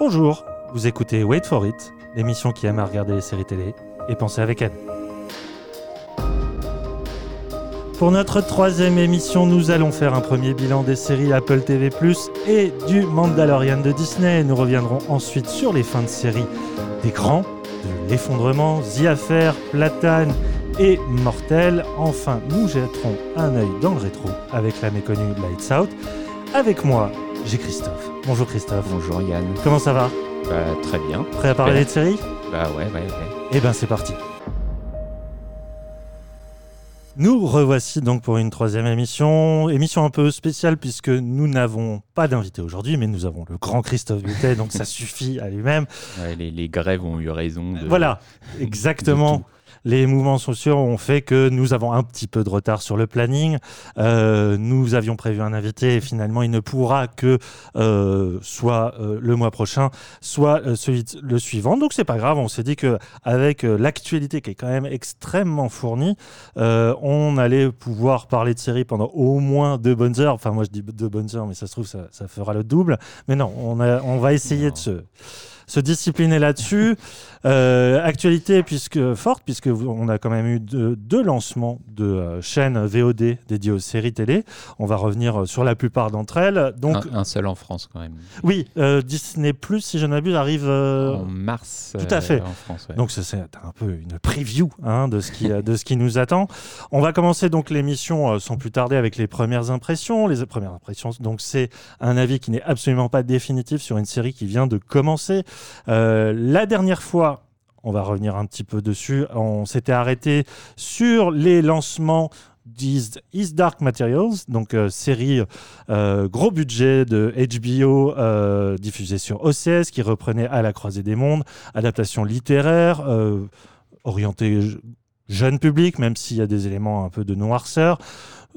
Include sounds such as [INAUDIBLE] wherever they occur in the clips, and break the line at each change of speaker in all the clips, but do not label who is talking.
Bonjour, vous écoutez Wait for It, l'émission qui aime à regarder les séries télé et penser avec elle. Pour notre troisième émission, nous allons faire un premier bilan des séries Apple TV ⁇ et du Mandalorian de Disney. Nous reviendrons ensuite sur les fins de série des grands, de l'effondrement, The Affair, Platane et Mortel. Enfin, nous jetterons un œil dans le rétro avec la méconnue Lights Out. Avec moi, j'ai Christophe. Bonjour Christophe.
Bonjour Yann.
Comment ça va
Bah, très bien.
Prêt à parler de séries
Bah ouais, ouais, ouais.
Eh ben c'est parti. Nous revoici donc pour une troisième émission, émission un peu spéciale puisque nous n'avons pas d'invité aujourd'hui, mais nous avons le grand Christophe Butet, donc ça [LAUGHS] suffit à lui-même.
Ouais, les, les grèves ont eu raison. De,
Voilà, exactement. Les mouvements sociaux ont fait que nous avons un petit peu de retard sur le planning. Euh, nous avions prévu un invité et finalement il ne pourra que euh, soit euh, le mois prochain, soit celui de- le suivant. Donc c'est pas grave. On s'est dit que avec l'actualité qui est quand même extrêmement fournie, on allait pouvoir parler de séries pendant au moins deux bonnes heures. Enfin moi je dis deux bonnes heures, mais ça se trouve ça, ça fera le double. Mais non, on, a- on va essayer
Non.
de se se discipliner là-dessus. Euh, actualité puisque forte, puisque on a quand même eu deux, deux lancements de euh, chaînes VOD dédiées aux séries télé. On va revenir euh, sur la plupart d'entre elles. Donc
un, un seul en France quand même.
oui, euh, Disney Plus, si je ne m'abuse, arrive.
en mars.
tout à fait.
En France, ouais.
donc c'est un peu une preview hein, de, ce qui, de ce qui nous attend. On va commencer donc l'émission sans plus tarder avec les premières impressions. Les premières impressions, donc c'est un avis qui n'est absolument pas définitif sur une série qui vient de commencer. Euh, la dernière fois, on va revenir un petit peu dessus, on s'était arrêté sur les lancements Is Dark Materials, donc euh, série euh, gros budget de HBO euh, diffusée sur OCS qui reprenait À la croisée des mondes, adaptation littéraire, orientée je- jeune public, même s'il y a des éléments un peu de noirceur.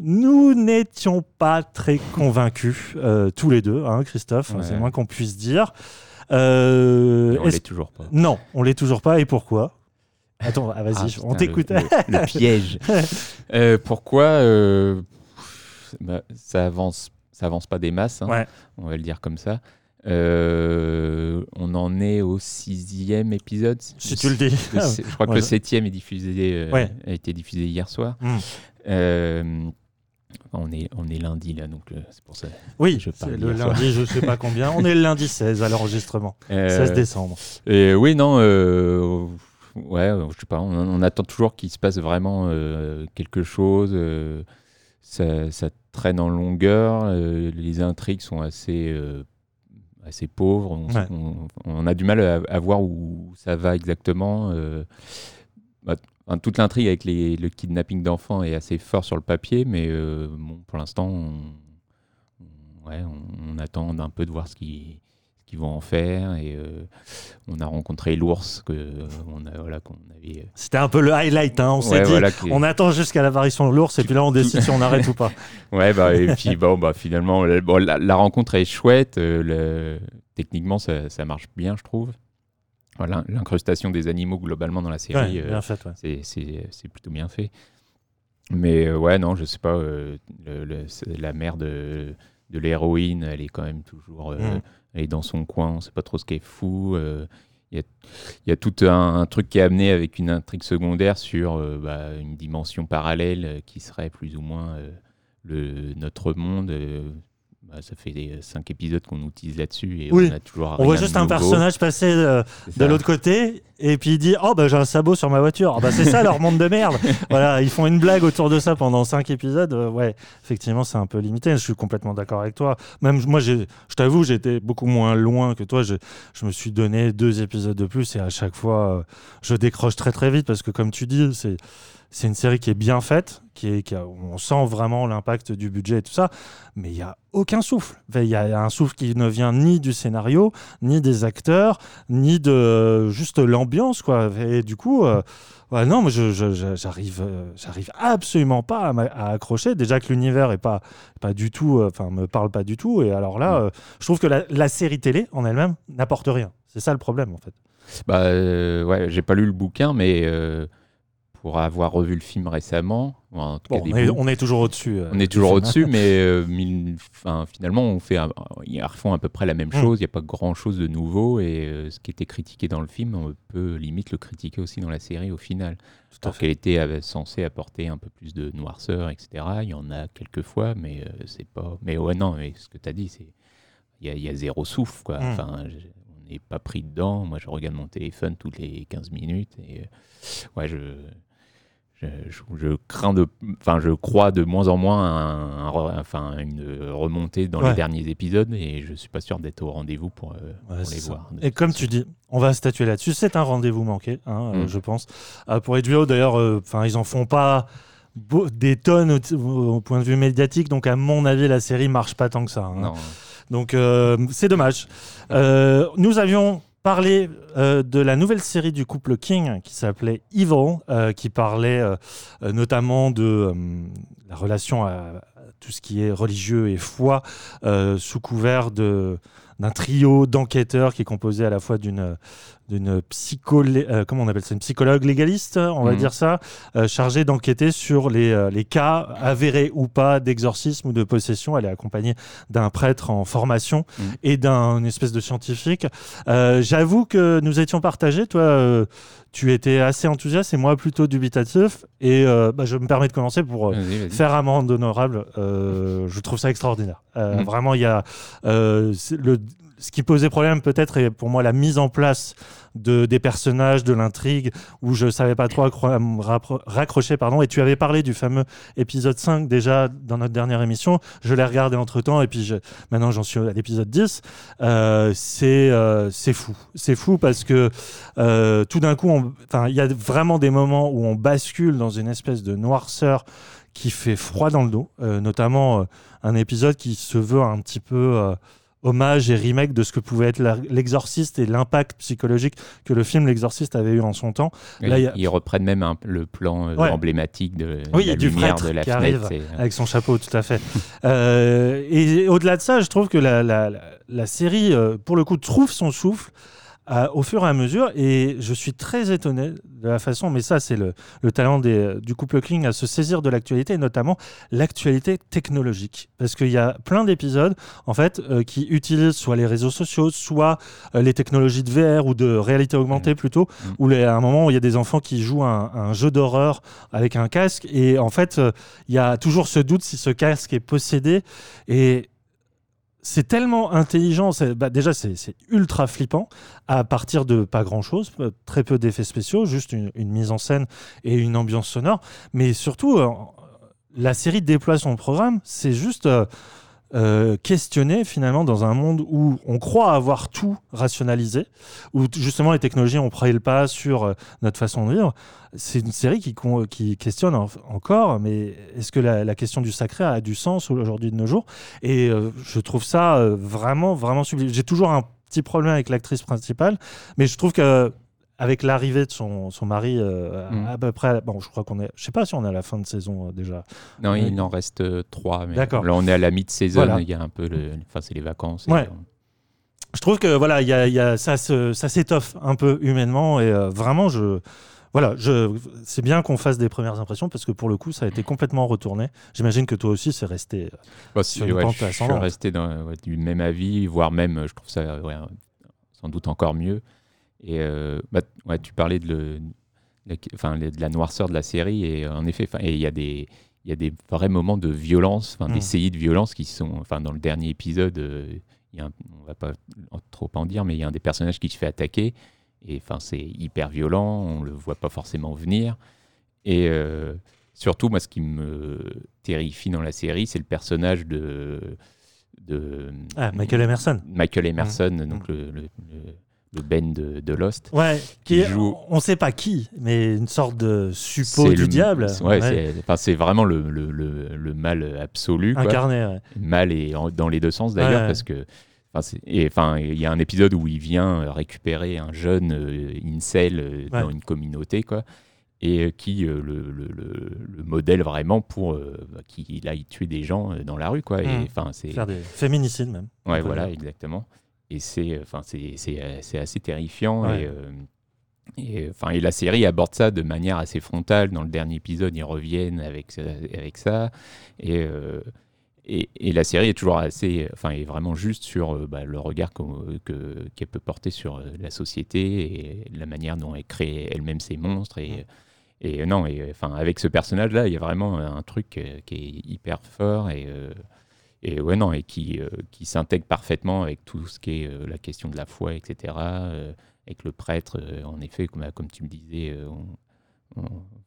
Nous n'étions pas très convaincus, tous les deux, hein, Christophe,
Ouais.
c'est moins qu'on puisse dire. Euh,
on l'est toujours pas.
Non, on l'est toujours pas, et pourquoi? Attends, ah, vas-y,
Ah,
on t'écoute.
Le, le- le [LAUGHS] piège. Euh, pourquoi euh, bah, ça avance, ça avance pas des masses. hein,
Ouais.
On va le dire comme ça. Euh, on en est au sixième épisode.
si tu le dis.
Je crois [LAUGHS] que le septième est diffusé,
Ouais.
a été diffusé hier soir.
Hmm.
On est, on est lundi là, donc euh, c'est pour ça.
Oui,
Je parle
le
soir.
lundi, je sais pas combien. On est le lundi [LAUGHS] 16 à l'enregistrement.
Euh,
16 décembre.
et oui, non, euh, ouais, euh, je sais pas. On, on attend toujours qu'il se passe vraiment quelque chose. ça, ça traîne en longueur. les intrigues sont assez, assez pauvres. On,
Ouais.
on- on a du mal à, à voir où ça va exactement. bah, enfin, toute l'intrigue avec les- le kidnapping d'enfants est assez fort sur le papier, mais euh, bon, pour l'instant, on, on- ouais, on, on attend un peu de voir ce qu'ils vont en faire. Et euh, on a rencontré l'ours que euh, on a, voilà, qu'on avait.
C'était un peu le highlight. hein. On s'est dit,
voilà, qui-
on attend jusqu'à l'apparition de l'ours et puis là, on décide si on arrête ou pas. [LAUGHS]
Ouais, bah, et puis bon, bah, finalement, la, bon, la- la rencontre est chouette. euh, le- techniquement, ça, ça marche bien, je trouve. Voilà, L'incrustation des animaux globalement dans la série,
Ouais,
euh,
ouais.
c'est- plutôt bien fait. Mais euh, ouais, non, je sais pas. euh, le- le- c'est la mère de, de l'héroïne, elle est quand même toujours.
Mm.
Elle est dans son coin, on sait pas trop ce qu'elle fout. Il y, a, il y a tout un, un truc qui est amené avec une intrigue secondaire sur euh, bah, une dimension parallèle qui serait plus ou moins euh, le, notre monde. euh, bah, ça fait des, cinq épisodes qu'on utilise là-dessus et
Oui.
on a toujours
On voit juste un personnage passer euh, de l'autre côté et puis il dit Oh, bah j'ai un sabot sur ma voiture. Ah, bah, c'est ça leur monde de merde. [LAUGHS] voilà, ils font une blague autour de ça pendant cinq épisodes. Euh, ouais, effectivement, c'est un peu limité. Je suis complètement d'accord avec toi. Même moi, je t'avoue, j'étais beaucoup moins loin que toi. Je, je me suis donné deux épisodes de plus et à chaque fois, euh, je décroche très très vite parce que, comme tu dis, c'est. C'est une série qui est bien faite, qui est, qui a- on sent vraiment l'impact du budget et tout ça, mais il n'y a aucun souffle. Il y a un souffle qui ne vient ni du scénario, ni des acteurs, ni de juste l'ambiance, quoi. Et du coup, euh, ouais, non, mais je, j'arrive, euh, j'arrive absolument pas à, à accrocher. Déjà que l'univers est pas, pas du tout, euh, enfin, me parle pas du tout. Et alors là,
Mm.
euh, je trouve que la, la série télé en elle-même n'apporte rien. C'est ça le problème, en fait.
Bah euh, ouais, j'ai pas lu le bouquin, mais pour avoir revu le film récemment, en tout
Bon, on, est,
bouts,
on est toujours au-dessus. euh,
on est toujours au-dessus, mais [LAUGHS] euh, mille- finalement, on fait un- ils refont à peu près la même
Mm.
chose. Il n'y a pas grand-chose de nouveau, et euh, ce qui était critiqué dans le film, on peut limite le critiquer aussi dans la série au final.
Tout à
Alors
fait.
qu'elle était censée apporter un peu plus de noirceur, etc. Il y en a quelques fois, mais c'est pas. Mais ouais, non, mais ce que tu as dit, c'est. Il y, a- il y a zéro souffle, quoi.
Mm.
Enfin, je- on n'est pas pris dedans. Moi, je regarde mon téléphone toutes les 15 minutes, et ouais, je. Je, je- je crains de, enfin, je crois de moins en moins à un- enfin, une remontée dans
Ouais.
les derniers épisodes et je suis pas sûr d'être au rendez-vous pour, euh,
Ouais,
pour
c'est
les
ça.
voir.
Et comme
façon.
tu dis, on va statuer là-dessus. C'est un rendez-vous manqué, hein, euh,
Mm.
je pense. Euh, pour HBO, d'ailleurs, enfin, ils en font pas beau- des tonnes au, au point de vue médiatique, donc à mon avis, la série marche pas tant que ça. hein.
Non.
Donc euh, c'est dommage. Nous avions parlé euh, de la nouvelle série du couple King qui s'appelait Evil, euh, qui parlait euh, notamment de la relation à, tout ce qui est religieux et foi sous couvert d'un trio d'enquêteurs qui est à la fois d'une d'une euh, comment on appelle ça une psychologue légaliste on va
Mhm.
dire ça euh, chargée d'enquêter sur les, euh, les cas avérés ou pas d'exorcisme ou de possession elle est accompagnée d'un prêtre en formation
Mhm.
et d'un espèce de scientifique. Euh, J'avoue que nous étions partagés. Toi, tu étais assez enthousiaste et moi plutôt dubitatif. Et euh, bah, je me permets de commencer pour euh, faire amende honorable. Euh, je trouve ça extraordinaire.
Mhm.
Vraiment, il y a le ce qui posait problème peut-être est pour moi la mise en place de, des personnages, de l'intrigue, où je savais pas trop raccrocher. Pardon. Et tu avais parlé du fameux épisode 5 déjà dans notre dernière émission. Je l'ai regardé entre-temps et puis maintenant j'en suis à l'épisode 10. Euh, c'est euh, c'est fou. C'est fou parce que euh, tout d'un coup, il y a vraiment des moments où on bascule dans une espèce de noirceur qui fait froid dans le dos, euh, notamment un épisode qui se veut un petit peu hommage et remake de ce que pouvait être l'exorciste et l'impact psychologique que le film L'exorciste avait eu en son temps. Là, il y a-
Ils reprennent même un- le plan euh,
Ouais.
emblématique de
Oui,
la
du
lumière
prêtre
de la
qui
fenêtre.
arrive.
c'est-
Avec son chapeau, tout à fait. [LAUGHS] Euh, et au-delà de ça, je trouve que la, la- la- la série, euh, pour le coup, trouve son souffle euh, au fur et à mesure. Et je suis très étonné de la façon, mais ça, c'est le, le talent des- du couple Kling à se saisir de l'actualité, et notamment l'actualité technologique. Parce qu'il y a plein d'épisodes, en fait, euh, qui utilisent soit les réseaux sociaux, soit euh, les technologies de VR ou de réalité augmentée plutôt,
Mm.
où les- à un moment, il y a des enfants qui jouent un, un jeu d'horreur avec un casque. Et en fait, euh, il y a toujours ce doute si ce casque est possédé. Et c'est tellement intelligent. bah, déjà, c'est ultra flippant à partir de pas grand chose, très peu d'effets spéciaux, juste une, une mise en scène et une ambiance sonore. Mais surtout, euh, la série déploie son programme. C'est juste. euh, euh, questionner finalement dans un monde où on croit avoir tout rationalisé, où justement les technologies ont pris le pas sur euh, notre façon de vivre. C'est une série qui, questionne en- encore, mais est-ce que la, question du sacré a du sens aujourd'hui de nos jours? Et euh, je trouve ça vraiment, vraiment sublime. J'ai toujours un petit problème avec l'actrice principale, mais je trouve que avec l'arrivée de son, son mari euh, à-
Mm.
à peu près, à bon, je crois qu'on est, je sais pas si on est à la fin de saison euh, déjà.
Non, il en reste euh, trois. mais
D'accord.
Là, on est à la mi-saison.
Voilà.
Il y a un peu le. Enfin, c'est les vacances.
Ouais.
euh,
je trouve que voilà, il y a, y a- ça, se- ça s'étoffe un peu humainement et euh, vraiment, je, voilà, je, c'est bien qu'on fasse des premières impressions parce que pour le coup, ça a été complètement retourné. J'imagine que toi aussi, c'est resté. euh,
Bah,
Sur
c'est-
une
ouais,
pente
je, je suis resté dans, ouais, du même avis, voire même, euh, je trouve ça ouais, sans doute encore mieux. Et euh, bah, ouais, tu parlais de, le- la, enfin, de la noirceur de la série, et euh, en effet, il y a des il y a des vrais moments de violence, enfin,
Mm.
des séries de violence qui sont, enfin, dans le dernier épisode, euh, il y a un- on va pas trop en dire, mais il y a un des personnages qui se fait attaquer, et enfin, c'est hyper violent, on le voit pas forcément venir, et euh, surtout, moi, ce qui me terrifie dans la série, c'est le personnage de de
Ah, Michael Emerson.
Michael Emerson, donc le, le- le- le Ben de, de Lost.
Ouais, qui
Qui joue-
on sait pas qui, mais une sorte de suppôt du
le-
diable.
Ouais, c'est vraiment le, le- le- le mal absolu. quoi.
incarné. ouais.
Mal et en- dans les deux sens d'ailleurs, parce que enfin, il y a un épisode où il vient euh, récupérer un jeune euh, incel euh, dans
Ouais.
une communauté, quoi, et euh, qui euh, le, le- le- le modèle vraiment pour euh, qu'il aille tuer des gens euh, dans la rue, quoi. Et
Mm.
enfin, c'est
Faire des féminicides même.
Ouais, voilà, exactement. Et c'est, enfin, c'est, c'est, euh, assez terrifiant.
Ouais.
Et, euh, Et, enfin, et la série aborde ça de manière assez frontale. Dans le dernier épisode, ils reviennent avec, avec ça. Et, euh, et, et, la série est toujours assez, enfin, est vraiment juste sur euh, bah, le regard qu'elle que, peut porter sur euh, la société et la manière dont elle crée elle-même ses monstres. Et, et non, et, enfin, avec ce personnage-là, il y a vraiment un truc qui est hyper fort et, et ouais, non, et qui, qui s'intègre parfaitement avec tout ce qui est la question de la foi, etc avec le prêtre, euh, en effet, comme, comme tu me disais, euh, on,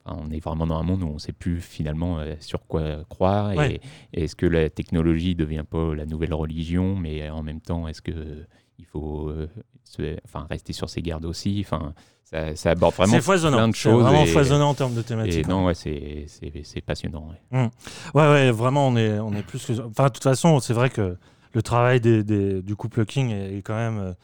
on, est vraiment dans un monde où on ne sait plus finalement euh, sur quoi croire. Et, est-ce que la technologie devient pas la nouvelle religion, mais en même temps, est-ce que il faut enfin, rester sur ses gardes aussi enfin, ça, ça aborde vraiment plein de choses.
C'est vraiment foisonnant en termes de thématiques.
Et non, ouais, c'est passionnant.
Ouais. Mmh. ouais, ouais, vraiment, on est, on est plus que. Enfin, de toute façon, c'est vrai que le travail des, des, du couple King est, quand même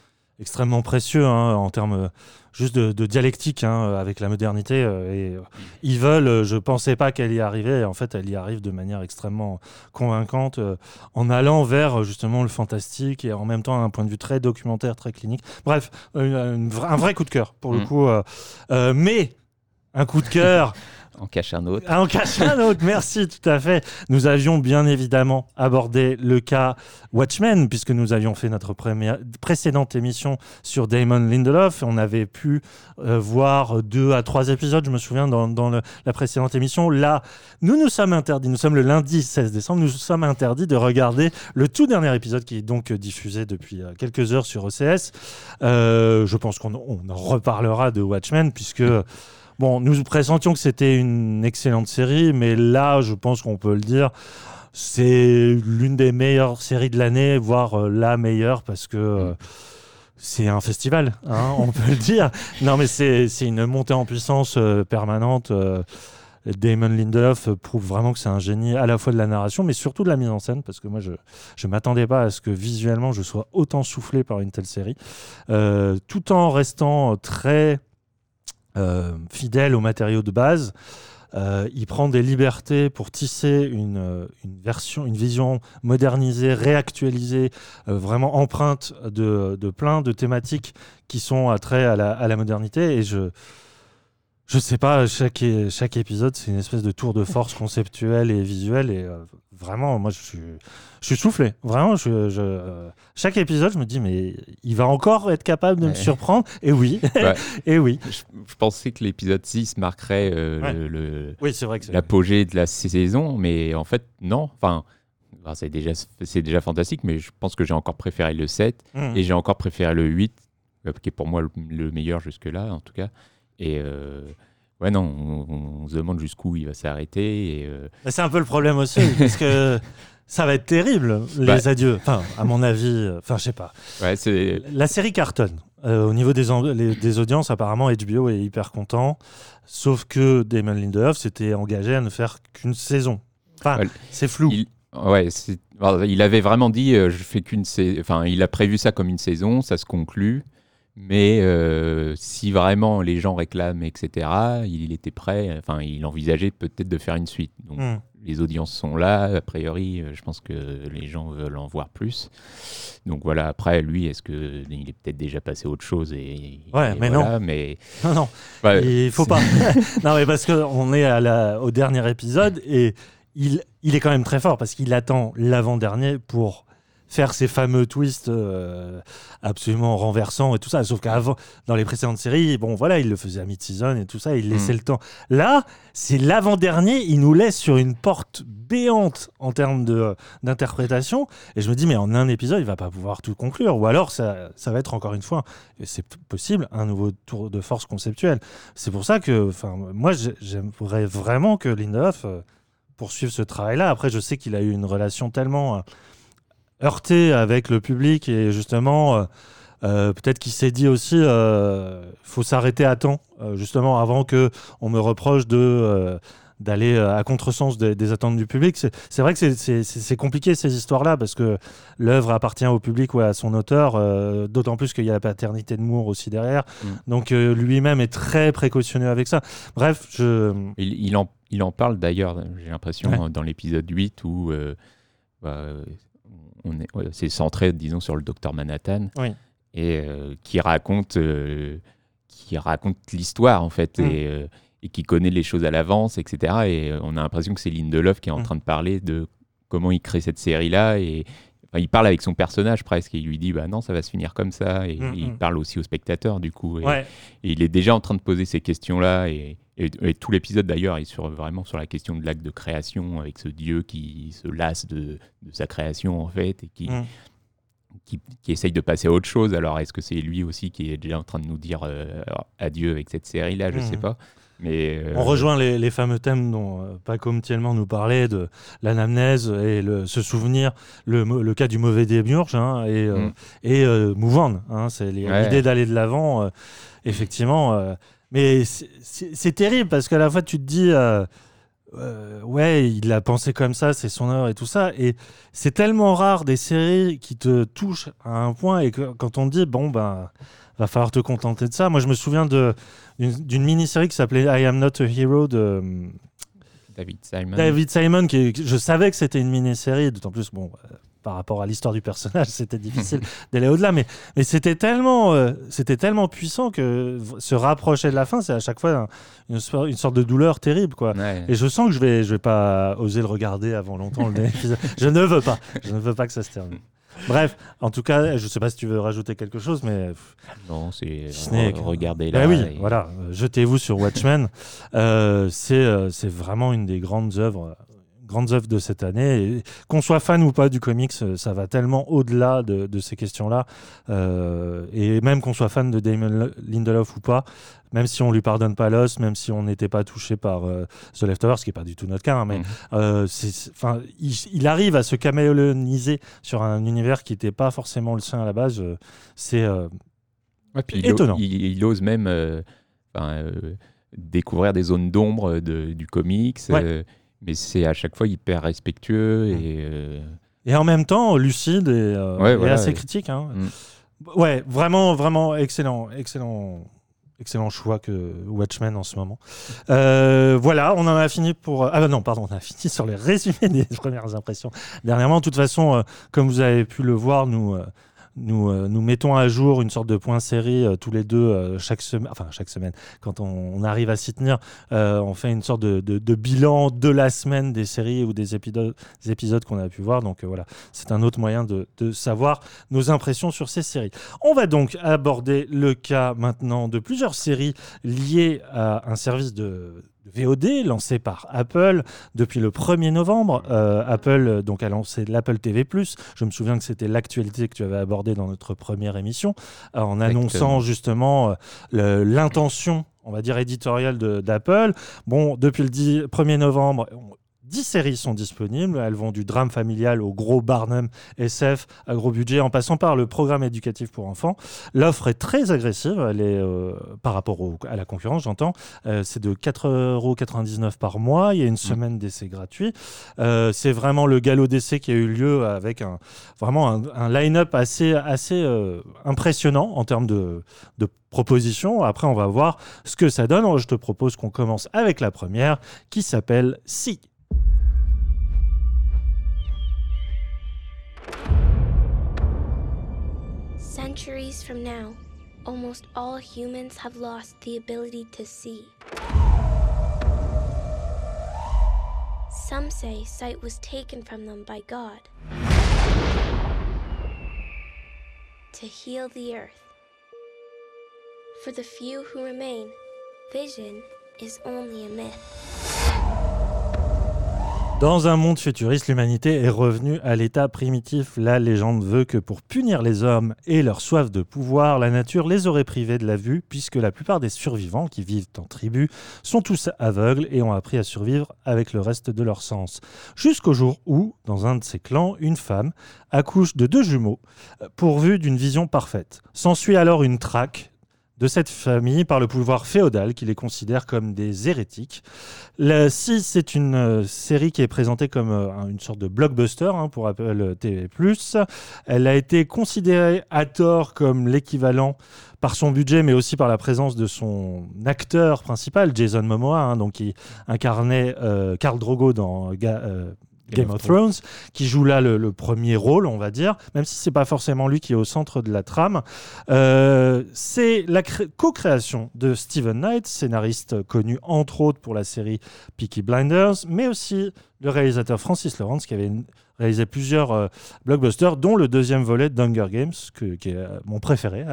extrêmement précieux hein, en termes euh, juste de, dialectique hein, avec la modernité. Euh, et euh, ils veulent, je pensais pas qu'elle y arrivait, et en fait, elle y arrive de manière extrêmement convaincante en allant vers justement le fantastique et en même temps un point de vue très documentaire, très clinique. Bref, un vrai coup de cœur pour le mm. coup. mais un coup de cœur. [LAUGHS]
En cache un autre.
Ah, en cache un autre, merci, tout à fait. Nous avions bien évidemment abordé le cas Watchmen, puisque nous avions fait notre première, précédente émission sur Damon Lindelof. On avait pu euh, voir deux à trois épisodes, je me souviens, dans, la précédente émission. Là, nous nous sommes interdits, nous sommes le lundi 16 décembre, nous sommes interdits de regarder le tout dernier épisode qui est donc diffusé depuis euh, quelques heures sur OCS. Euh, je pense qu'on en reparlera de Watchmen, puisque... Bon, nous pressentions que c'était une excellente série, mais là, je pense qu'on peut le dire, c'est l'une des meilleures séries de l'année, voire euh, la meilleure, parce que euh, c'est un festival, hein, [LAUGHS] on peut le dire. Non, mais c'est une montée en puissance euh, permanente. Damon Lindelof prouve vraiment que c'est un génie à la fois de la narration, mais surtout de la mise en scène, parce que moi, je ne m'attendais pas à ce que visuellement, je sois autant soufflé par une telle série, tout en restant très fidèle aux matériaux de base. Euh, il prend des libertés pour tisser une, euh, version, une vision modernisée, réactualisée, vraiment empreinte de, de, plein de thématiques qui sont attrait à la, à la modernité. Et je, je sais pas, chaque, chaque épisode, c'est une espèce de tour de force conceptuel et visuel. Et vraiment, moi, je suis, je suis soufflé. Vraiment, je, euh, chaque épisode, je me dis, mais il va encore être capable de me surprendre? Et oui, [LAUGHS] et oui.
Je, pensais que l'épisode 6 marquerait euh, le,
oui,
l'apogée de la saison, mais en fait, non. Enfin, c'est déjà, c'est déjà fantastique, mais je pense que j'ai encore préféré le 7 mmh. et j'ai encore préféré le 8, euh, qui est pour moi le, meilleur jusque-là, en tout cas. Et. Ouais, non, on, se demande jusqu'où il va s'arrêter.
C'est un peu le problème aussi, [LAUGHS] parce que ça va être terrible, les bah. adieux. Enfin, à mon avis, euh, enfin, je sais pas.
Ouais,
La série cartonne. Euh, au niveau des, des, audiences, apparemment, HBO est hyper content. Sauf que Damon Lindelof s'était engagé à ne faire qu'une saison. Enfin, c'est flou.
Il... Ouais, il avait vraiment dit, euh, je fais qu'une Enfin, il a prévu ça comme une saison, ça se conclut. Mais si vraiment les gens réclament, etc., il, était prêt. Enfin, il envisageait peut-être de faire une suite. Donc, hmm les audiences sont là. A priori, euh, je pense que les gens veulent en voir plus. Donc voilà, après, lui, est-ce qu'il est peut-être déjà passé à autre chose et,
Ouais, mais non.
Mais... [LAUGHS]
Non, non. il faut pas. [LAUGHS] [LAUGHS] non, mais parce qu'on est à la, au dernier épisode et il, il est quand même très fort parce qu'il attend l'avant-dernier pour faire ces fameux twists euh, absolument renversants et tout ça. Sauf qu'avant, dans les précédentes séries, bon voilà, il le faisait à mid-season et tout ça, il laissait mm. le temps. Là, c'est l'avant-dernier, il nous laisse sur une porte béante en termes d'interprétation. Et je me dis, mais en un épisode, il va pas pouvoir tout conclure. Ou alors, ça, ça va être encore une fois, et c'est possible, un nouveau tour de force conceptuel. C'est pour ça que, moi, j'aimerais vraiment que Lindelof euh, poursuive ce travail-là. Après, je sais qu'il a eu une relation tellement euh, heurté avec le public et justement, euh, euh, peut-être qu'il s'est dit aussi, euh, faut s'arrêter à temps, justement avant que on me reproche de d'aller à contresens des, attentes du public. C'est vrai que c'est compliqué ces histoires-là parce que l'œuvre appartient au public ou à son auteur, d'autant plus qu'il y a la paternité de Moore aussi derrière. Mm. Donc lui-même est très précautionneux avec ça. Bref, je...
il, en, il en parle d'ailleurs, j'ai l'impression, dans l'épisode 8 où bah, c'est centré, disons, sur le docteur Manhattan, et euh, qui raconte euh, qui raconte l'histoire en fait
Mm.
et, euh, et qui connaît les choses à l'avance, etc. Et on a l'impression que c'est Lindelof qui est en
Mm.
train de parler de comment il crée cette série-là et enfin, il parle avec son personnage presque et il lui dit bah non ça va se finir comme ça et
Mm,
il
mm.
parle aussi au spectateur du coup et,
Ouais.
et il est déjà en train de poser ces questions-là et, et- et tout l'épisode d'ailleurs est sur, vraiment sur la question de l'acte de création avec ce dieu qui se lasse de, de sa création en fait et qui,
Mm.
qui, qui essaye de passer à autre chose. Alors, est-ce que c'est lui aussi qui est déjà en train de nous dire euh, adieu avec cette série-là? Je
Mhm.
sais pas. Mais euh,
On rejoint les, les fameux thèmes dont euh, Paco Thielman nous parlait, de l'anamnèse et le, se souvenir, le, cas du mauvais démiurge hein, et, euh,
Mm.
et euh, hein, c'est
Ouais.
l'idée d'aller de l'avant, effectivement. mais c'est- terrible parce qu'à la fois tu te dis, euh, ouais, il a pensé comme ça, c'est son heure et tout ça. Et c'est tellement rare des séries qui te touchent à un point et que quand on dit, bon, ben, va falloir te contenter de ça. Moi, je me souviens d'une mini-série qui s'appelait I Am Not a Hero de euh,
David Simon.
David Simon, qui, je savais que c'était une mini-série, d'autant plus, bon, euh, par rapport à l'histoire du personnage, [LAUGHS] c'était difficile [LAUGHS] d'aller au-delà, mais, mais c'était tellement, euh, c'était tellement puissant que se rapprocher de la fin, c'est à chaque fois un- une, so- une sorte de douleur terrible, quoi.
Ouais.
Et je sens que je vais, je vais pas oser le regarder avant longtemps le. [LAUGHS] Je ne veux pas. Je ne veux pas que ça se termine. Bref, en tout cas, je sais pas si tu veux rajouter quelque chose, mais
Non, c'est regardez
bah
là.
oui,
et-
voilà. Jetez-vous sur Watchmen. Euh, c'est euh, c'est vraiment une des grandes œuvres, grandes œuvres de cette année. Qu'on soit fan ou pas du comics, euh, ça va tellement au-delà de, de ces questions-là. Euh, et même qu'on soit fan de Damon Lindelof ou pas, même si on lui pardonne pas l'os, même si on n'était pas touché par euh, The Leftovers, ce qui n'est pas du tout notre cas, hein, mais
Mhm.
euh, il, il arrive à se caméléoniser sur un univers qui n'était pas forcément le sien à la base. C'est
Ouais, il,
Étonnant.
il, il ose même découvrir des zones d'ombre de- du comics.
Ouais.
Mais c'est à chaque fois hyper respectueux
Mm.
et euh,
Et en même temps, lucide et, euh,
Ouais,
et
voilà,
assez critique. hein.
Mm.
Ouais, vraiment, vraiment excellent, excellent, excellent choix que Watchmen en ce moment. Euh, voilà, on en a fini pour. Ah non, pardon, on a [LAUGHS] fini sur les résumés des [LAUGHS] premières impressions. Dernièrement, de toute façon, euh, comme vous avez pu le voir, nous. euh, nous, euh, nous mettons à jour une sorte de point série euh, tous les deux euh, chaque semaine, enfin chaque semaine, quand on, arrive à s'y tenir, on fait une sorte de, bilan de la semaine des séries ou des épisodes, des épisodes qu'on a pu voir. Donc voilà, c'est un autre moyen de, savoir nos impressions sur ces séries. On va donc aborder le cas maintenant de plusieurs séries liées à un service de VOD lancé par Apple depuis le 1er novembre. Euh, Apple donc a lancé l'Apple TV+. Je me souviens que c'était l'actualité que tu avais abordée dans notre première émission euh, en annonçant
Exactement.
justement euh, l'intention on va dire éditoriale d'Apple. Bon, depuis le 10 1er novembre, 10 séries sont disponibles. Elles vont du drame familial au gros Barnum SF à gros budget, en passant par le programme éducatif pour enfants. L'offre est très agressive, elle est, euh, par rapport au- à la concurrence, j'entends. Euh, c'est de 4,99€ par mois. Il y a une semaine d'essai gratuit. Euh, c'est vraiment le galop d'essai qui a eu lieu avec un, vraiment un, un line-up assez, assez impressionnant en termes de, de propositions. Après, on va voir ce que ça donne. Je te propose qu'on commence avec la première qui s'appelle Si.
Centuries from now, almost all humans have lost the ability to see. Some say sight was taken from them by God to heal the earth. For the few who remain, vision is only a myth.
Dans un monde futuriste, l'humanité est revenue à l'état primitif. La légende veut que pour punir les hommes et leur soif de pouvoir, la nature les aurait privés de la vue, puisque la plupart des survivants qui vivent en tribu sont tous aveugles et ont appris à survivre avec le reste de leurs sens. Jusqu'au jour où, dans un de ces clans, une femme accouche de deux jumeaux, euh, pourvus d'une vision parfaite. S'ensuit alors une traque de cette famille par le pouvoir féodal qui les considère comme des hérétiques. La 6, c'est une euh, série qui est présentée comme euh, un- une sorte de blockbuster hein, pour Apple TV+. Elle a été considérée à tort comme l'équivalent par son budget, mais aussi par la présence de son acteur principal, Jason Momoa, hein, donc qui incarnait euh, Karl Drogo dans Game, of Thrones, qui joue là le, premier rôle, on va dire, même si c'est pas forcément lui qui est au centre de la trame. Euh, c'est la co-création de Steven Knight, scénariste connu entre autres pour la série Peaky Blinders, mais aussi le réalisateur Francis Lawrence, qui avait réalisé plusieurs euh, blockbusters, dont le deuxième volet d'Hunger Games, qui est euh, mon préféré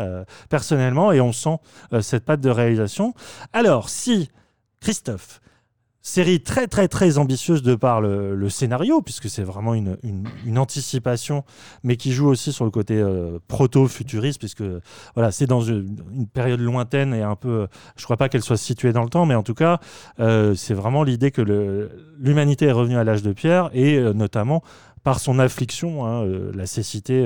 personnellement, et on sent cette patte de réalisation. Alors, si Christophe série très très très ambitieuse de par le, scénario, puisque c'est vraiment une, une, anticipation, mais qui joue aussi sur le côté euh, proto-futuriste, puisque voilà, c'est dans une, période lointaine et un peu, je crois pas qu'elle soit située dans le temps, mais en tout cas, euh, c'est vraiment l'idée que l'humanité est revenue à l'âge de pierre, et euh, notamment par son affliction, hein, la cécité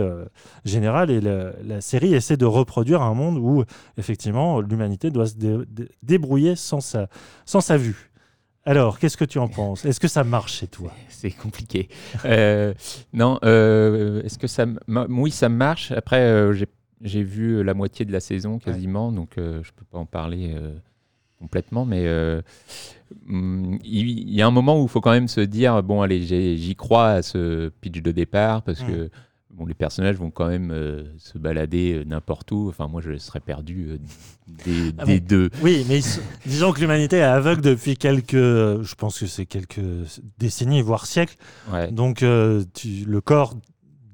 générale, et la, série essaie de reproduire un monde où effectivement l'humanité doit se débrouiller sans sa, sans sa vue. Alors, qu'est-ce que tu en penses? Est-ce que ça marche chez toi? [LAUGHS]
C'est compliqué. Euh, non, euh, est-ce que ça. Oui, ça marche. Après, euh, j'ai vu la moitié de la saison quasiment, donc je ne peux pas en parler complètement, mais mm, il y, a un moment où il faut quand même se dire bon, allez, j'y crois à ce pitch de départ parce mm. que bon, les personnages vont quand même euh, se balader euh, n'importe où. Enfin, moi, je serais perdu euh, des, ah deux.
Oui, mais disons que l'humanité est aveugle depuis quelques, je pense que c'est quelques décennies, voire siècles. Donc, tu, le corps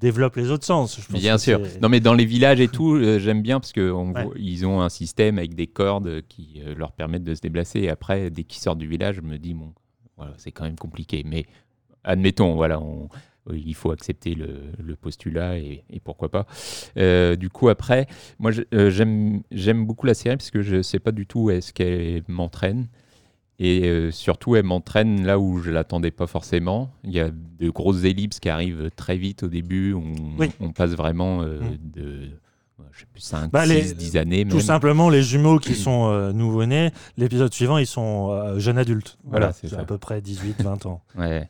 développe les autres sens.
bien sûr. Non, mais dans les villages et tout, j'aime bien parce qu'ils ont un système avec des cordes qui leur permettent de se déplacer. Et après, dès qu'ils sortent du village, je me dis, bon, voilà, c'est quand même compliqué. Mais admettons, voilà, on, il faut accepter le, postulat et, pourquoi pas. Euh, du coup, après, moi, euh, j'aime beaucoup la série parce que je ne sais pas du tout où est-ce qu'elle m'entraîne. Et euh, surtout, elle m'entraîne là où je ne l'attendais pas forcément. Il y a de grosses ellipses qui arrivent très vite au début. On, on passe vraiment mm. de je sais plus, 5, 6, 10 années.
Tout simplement, les jumeaux qui sont nouveau-nés, l'épisode suivant, ils sont jeunes adultes. Voilà, c'est à peu près 18, 20 ans.
ouais.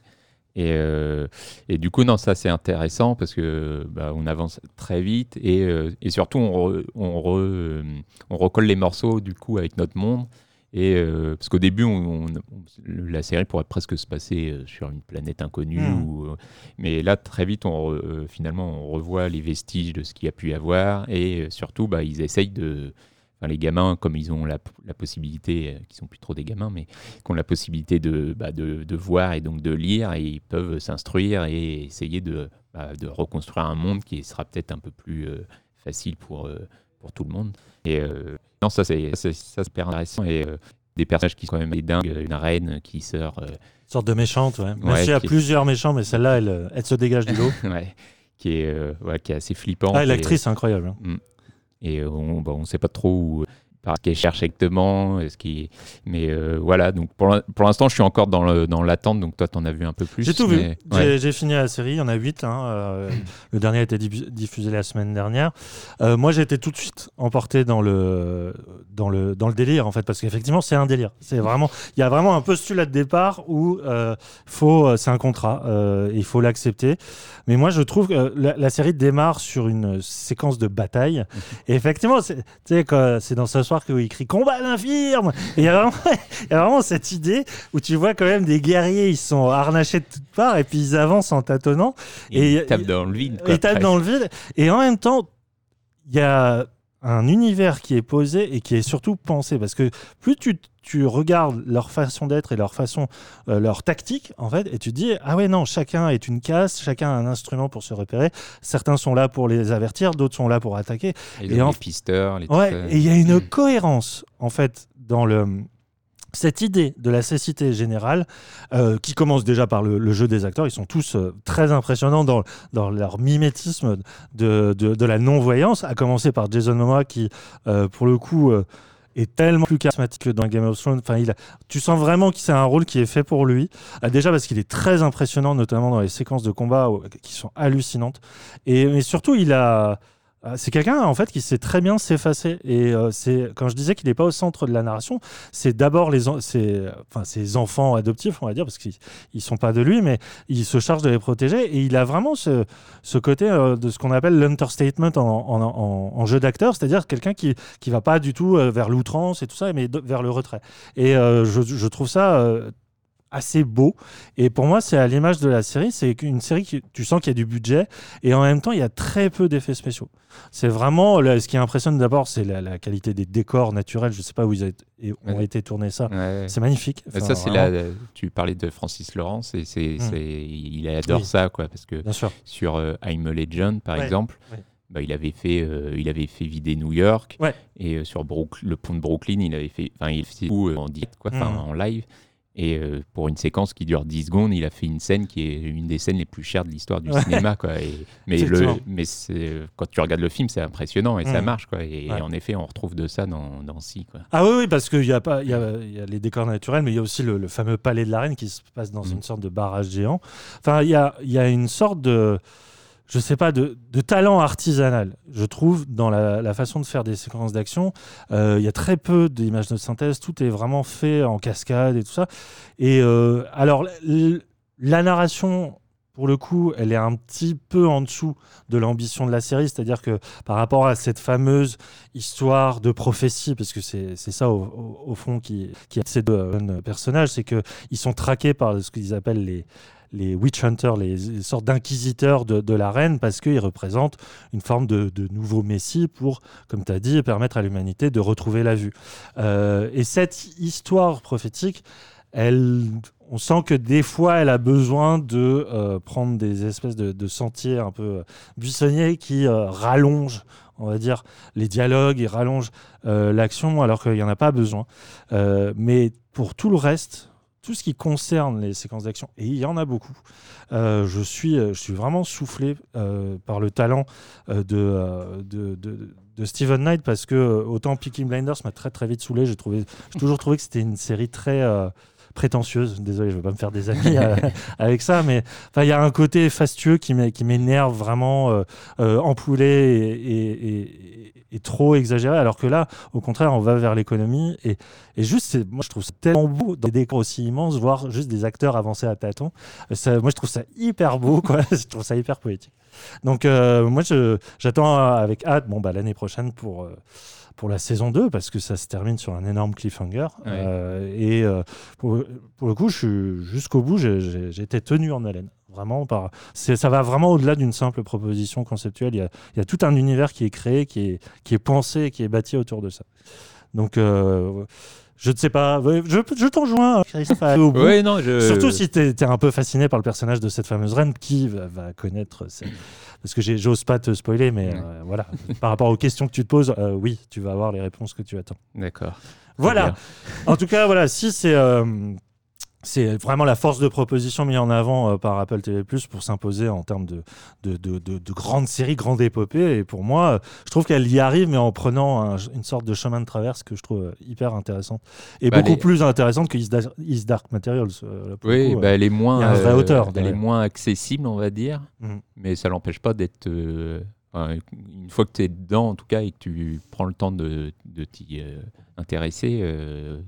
Et, euh, et, du coup, non, ça c'est intéressant parce que bah, on avance très vite et, euh, et surtout on, on, euh, on, recolle les morceaux du coup avec notre monde. Et parce qu'au début, on, la série pourrait presque se passer sur une planète inconnue, hmm. mais là très vite, on finalement, on revoit les vestiges de ce qu'il y a pu y avoir et surtout, bah, ils essayent de les gamins, comme ils ont la, possibilité, euh, qui sont plus trop des gamins, mais qui ont la possibilité bah, de, de, voir et donc de lire, et ils peuvent s'instruire et essayer de, bah, de, reconstruire un monde qui sera peut-être un peu plus euh, facile pour, euh, pour tout le monde. Et non, ça c'est super intéressant. Et des personnages qui sont quand même des dingues, une reine qui sort. Une
sorte de méchante, ouais. Même s'il y a plusieurs méchants, mais celle-là, elle, elle, se dégage du lot. [LAUGHS]
ouais. Qui est, qui est assez flippante.
Ah, l'actrice, incroyable. Hein.
Mm. Et on ne sait pas trop où, ce qu'elle cherche exactement. Ce qui... Mais euh, voilà, donc pour l'instant, je suis encore dans l'attente, dans donc toi, tu en as vu un peu plus.
J'ai tout vu. J'ai fini la série, il y en a 8. Hein, euh, le dernier a été diffusé la semaine dernière. Euh, moi, j'ai été tout de suite emporté dans le, dans le, dans le délire, en fait, parce qu'effectivement, c'est un délire. C'est vraiment, il y a vraiment un postulat de départ où faut, c'est un contrat, il faut l'accepter. Mais moi, je trouve que la, série démarre sur une séquence de bataille. Et effectivement, c'est dans ce soir qu'il écrit combat l'infirme. Et [LAUGHS] il y, a vraiment cette idée où tu vois quand même des guerriers, ils sont harnachés de toutes parts et puis ils avancent en tâtonnant.
Et, ils tapent dans le vide.
ils tapent dans le vide. Et en même temps, il y a un univers qui est posé et qui est surtout pensé. Parce que plus tu, tu regardes leur façon d'être et leur façon, euh, leur tactique, en fait, et tu dis, ah ouais, non, chacun est une casse, chacun a un instrument pour se repérer. Certains sont là pour les avertir, d'autres sont là pour attaquer.
Et, en... les pisteurs, les
Ouais, et il y a une mm. cohérence, en fait, dans le cette idée de la cécité générale, euh, qui commence déjà par le, jeu des acteurs, ils sont tous euh, très impressionnants dans, leur mimétisme de, la non-voyance, à commencer par Jason Momoa qui, euh, pour le coup, est tellement plus charismatique que dans Game of Thrones. Enfin, il tu sens vraiment que c'est un rôle qui est fait pour lui. déjà parce qu'il est très impressionnant, notamment dans les séquences de combat qui sont hallucinantes. Et, mais surtout, il a c'est quelqu'un en fait qui sait très bien s'effacer. Et euh, c'est quand je disais qu'il n'est pas au centre de la narration c'est d'abord les enfin, ses enfants adoptifs on va dire parce qu'ils ne sont pas de lui mais il se charge de les protéger. Et il a vraiment ce, ce côté euh, de ce qu'on appelle l'understatement en, en, en, jeu d'acteur c'est-à-dire quelqu'un qui qui va pas du tout vers l'outrance et tout ça mais vers le retrait. Et je, je, trouve ça assez beau. Et pour moi, c'est à l'image de la série. C'est une série qui, tu sens qu'il y a du budget et en même temps, il y a très peu d'effets spéciaux. C'est vraiment là, ce qui impressionne d'abord, c'est la, la qualité des décors naturels. Je sais pas où ils ont été, ont
Ouais.
été tournés ça.
Ouais.
C'est magnifique. Enfin,
ça, c'est la. Tu parlais de Francis Lawrence et c'est,
Mm.
c'est- il adore
Oui.
ça, quoi, parce que
Bien sûr.
sur euh, I'm a Legend, par
Ouais,
exemple, bah, il avait fait, euh, il avait fait vider New York.
Ouais.
Et euh, sur Brook- le pont de Brooklyn, il avait fait, enfin, il faisait tout euh, en direct, quoi,
Mhm.
en live. Et euh, pour une séquence qui dure 10 secondes, il a fait une scène qui est une des scènes les plus chères de l'histoire du
Ouais.
cinéma, quoi. Et- mais le, quand tu regardes le film, c'est impressionnant et ça
Mhm.
marche, quoi. Et,
Ouais.
en effet, on retrouve de ça dans, dans Si, quoi.
Ah oui, oui, parce qu'il y a pas, il y a, il y a les décors naturels, mais il y a aussi le, le fameux palais de la reine qui se passe dans
Mm.
une sorte de barrage géant. Enfin, il y a, il y a une sorte de, je sais pas, de, talent artisanal, je trouve, dans la, façon de faire des séquences d'action. Euh, il y a très peu d'images de synthèse, tout est vraiment fait en cascade et tout ça. Et euh, alors, la narration. Pour le coup, elle est un petit peu en dessous de l'ambition de la série, c'est-à-dire que par rapport à cette fameuse histoire de prophétie, parce que c'est ça au fond qui, qui a ces deux euh, personnages, c'est qu'ils sont traqués par ce qu'ils appellent les, les witch hunters, les, sortes d'inquisiteurs de, de la reine, parce qu'ils représentent une forme de, nouveau messie pour, comme tu as dit, permettre à l'humanité de retrouver la vue. Euh, et cette histoire prophétique, on sent que des fois, elle a besoin de euh, prendre des espèces de, sentiers un peu euh, buissonniers qui rallongent, on va dire, les dialogues et rallongent l'action, alors qu'il n'y en a pas besoin. Mais pour tout le reste, tout ce qui concerne les séquences d'action, et il y en a beaucoup, euh, je, suis, euh, je suis vraiment soufflé euh, par le talent de, de, Knight, parce que autant Peaky Blinders m'a très très vite saoulé, j'ai toujours trouvé que c'était une série très... euh, prétentieuse. Désolé, je ne veux pas me faire des amis [LAUGHS] euh, avec ça, mais il y a un côté fastueux qui m'é- qui m'énerve vraiment, euh, euh, empoulé et, et- et- et trop exagéré. Alors que là, au contraire, on va vers l'économie et, juste, moi, je trouve ça tellement beau dans des décors aussi immenses, voir juste des acteurs avancer à tâtons. Euh, Ça, moi, je trouve ça hyper beau, quoi. [LAUGHS] je trouve ça hyper poétique. Donc, euh, moi, j'attends avec hâte, bon, bah, l'année prochaine pour. euh, pour la saison 2, parce que ça se termine sur un énorme cliffhanger.
Ouais.
Euh, et euh, pour, pour le coup, jusqu'au bout, j'ai- été tenu en haleine. Vraiment, par, ça va vraiment au-delà d'une simple proposition conceptuelle. Il y, a, il y a tout un univers qui est créé, qui est, qui est pensé, qui est bâti autour de ça. Donc, euh, je ne sais pas, je, je t'en joins, Christophe, [LAUGHS] à aller au bout.
Ouais, non, je...
Surtout si tu es, un peu fasciné par le personnage de cette fameuse reine qui va, va connaître. Parce que j'ose pas te spoiler, mais
Ouais.
euh, voilà. par rapport aux questions que tu te poses, euh, oui, tu vas avoir les réponses que tu attends.
D'accord.
Voilà. En tout cas, voilà, si c'est. euh, c'est vraiment la force de proposition mise en avant euh, par Apple TV Plus pour s'imposer en termes de, de, de, de- de grandes séries, grandes épopées. Et pour moi, euh, je trouve qu'elle y arrive, mais en prenant un- une sorte de chemin de traverse que je trouve euh, hyper intéressante. Et
Bah,
beaucoup plus intéressante que Is Dark, Is Dark Materials. là,
Oui,
coup,
bah, elle est moins,
un vrai
euh,
auteur,
elle est moins accessible, on va dire,
Mhm.
mais ça l'empêche pas d'être. euh, une fois que tu es dedans, en tout cas, et que tu prends le temps de, t'y euh, intéresser,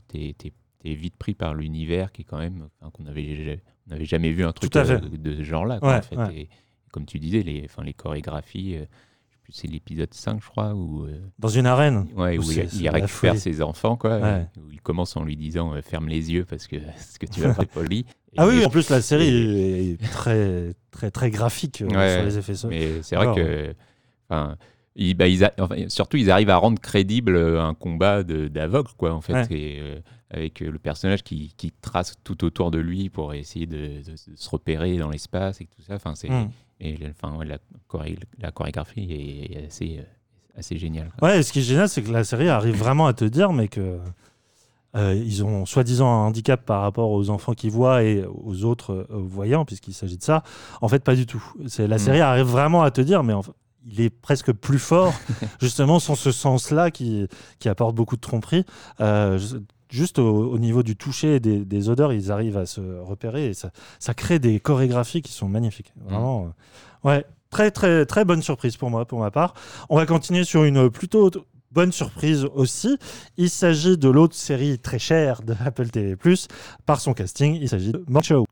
tu es, vite pris par l'univers qui est quand même. enfin, qu'on avait, on n'avait jamais vu un truc euh, de ce genre-là. quoi,
Ouais,
en fait.
ouais.
Et comme tu disais, les, enfin, les chorégraphies, euh, c'est l'épisode 5, je crois, où. euh,
Dans une arène.
Ouais, où
Où
il, il récupère ses enfants, quoi.
Ouais.
Où il commence en lui disant euh, ferme les yeux parce que, [LAUGHS] parce que tu vas pas poli. [LAUGHS]
Ah oui, en plus, la série
et-
est très, très, très graphique euh, sur les effets sonores.
Mais c'est vrai que. Ils, bah, ils a- enfin, surtout, ils arrivent à rendre crédible euh, un combat quoi, en fait.
Ouais.
Et, euh, avec euh, le personnage qui, qui trace tout autour de lui pour essayer de, de- de se repérer dans l'espace et tout ça. Enfin, c'est.
Mm.
Et le- enfin, ouais, la, choré- la chorégraphie est, est assez, euh, assez géniale. quoi.
Ouais, et ce qui est génial, c'est que la série arrive vraiment à te dire, mais que euh, ils ont soi-disant un handicap par rapport aux enfants qui voient et aux autres euh, voyants, puisqu'il s'agit de ça. En fait, pas du tout. C'est la
Mm.
série arrive vraiment à te dire, mais enfin, il est presque plus fort, [LAUGHS] justement, sans ce sens-là qui, qui apporte beaucoup de tromperie. Euh, Juste au, au niveau du toucher et des, des odeurs, ils arrivent à se repérer et ça, ça crée des chorégraphies qui sont magnifiques. Vraiment, euh, ouais, très très très bonne surprise pour moi, pour ma part. On va continuer sur une plutôt bonne surprise aussi. Il s'agit de l'autre série très chère de Apple TV+, par son casting. Il s'agit de Morning Show.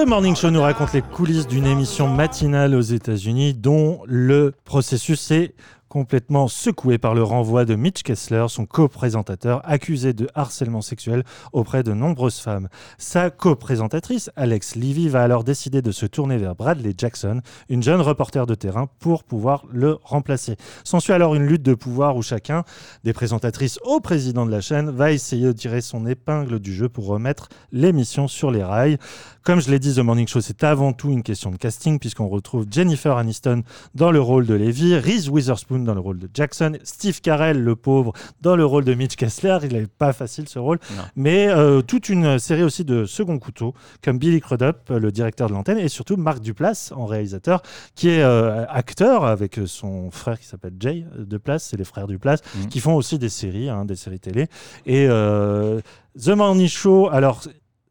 The Morning Show nous raconte les coulisses d'une émission matinale aux États-Unis dont le processus est complètement secoué par le renvoi de Mitch Kessler, son co-présentateur, accusé de harcèlement sexuel auprès de nombreuses femmes. Sa co-présentatrice, Alex Levy, va alors décider de se tourner vers Bradley Jackson, une jeune reporter de terrain, pour pouvoir le remplacer. S'ensuit alors une lutte de pouvoir où chacun, des présentatrices au président de la chaîne, va essayer de tirer son épingle du jeu pour remettre l'émission sur les rails. Comme je l'ai dit, The Morning Show, c'est avant tout une question de casting, puisqu'on retrouve Jennifer Aniston dans le rôle de Levy, Reese Witherspoon dans le rôle de Jackson, Steve Carell, le pauvre, dans le rôle de Mitch Kessler. Il n'est pas facile ce rôle.
Non.
Mais euh, toute une série aussi de second couteau, comme Billy Crudup, le directeur de l'antenne, et surtout Marc Duplass en réalisateur, qui est euh, acteur avec son frère qui s'appelle Jay Duplass, c'est les frères Duplass,
Mhm.
qui font aussi des séries, hein, des séries télé. Et euh, The Morning Show, alors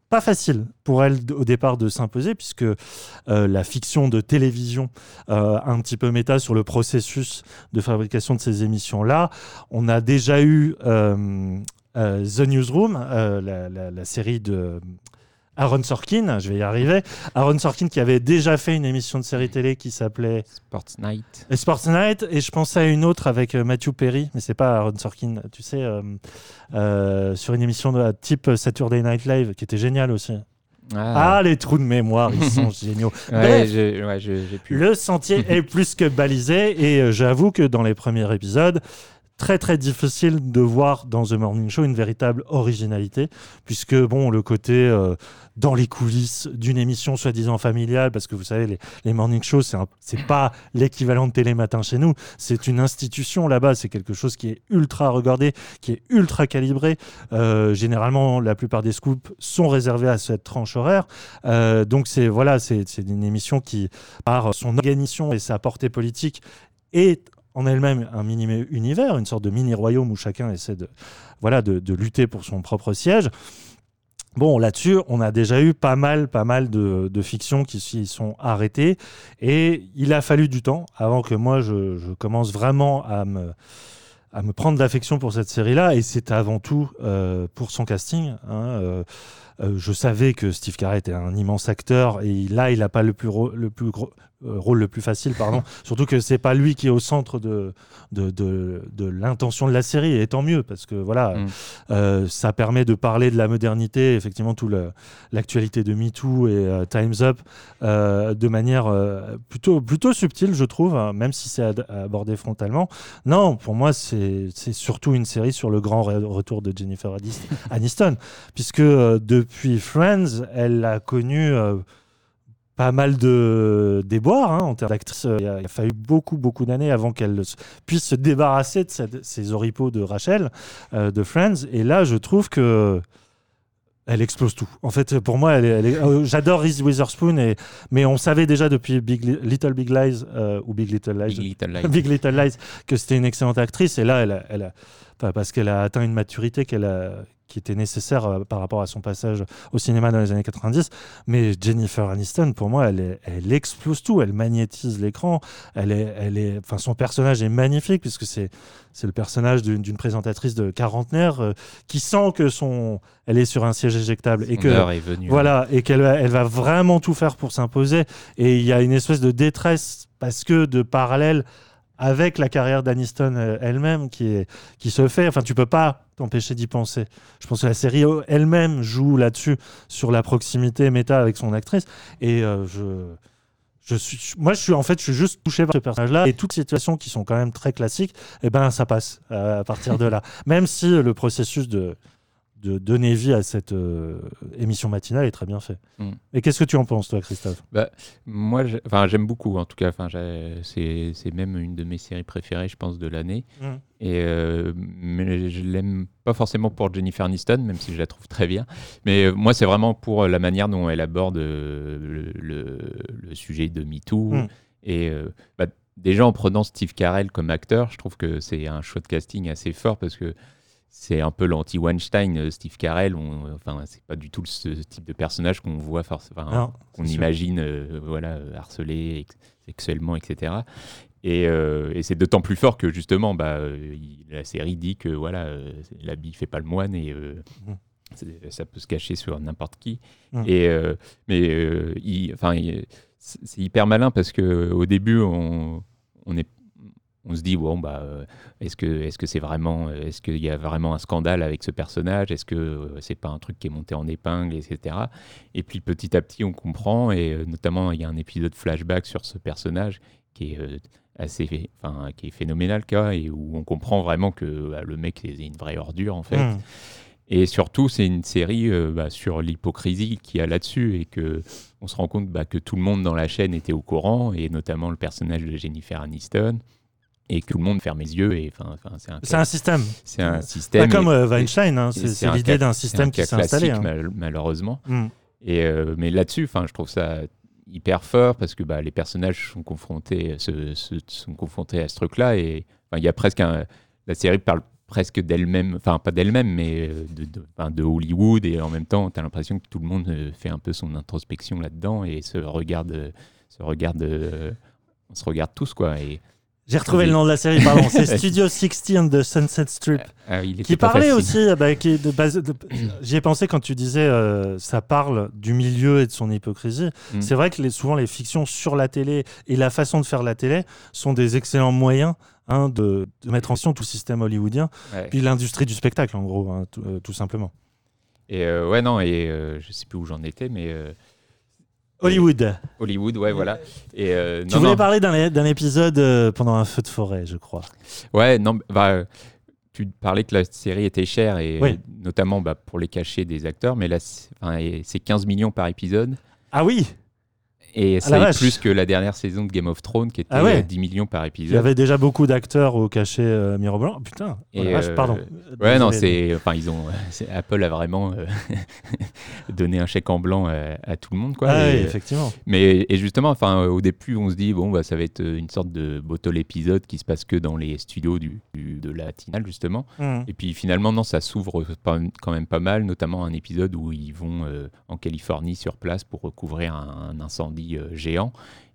pas facile pour elle au départ de s'imposer puisque euh, la fiction de télévision euh, un petit peu méta sur le processus de fabrication de ces émissions là on a déjà eu euh, euh, The Newsroom la série de Aaron Sorkin, je vais y arriver. Aaron Sorkin qui avait déjà fait une émission de série télé qui s'appelait
Sports Night.
Sports Night et je pensais à une autre avec euh, Matthew Perry, mais c'est pas Aaron Sorkin, tu sais, euh, euh, sur une émission de type Saturday Night Live qui était géniale aussi. Ah, les trous de mémoire, ils sont [LAUGHS] géniaux.
ouais,
bref.
j'ai ouais, j'ai- j'ai pu.
Le sentier est [LAUGHS] plus que balisé et j'avoue que dans les premiers épisodes, très très difficile de voir dans The Morning Show une véritable originalité puisque bon le côté euh, dans les coulisses d'une émission soi-disant familiale parce que vous savez les, les morning shows c'est c'est pas l'équivalent de télématin chez nous. C'est une institution là-bas c'est quelque chose qui est ultra regardé qui est ultra calibré. Euh, généralement la plupart des scoops sont réservés à cette tranche horaire. Euh, donc c'est voilà une émission qui par son organisation et sa portée politique est en elle-même un mini univers, une sorte de mini royaume où chacun essaie de, voilà, de lutter pour son propre siège. Bon, là-dessus, on a déjà eu pas mal, pas mal de, de fictions qui s'y sont arrêtées. Et il a fallu du temps avant que moi, je, commence vraiment à me, à me prendre d'affection pour cette série-là. Et c'est avant tout euh, pour son casting. hein, euh, euh, je savais que Steve Carell était un immense acteur et là, il n'a pas le plus, le plus gros, euh, rôle le plus facile, pardon. [LAUGHS] Surtout que c'est pas lui qui est au centre de, de, de, de l'intention de la série, et tant mieux, parce que voilà,
Mm.
euh, ça permet de parler de la modernité, effectivement, tout l'actualité de MeToo et euh, Time's Up de manière plutôt, plutôt subtile, je trouve, hein, même si c'est abordé frontalement. Non, pour moi, c'est c'est surtout une série sur le grand re- retour de Jennifer Anis- Aniston, puisque euh, depuis Friends, elle a connu. euh, pas mal de déboires hein, en termes d'actrice. Il, a- il a fallu beaucoup, beaucoup d'années avant qu'elle se- puisse se débarrasser de cette- ces oripeaux de Rachel, euh, de Friends. Et là, je trouve que elle explose tout. En fait, pour moi, elle elle euh, j'adore Reese Witherspoon, et, mais on savait déjà depuis Big Li- Little Big Lies euh, ou Big Little Lies,
Big Little Lies. [LAUGHS]
Big Little Lies, que c'était une excellente actrice. Et là, elle a, elle a- enfin, parce qu'elle a atteint une maturité qu'elle a, qui était nécessaire euh, par rapport à son passage au cinéma dans les années 90. Mais Jennifer Aniston, pour moi, elle, est- elle explose tout. Elle magnétise l'écran. Elle est, elle est, enfin, son personnage est magnifique puisque c'est, c'est le personnage d'une, présentatrice de quarantenaire euh, qui sent que son, elle est sur un siège éjectable et
Son
que
heure est venue.
voilà, et qu'elle elle va vraiment tout faire pour s'imposer. Et il y a une espèce de détresse parce que de parallèle avec la carrière d'Aniston euh, elle-même qui, se fait. Enfin, tu peux pas t'empêcher d'y penser. Je pense que la série elle-même joue là-dessus, sur la proximité méta avec son actrice. Et euh, je. Suis, moi, je suis en fait, je suis juste touché par ce personnage-là et toutes situations qui sont quand même très classiques, eh ben, ça passe euh, à partir de là. Même si le processus de, de donner vie à cette euh, émission matinale est très bien fait.
Mm.
Et qu'est-ce que tu en penses, toi, Christophe?
Moi, j'ai- enfin, j'aime beaucoup, en tout cas. C'est même une de mes séries préférées, je pense, de l'année.
Mm.
Et euh, mais je l'aime pas forcément pour Jennifer Aniston, même si je la trouve très bien. Mais euh, moi, c'est vraiment pour la manière dont elle aborde le, le- le sujet de MeToo.
Mm.
Et bah, déjà en prenant Steve Carell comme acteur, je trouve que c'est un choix de casting assez fort parce que c'est un peu l'anti-Weinstein, euh, Steve Carell. On, enfin, c'est pas du tout ce type de personnage qu'on voit forcément qu'on imagine euh, voilà, harcelé ex- sexuellement, etc. Et, euh, et c'est d'autant plus fort que justement, bah, il- la série dit que voilà, l'habit fait pas le moine et, euh, c'est- ça peut se cacher sur n'importe qui.
Mm.
Et, euh, mais euh, il- enfin, il- c'est hyper malin parce que au début, on, on est on se dit bon bah euh, est-ce que est-ce que c'est vraiment euh, est-ce qu'il y a vraiment un scandale avec ce personnage? Est-ce que euh, c'est pas un truc qui est monté en épingle etc et puis petit à petit on comprend et notamment il y a un épisode flashback sur ce personnage qui est assez enfin qui est phénoménal quoi et où on comprend vraiment que bah, le mec est une vraie ordure en fait.
Hmm.
et surtout, c'est une série euh, bah, sur l'hypocrisie qu'il y a là-dessus et que on se rend compte bah, que tout le monde dans la chaîne était au courant et notamment le personnage de Jennifer Aniston et que tout le monde ferme les yeux et enfin, enfin, c'est un,
système.
c'est un
Pas
système.
comme
et-
euh, Weinstein, hein, c'est l'idée d'un système qui s'est installé. hein.
mal- malheureusement.
Hmm.
Et euh, mais là-dessus, je trouve ça hyper fort parce que bah, les personnages sont confrontés, se, se- sont confrontés à ce truc-là et il y a presque un, la série parle presque d'elle-même, enfin pas d'elle-même, mais euh, de, de, Hollywood et en même temps, tu as l'impression que tout le monde euh, fait un peu son introspection là-dedans et se regarde, se regarde, on se regarde tous quoi. Et
J'ai retrouvé le nom de la série, pardon. C'est [LAUGHS] Studio 16 de Sunset Strip.
ah, il était
Qui parlait aussi, euh, bah, qui est de base. de- J'y ai pensé quand tu disais euh, ça parle du milieu et de son hypocrisie.
Mm.
C'est vrai que les, souvent les fictions sur la télé et la façon de faire la télé sont des excellents moyens hein, de, de mettre en question tout le système hollywoodien,
Ouais.
puis l'industrie du spectacle en gros, hein, tout, euh, tout simplement.
Et euh, ouais non et euh, je sais plus où j'en étais, mais euh,
Hollywood.
Hollywood, ouais voilà. Et euh,
Tu
non,
voulais
non.
parler d'un épisode euh, pendant un feu de forêt, je crois.
Ouais, non, bah, euh, tu parlais que la série était chère, et
Oui.
notamment bah, pour les cachets des acteurs, mais là, c'est 15 millions par épisode,
Ah oui,
et ça est plus que la dernière saison de Game of Thrones, qui était
Ah ouais.
euh, 10 millions par
il y
épisode.
avait déjà beaucoup d'acteurs au cachet euh, mirobolant. Putain, oh la
Et,
vache,
euh,
pardon.
Ouais, non, c'est, enfin, ils ont, [LAUGHS] Apple a vraiment euh, [LAUGHS] donné un chèque en blanc à, à tout le monde, quoi.
Ah
et,
oui, effectivement.
Mais et justement, enfin, au début, on se dit bon, bah, ça va être une sorte de bottle épisode qui se passe que dans les studios du, du- de la Tinal, justement.
Hmm.
Et puis finalement, non, ça s'ouvre quand même pas mal, notamment un épisode où ils vont en Californie sur place pour recouvrir un, un incendie euh, géant.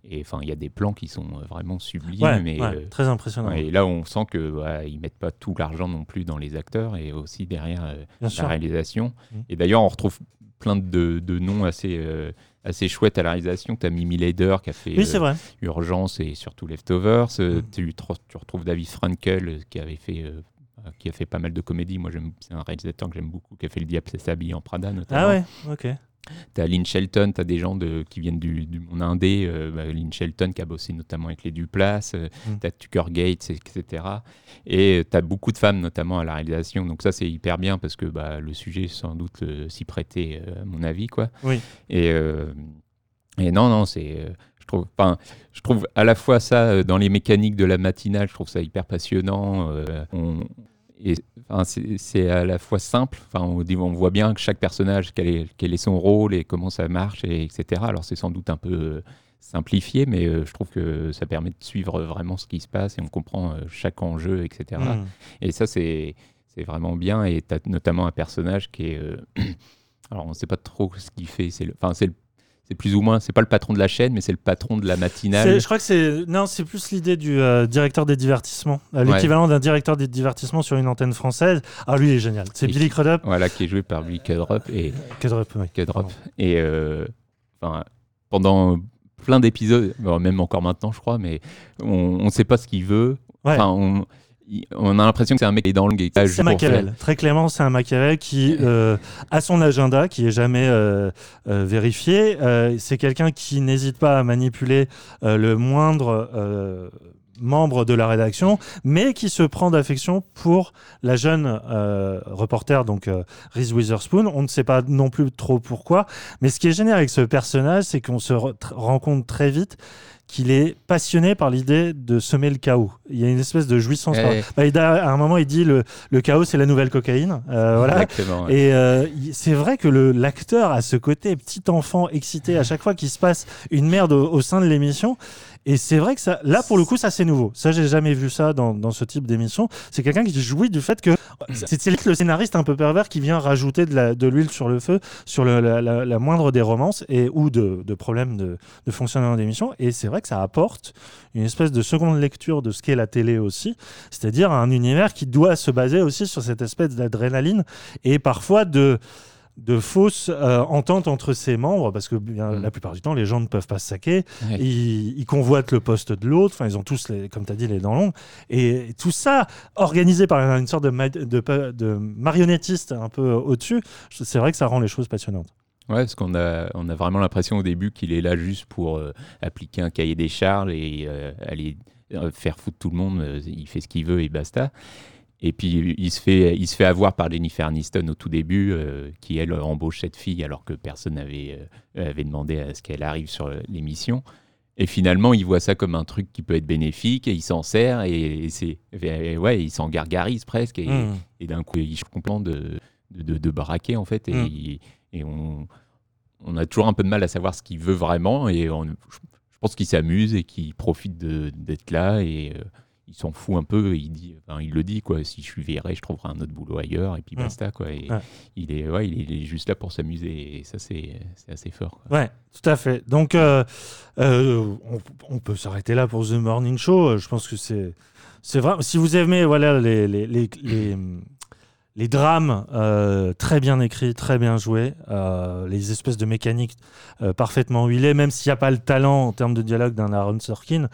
Et enfin, il y a des plans qui sont euh, vraiment sublimes.
Ouais,
mais,
ouais,
euh,
très impressionnant.
ouais, et là, on sent que ouais, ils mettent pas tout l'argent non plus dans les acteurs et aussi derrière euh, la
sûr.
réalisation.
Mhm.
Et d'ailleurs, on retrouve plein de, de noms assez, euh, assez chouettes à la réalisation. Tu as Mimi Leder qui a fait
Oui, c'est vrai.
Urgence et surtout Leftovers.
Mhm.
tu, tr- tu retrouves David Frankel qui avait fait. qui a fait pas mal de comédies. Moi, j'aime- c'est un réalisateur que j'aime beaucoup, qui a fait Le Diable s'habille en Prada, notamment.
Ah ouais, ok.
T'as Lynn Shelton, t'as des gens de, qui viennent du, du monde indé. euh, bah, Lynn Shelton qui a bossé notamment avec les Duplass, euh,
Mm.
t'as Tucker Gates, etc. Et euh, t'as beaucoup de femmes notamment à la réalisation. Donc ça c'est hyper bien parce que bah, le sujet sans doute euh, s'y prêtait euh, à mon avis quoi.
Oui.
Et, et non non c'est je trouve enfin je trouve à la fois ça dans les mécaniques de la matinale, je trouve ça hyper passionnant. on, et enfin, c'est à la fois simple. Enfin, on, voit bien que chaque personnage, quel est, quel est son rôle et comment ça marche, et, etc. Alors, c'est sans doute un peu euh, simplifié, mais euh, je trouve que ça permet de suivre vraiment ce qui se passe et on comprend euh, chaque enjeu, etc.
Hmm.
Et ça, c'est c'est vraiment bien. Et tu as notamment un personnage qui est. euh, [CLEARS THROAT] alors, on ne sait pas trop ce qu'il fait. C'est le- enfin, c'est le- c'est plus ou moins. C'est pas le patron de la chaîne, mais c'est le patron de la matinale.
Je crois que c'est non, c'est plus l'idée du euh, directeur des divertissements, Euh,
Ouais.
l'équivalent d'un directeur des divertissements sur une antenne française. Ah lui il est génial. C'est Billy Crudup.
Voilà, qui est joué par Billy Crudup. Et,
Crudup, oui.
Crudup. Et euh, enfin, pendant plein d'épisodes, même encore maintenant, je crois, mais on ne sait pas ce qu'il veut.
Ouais.
Enfin, on, il- on a l'impression que c'est un mec qui est dans le game.
C'est Machiavel. Très clairement, c'est un Machiavel qui euh, a son agenda, qui est jamais euh, euh, vérifié. C'est quelqu'un qui n'hésite pas à manipuler le moindre membre de la rédaction, mais qui se prend d'affection pour la jeune euh, reporter, donc euh, Reese Witherspoon. On ne sait pas non plus trop pourquoi, mais ce qui est génial avec ce personnage, c'est qu'on se rend compte très vite qu'il est passionné par l'idée de semer le chaos. Il y a une espèce de jouissance.
Ouais.
Bah, a- à un moment, il dit le, le chaos, c'est la nouvelle cocaïne. Euh, voilà.
Ouais.
Et euh, c'est vrai que l'acteur a ce côté petit enfant excité à chaque fois qu'il se passe une merde au, au sein de l'émission. Et c'est vrai que ça, là, pour le coup, ça c'est nouveau. Ça, j'ai jamais vu ça dans, dans ce type d'émission. C'est quelqu'un qui jouit du fait que c'est le scénariste un peu pervers qui vient rajouter de l'huile sur le feu, sur le- la, la- la moindre des romances et ou de, de problèmes de, de fonctionnement d'émission. Et c'est vrai que ça apporte une espèce de seconde lecture de ce qu'est la télé aussi, c'est-à-dire un univers qui doit se baser aussi sur cette espèce d'adrénaline et parfois de de fausses euh, ententes entre ses membres parce que bien,
Mm.
la plupart du temps les gens ne peuvent pas se saquer
Ouais.
ils, ils convoitent le poste de l'autre enfin ils ont tous les, comme tu as dit les dents longues et tout ça organisé par une sorte de, ma- de, de marionnettiste un peu au-dessus c'est vrai que ça rend les choses passionnantes
Ouais, parce qu'on a, on a vraiment l'impression au début qu'il est là juste pour euh, appliquer un cahier des charges et euh, aller faire foutre tout le monde. il fait ce qu'il veut et basta. Et puis il se fait, il se fait avoir par Jennifer Aniston au tout début, euh, qui elle embauche cette fille alors que personne n'avait euh, avait demandé à ce qu'elle arrive sur l'émission. Et finalement, il voit ça comme un truc qui peut être bénéfique et il s'en sert et, et c'est, ouais, il s'en gargarise presque et,
Mm.
et d'un coup, il complètement de, de, de- en fait et,
Mm.
il- et on, on a toujours un peu de mal à savoir ce qu'il veut vraiment et on- je, pense qu'il s'amuse et qu'il profite d'être là et euh, il s'en fout un peu. Il dit, enfin, il le dit quoi. Si je suis viré, je trouverai un autre boulot ailleurs et puis
Mm.
basta quoi. Et
Ouais.
il est, ouais, il est, juste là pour s'amuser et ça c'est, c'est assez fort. quoi.
Ouais, tout à fait. Donc, euh, euh, on, on peut s'arrêter là pour The Morning Show. Je pense que c'est, c'est vrai. Si vous aimez, voilà, les, les, les, les, les drames euh, très bien écrits, très bien joués, euh, les espèces de mécaniques euh, parfaitement huilées, même s'il n'y a pas le talent en termes de dialogue d'un Aaron Sorkin,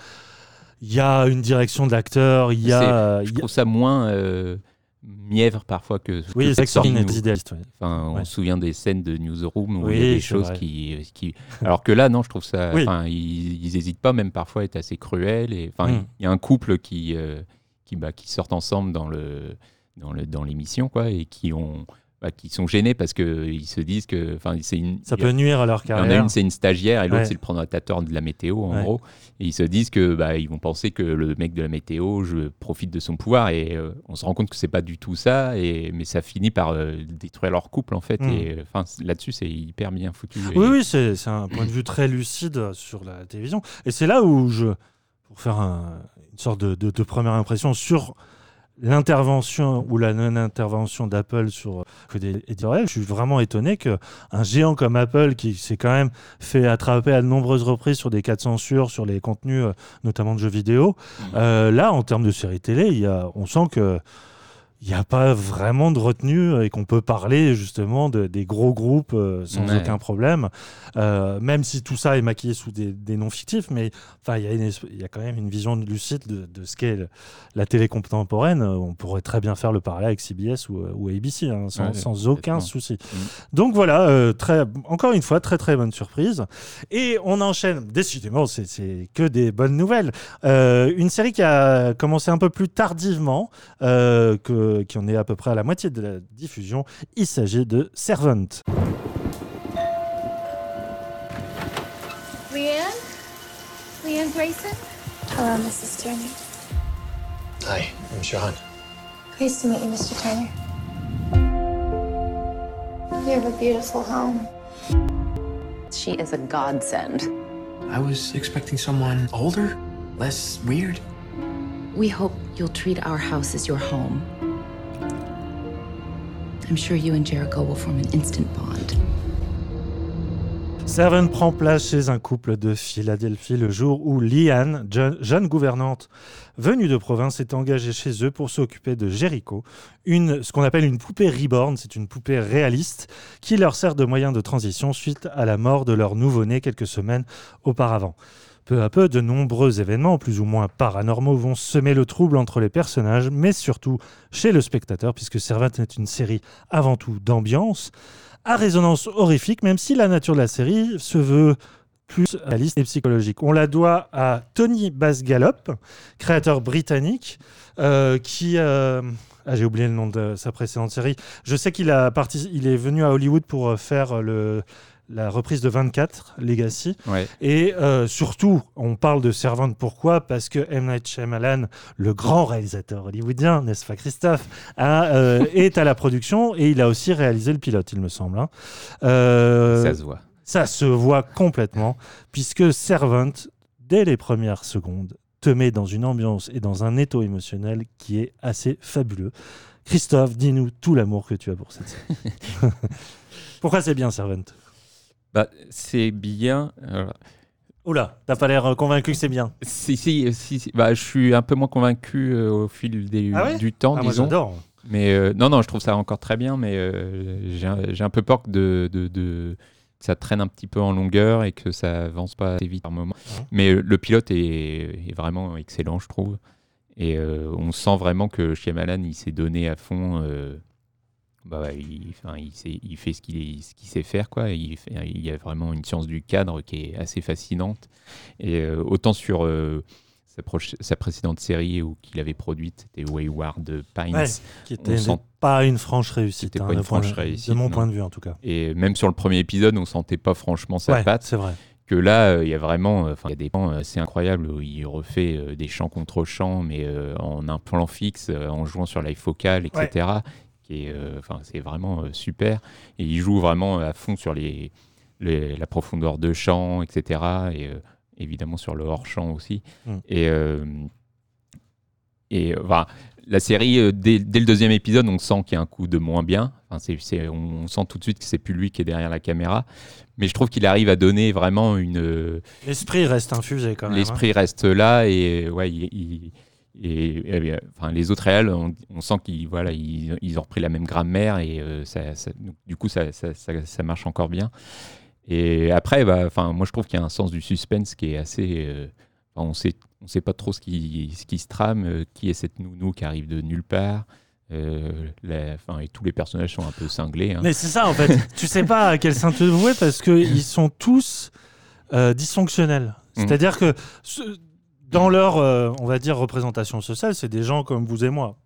il y a une direction de l'acteur, il y a. Euh,
Je
il y a-
trouve ça moins euh, mièvre parfois que.
Oui,
que
Sorkin est
ou-
idéaliste. ouais.
Enfin, on
Ouais.
se souvient des scènes de Newsroom où il y a des choses qui, qui. Alors que là, non, je trouve ça.
Oui.
Ils, ils hésitent pas, même parfois, à être assez cruels. Et enfin,
Mm.
il y a un couple qui euh, qui, bah, qui sortent ensemble dans le dans le dans l'émission, quoi, et qui ont bah, qui sont gênés parce que ils se disent que. C'est une.
Ça
a-
peut nuire à leur
il y en a
carrière.
une, c'est une stagiaire et l'autre,
Ouais.
c'est le présentateur de la météo, en
Ouais.
gros. Et ils se disent que bah, ils vont penser que le mec de la météo je profite de son pouvoir. Et euh, on se rend compte que c'est pas du tout ça. Et, mais ça finit par euh, détruire leur couple, en fait.
Mm.
Et euh, là-dessus, c'est hyper bien foutu. Et-
Oui, oui, c'est c'est un point de vue très lucide sur la télévision. Et c'est là où je, pour faire un- une sorte de, de- de première impression sur l'intervention ou la non-intervention d'Apple sur que des éditoriales, je suis vraiment étonné que un géant comme Apple, qui s'est quand même fait attraper à de nombreuses reprises sur des cas de censure, sur les contenus, euh, notamment de jeux vidéo, euh, là, en termes de séries télé, il y a, on sent que il n'y a pas vraiment de retenue et qu'on peut parler justement de- des gros groupes euh, sans
Ouais.
aucun problème, Euh, même si tout ça est maquillé sous des, des noms fictifs, mais enfin il y, a y quand même une vision lucide de, de ce qu'est la télé contemporaine. Euh, On pourrait très bien faire le parallèle avec CBS ou, ou ABC hein, sans,
Ouais,
sans aucun souci.
Mm.
Donc voilà, euh, très, encore une fois, très très bonne surprise. Et on enchaîne, décidément, c'est- que des bonnes nouvelles. Euh, une série qui a commencé un peu plus tardivement, euh, qui en est à peu près à la moitié de la diffusion. Il s'agit de Servant.
Leanne? Leanne Grayson?
Hello, Mrs. Turner.
Hi, I'm Shahan.
Pleased to meet you, Mr. Turner. You have a beautiful home.
She is a godsend.
I was expecting someone older, less weird.
We hope you'll treat our house as your home. I'm sure you and Jericho will form an instant bond.
Servant prend place chez un couple de Philadelphie le jour où Leanne, jeune, gouvernante venue de province, est engagée chez eux pour s'occuper de Jericho, ce qu'on appelle une poupée reborn, c'est une poupée réaliste qui leur sert de moyen de transition suite à la mort de leur nouveau-né quelques semaines auparavant. Peu à peu, de nombreux événements, plus ou moins paranormaux, vont semer le trouble entre les personnages, mais surtout chez le spectateur, puisque Servant est une série avant tout d'ambiance, à résonance horrifique, même si la nature de la série se veut plus réaliste et psychologique. On la doit à Tony Basgallop, créateur britannique, euh, qui... euh, ah, j'ai oublié le nom de sa précédente série. Je sais qu'il a il est venu à Hollywood pour euh, faire le, la reprise de 24, Legacy.
Ouais.
Et euh, surtout, on parle de Servante, pourquoi? Parce que M. Night Shyamalan, le grand réalisateur hollywoodien, n'est-ce pas Christophe, a, euh, est à la production et il a aussi réalisé le pilote, il me semble. hein. Euh,
Ça se voit.
ça se voit complètement, puisque Servant, dès les premières secondes, te met dans une ambiance et dans un étau émotionnel qui est assez fabuleux. Christophe, dis-nous tout l'amour que tu as pour cette série. [LAUGHS] Pourquoi c'est bien, Servant
Bah, c'est bien. alors,
Oula, t'as pas l'air euh, convaincu que c'est bien.
si, si, si, si, bah, je suis un peu moins convaincu euh, au fil des-
Ah ouais?
du temps,
Ah, moi
disons.
j'adore.
Mais euh, non, non, je trouve ça encore très bien, mais euh, j'ai un, peu peur que, de, de- ça traîne un petit peu en longueur et que ça avance pas assez vite par moment.
Ouais?
Mais le pilote est, est vraiment excellent, je trouve. Et on sent vraiment que Shyamalan, il s'est donné à fond. Bah, il, enfin, il, sait- il fait ce qu'il sait faire, quoi. Il, fait- il y a vraiment une science du cadre qui est assez fascinante. Et euh, autant sur euh, sa, précédente série où qu'il avait produite, c'était Wayward Pines.
Ouais. Qui était
sent-
pas une franche réussite. Hein,
pas une
point-
franche réussite,
De mon
non.
point de vue, en tout cas.
Et même sur le premier épisode, on sentait pas franchement sa
Ouais,
patte.
c'est vrai.
Que là, euh, il y a vraiment, enfin, il y a des plans assez incroyables où il refait euh, des chants contre chants, mais euh, en un plan fixe, en jouant sur la focale, etc. Qui est, euh, enfin, c'est vraiment euh, super. Et il joue vraiment à fond sur les, les- la profondeur de chant, etc. Et euh, évidemment sur le hors champ aussi.
Mm.
Et et voilà, la série, euh, dès, dès le deuxième épisode, on sent qu'il y a un coup de moins bien. Enfin, on, on sent tout de suite que c'est plus lui qui est derrière la caméra. Mais je trouve qu'il arrive à donner vraiment une.
L'esprit reste infusé quand même. hein.
L'esprit reste là et ouais, il- il- et, et, enfin, les autres réels, on, on sent qu'ils voilà, ils, ils ont repris la même grammaire et euh, ça, ça- donc, du coup, ça, ça, marche encore bien. Et après, bah, enfin, moi, je trouve qu'il y a un sens du suspense qui est assez. euh, enfin, on sait, on sait pas trop ce qui, ce qui se trame, euh, qui est cette nounou qui arrive de nulle part. la- et tous les personnages sont un peu cinglés. hein.
Mais c'est ça en fait. [LAUGHS] tu sais pas à quel saint te vouer parce qu'ils sont tous dysfonctionnels.
Mhm.
C'est-à-dire que ce- dans leur, euh, on va dire, représentation sociale, c'est des gens comme vous et moi.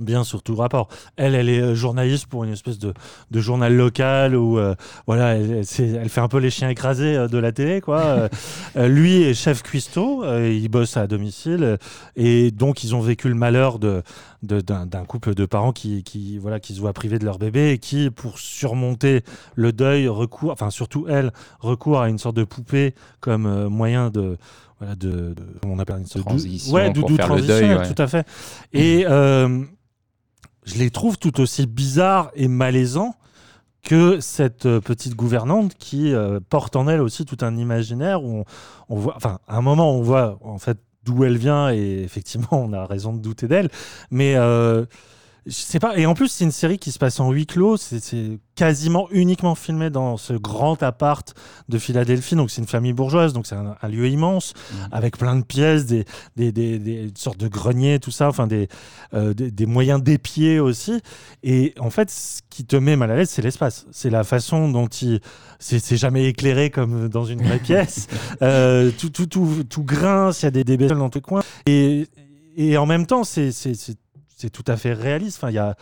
Bien sur tout rapport. Elle, elle est euh, journaliste pour une espèce de, de journal local où euh, voilà, elle, elle, c'est- elle fait un peu les chiens écrasés euh, de la télé, quoi. [LAUGHS] Euh, lui est chef cuistot, il bosse à domicile et donc ils ont vécu le malheur de d'un couple de parents qui, qui voilà qui se voient privés de leur bébé et qui pour surmonter le deuil recourt enfin surtout elle recourt à une sorte de poupée comme moyen de voilà de, de- comment on appelle une sorte de-
Transition
ouais
pour
doudou
le deuil, ouais.
tout à fait et euh, je les trouve tout aussi bizarres et malaisants que cette euh, petite gouvernante qui euh, porte en elle aussi tout un imaginaire où on, on voit, enfin, à un moment, on voit en fait d'où elle vient et effectivement, on a raison de douter d'elle. Mais euh, sais pas. Et en plus, c'est une série qui se passe en huis clos. C'est- quasiment uniquement filmé dans ce grand appart de Philadelphie. Donc, c'est une famille bourgeoise. Donc, c'est un, un lieu immense
Mhm.
avec plein de pièces, des, des, des, des sortes de greniers, tout ça. Enfin, des, euh, des, moyens d'épier aussi. Et en fait, ce qui te met mal à l'aise, c'est l'espace. C'est la façon dont il. C'est jamais éclairé comme dans une vraie [LAUGHS] pièce. Euh, tout, tout, tout, tout grince, il y a des, des dans tous les coins. Et, et en même temps, c'est c'est- tout à fait réaliste. Enfin, il y a,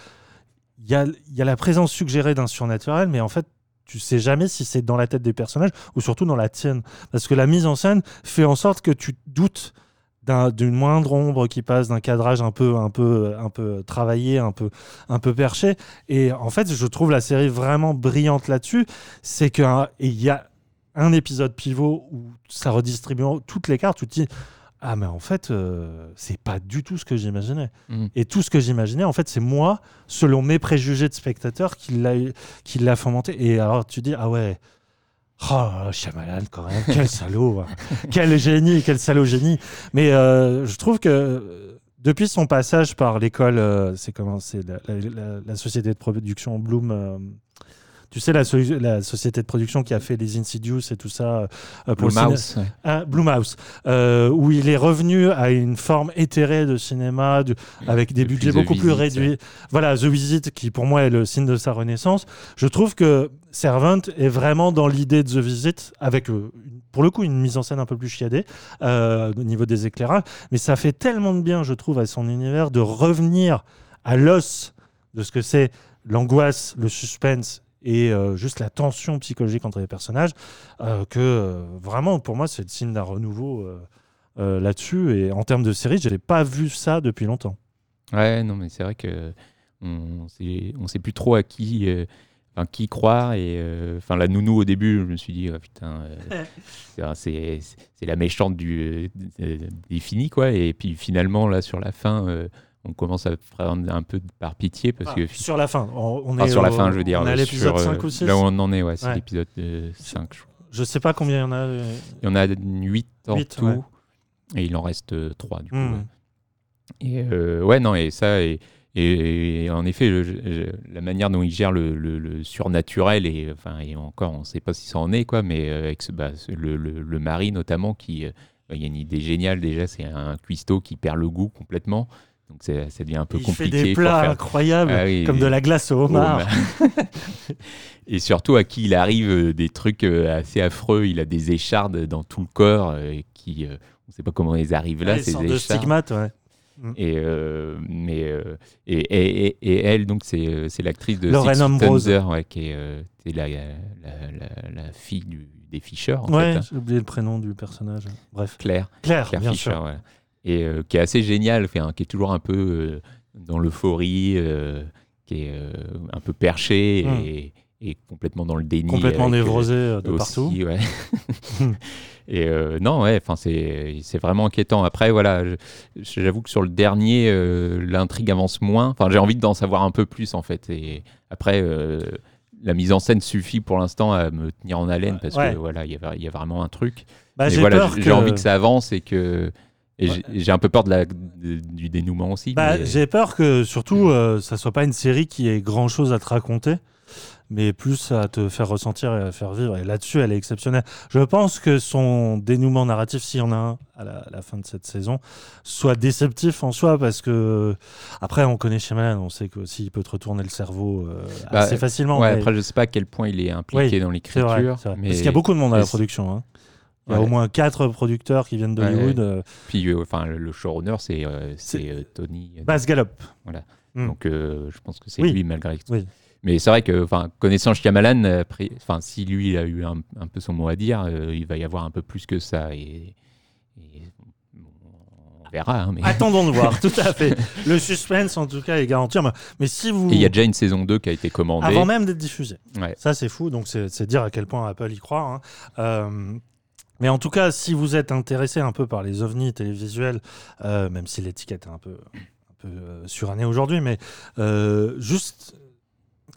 il y, a, il y a la présence suggérée d'un surnaturel, mais en fait, tu sais jamais si c'est dans la tête des personnages ou surtout dans la tienne. Parce que la mise en scène fait en sorte que tu doutes d'un- d'une moindre ombre qui passe, d'un cadrage un peu, un peu, un peu travaillé, un peu, un peu perché. Et en fait, je trouve la série vraiment brillante là-dessus. C'est qu'il y a un épisode pivot où ça redistribue toutes les cartes. Tu te dis, ah, mais en fait, euh, c'est pas du tout ce que j'imaginais.
Mhm.
Et tout ce que j'imaginais, en fait, c'est moi, selon mes préjugés de spectateur, qui l'a qui l'a fomenté. Et alors, tu dis, ah ouais. Oh, Shyamalan, quand même, quel [LAUGHS] salaud, hein. quel génie, quel salaud génie. Mais euh, je trouve que depuis son passage par l'école, euh, c'est comment, c'est la, la- la- la société de production Bloom. Tu sais, la, so- la société de production qui a fait les Insidious et tout ça euh, pour
ouais.
ah, Blumhouse, euh, où il est revenu à une forme éthérée de cinéma, avec des
Depuis
budgets
The
beaucoup plus réduits. Voilà, The Visit, qui pour moi est le signe de sa renaissance. Je trouve que Servant est vraiment dans l'idée de The Visit, avec euh, pour le coup une mise en scène un peu plus chiadée euh, au niveau des éclairages, mais ça fait tellement de bien, je trouve, à son univers de revenir à l'os de ce que c'est l'angoisse, le suspense et euh, juste la tension psychologique entre les personnages, euh, que euh, vraiment, pour moi, c'est le signe d'un renouveau euh, euh, là-dessus. Et en termes de série, je n'ai pas vu ça depuis longtemps.
Ouais, non, mais c'est vrai que on sait, on sait plus trop à qui. euh, enfin, qui croire et euh, enfin la nounou au début, je me suis dit oh, putain, euh, [LAUGHS] c'est- la méchante du euh, des finis quoi. Et puis finalement là sur la fin, euh, on commence à prendre un peu par pitié parce
Ah,
que
sur la fin, on,
enfin,
est
sur la fin, je veux dire,
On est à
euh,
l'épisode
sur, euh,
5 ou 6
Là où on en est, ouais, c'est
Ouais.
l'épisode euh, 5. je crois.
Je sais pas combien il y en a. euh,
Il y en a 8 en tout
ouais.
et il en reste 3 du coup.
hmm.
Et euh, ouais, non, et ça, et, et, et en effet, je- je- la manière dont il gère le, le- le surnaturel, et, enfin, et encore, on ne sait pas si ça en est, quoi, mais euh, avec ce, bah, ce- le, le- le mari notamment, qui, euh, il y a une idée géniale déjà, c'est un cuistot qui perd le goût complètement, donc c'est- ça devient un peu
Il fait
compliqué.
des plats
faire-
incroyables,
Ah oui,
comme de la glace au
Oh,
homard.
bah. [LAUGHS] et surtout à qui il arrive euh, des trucs euh, assez affreux, il a des échardes dans tout le corps, euh, qui, on ne sait pas comment ils arrivent là,
Ouais,
ces
sorte de
échardes.
stigmate, ouais.
Et, euh, mais, euh, et, et, et- et elle, donc, c'est, c'est l'actrice de Feet
Ambrose.
Ouais, qui est, euh, la, la, la- la fille du, des Fisher, en
Ouais,
fait, hein.
j'ai oublié le prénom du personnage. Bref.
Claire.
Claire,
Claire
bien
Fisher,
sûr.
ouais. Et euh, qui est assez géniale, enfin, qui est toujours un peu euh, dans l'euphorie, euh, qui est un peu perché et, et complètement dans le déni.
Complètement névrosé de
aussi,
partout.
ouais. [LAUGHS] et euh, non, ouais, c'est vraiment inquiétant. Après, voilà, j'avoue que sur le dernier, l'intrigue avance moins. Enfin, j'ai envie d'en savoir un peu plus en fait. Et après, la mise en scène suffit pour l'instant à me tenir en haleine parce
Ouais.
que voilà, il y a, y a vraiment un truc.
Bah,
Mais
j'ai
voilà,
que...
envie que ça avance et que et
Ouais.
j'ai- un peu peur de la, de- du dénouement aussi.
Bah,
mais-
J'ai peur que surtout euh, ça soit pas une série qui ait grand chose à te raconter, mais plus à te faire ressentir et à faire vivre. Et là-dessus, elle est exceptionnelle. Je pense que son dénouement narratif, s'il y en a un à la, à la fin de cette saison, soit déceptif en soi parce que après, on connaît Shyamalan, on sait que aussi il peut te retourner le cerveau euh,
Bah,
assez facilement.
Ouais,
mais
après, je sais pas à quel point il est impliqué
Oui,
dans l'écriture. mais
Parce qu'il y a beaucoup de monde à la production. hein. Il y a
Ouais.
au moins quatre producteurs qui viennent d'Hollywood.
ouais.
euh,
Puis, euh, enfin, le, showrunner, c'est euh, Tony.
Baz Gallop. Mm.
Donc, euh, je pense que c'est
Oui.
lui malgré tout.
Oui.
Mais c'est vrai que, enfin, connaissant Shyamalan, enfin, si lui a eu un, un peu son mot à dire, euh, il va y avoir un peu plus que ça. Et, on verra. hein, mais...
Attendons de voir, [LAUGHS] tout à fait. Le suspense, en tout cas, est garanti. Mais- Mais si vous.
Il y a déjà une saison 2 qui a été commandée.
Avant même d'être diffusé.
Ouais.
Ça, c'est fou. Donc, c'est c'est dire à quel point Apple y croit. hein. Euh, mais en tout cas, si vous êtes intéressé un peu par les ovnis télévisuels, euh, même si l'étiquette est un peu, euh, surannée aujourd'hui, mais euh, juste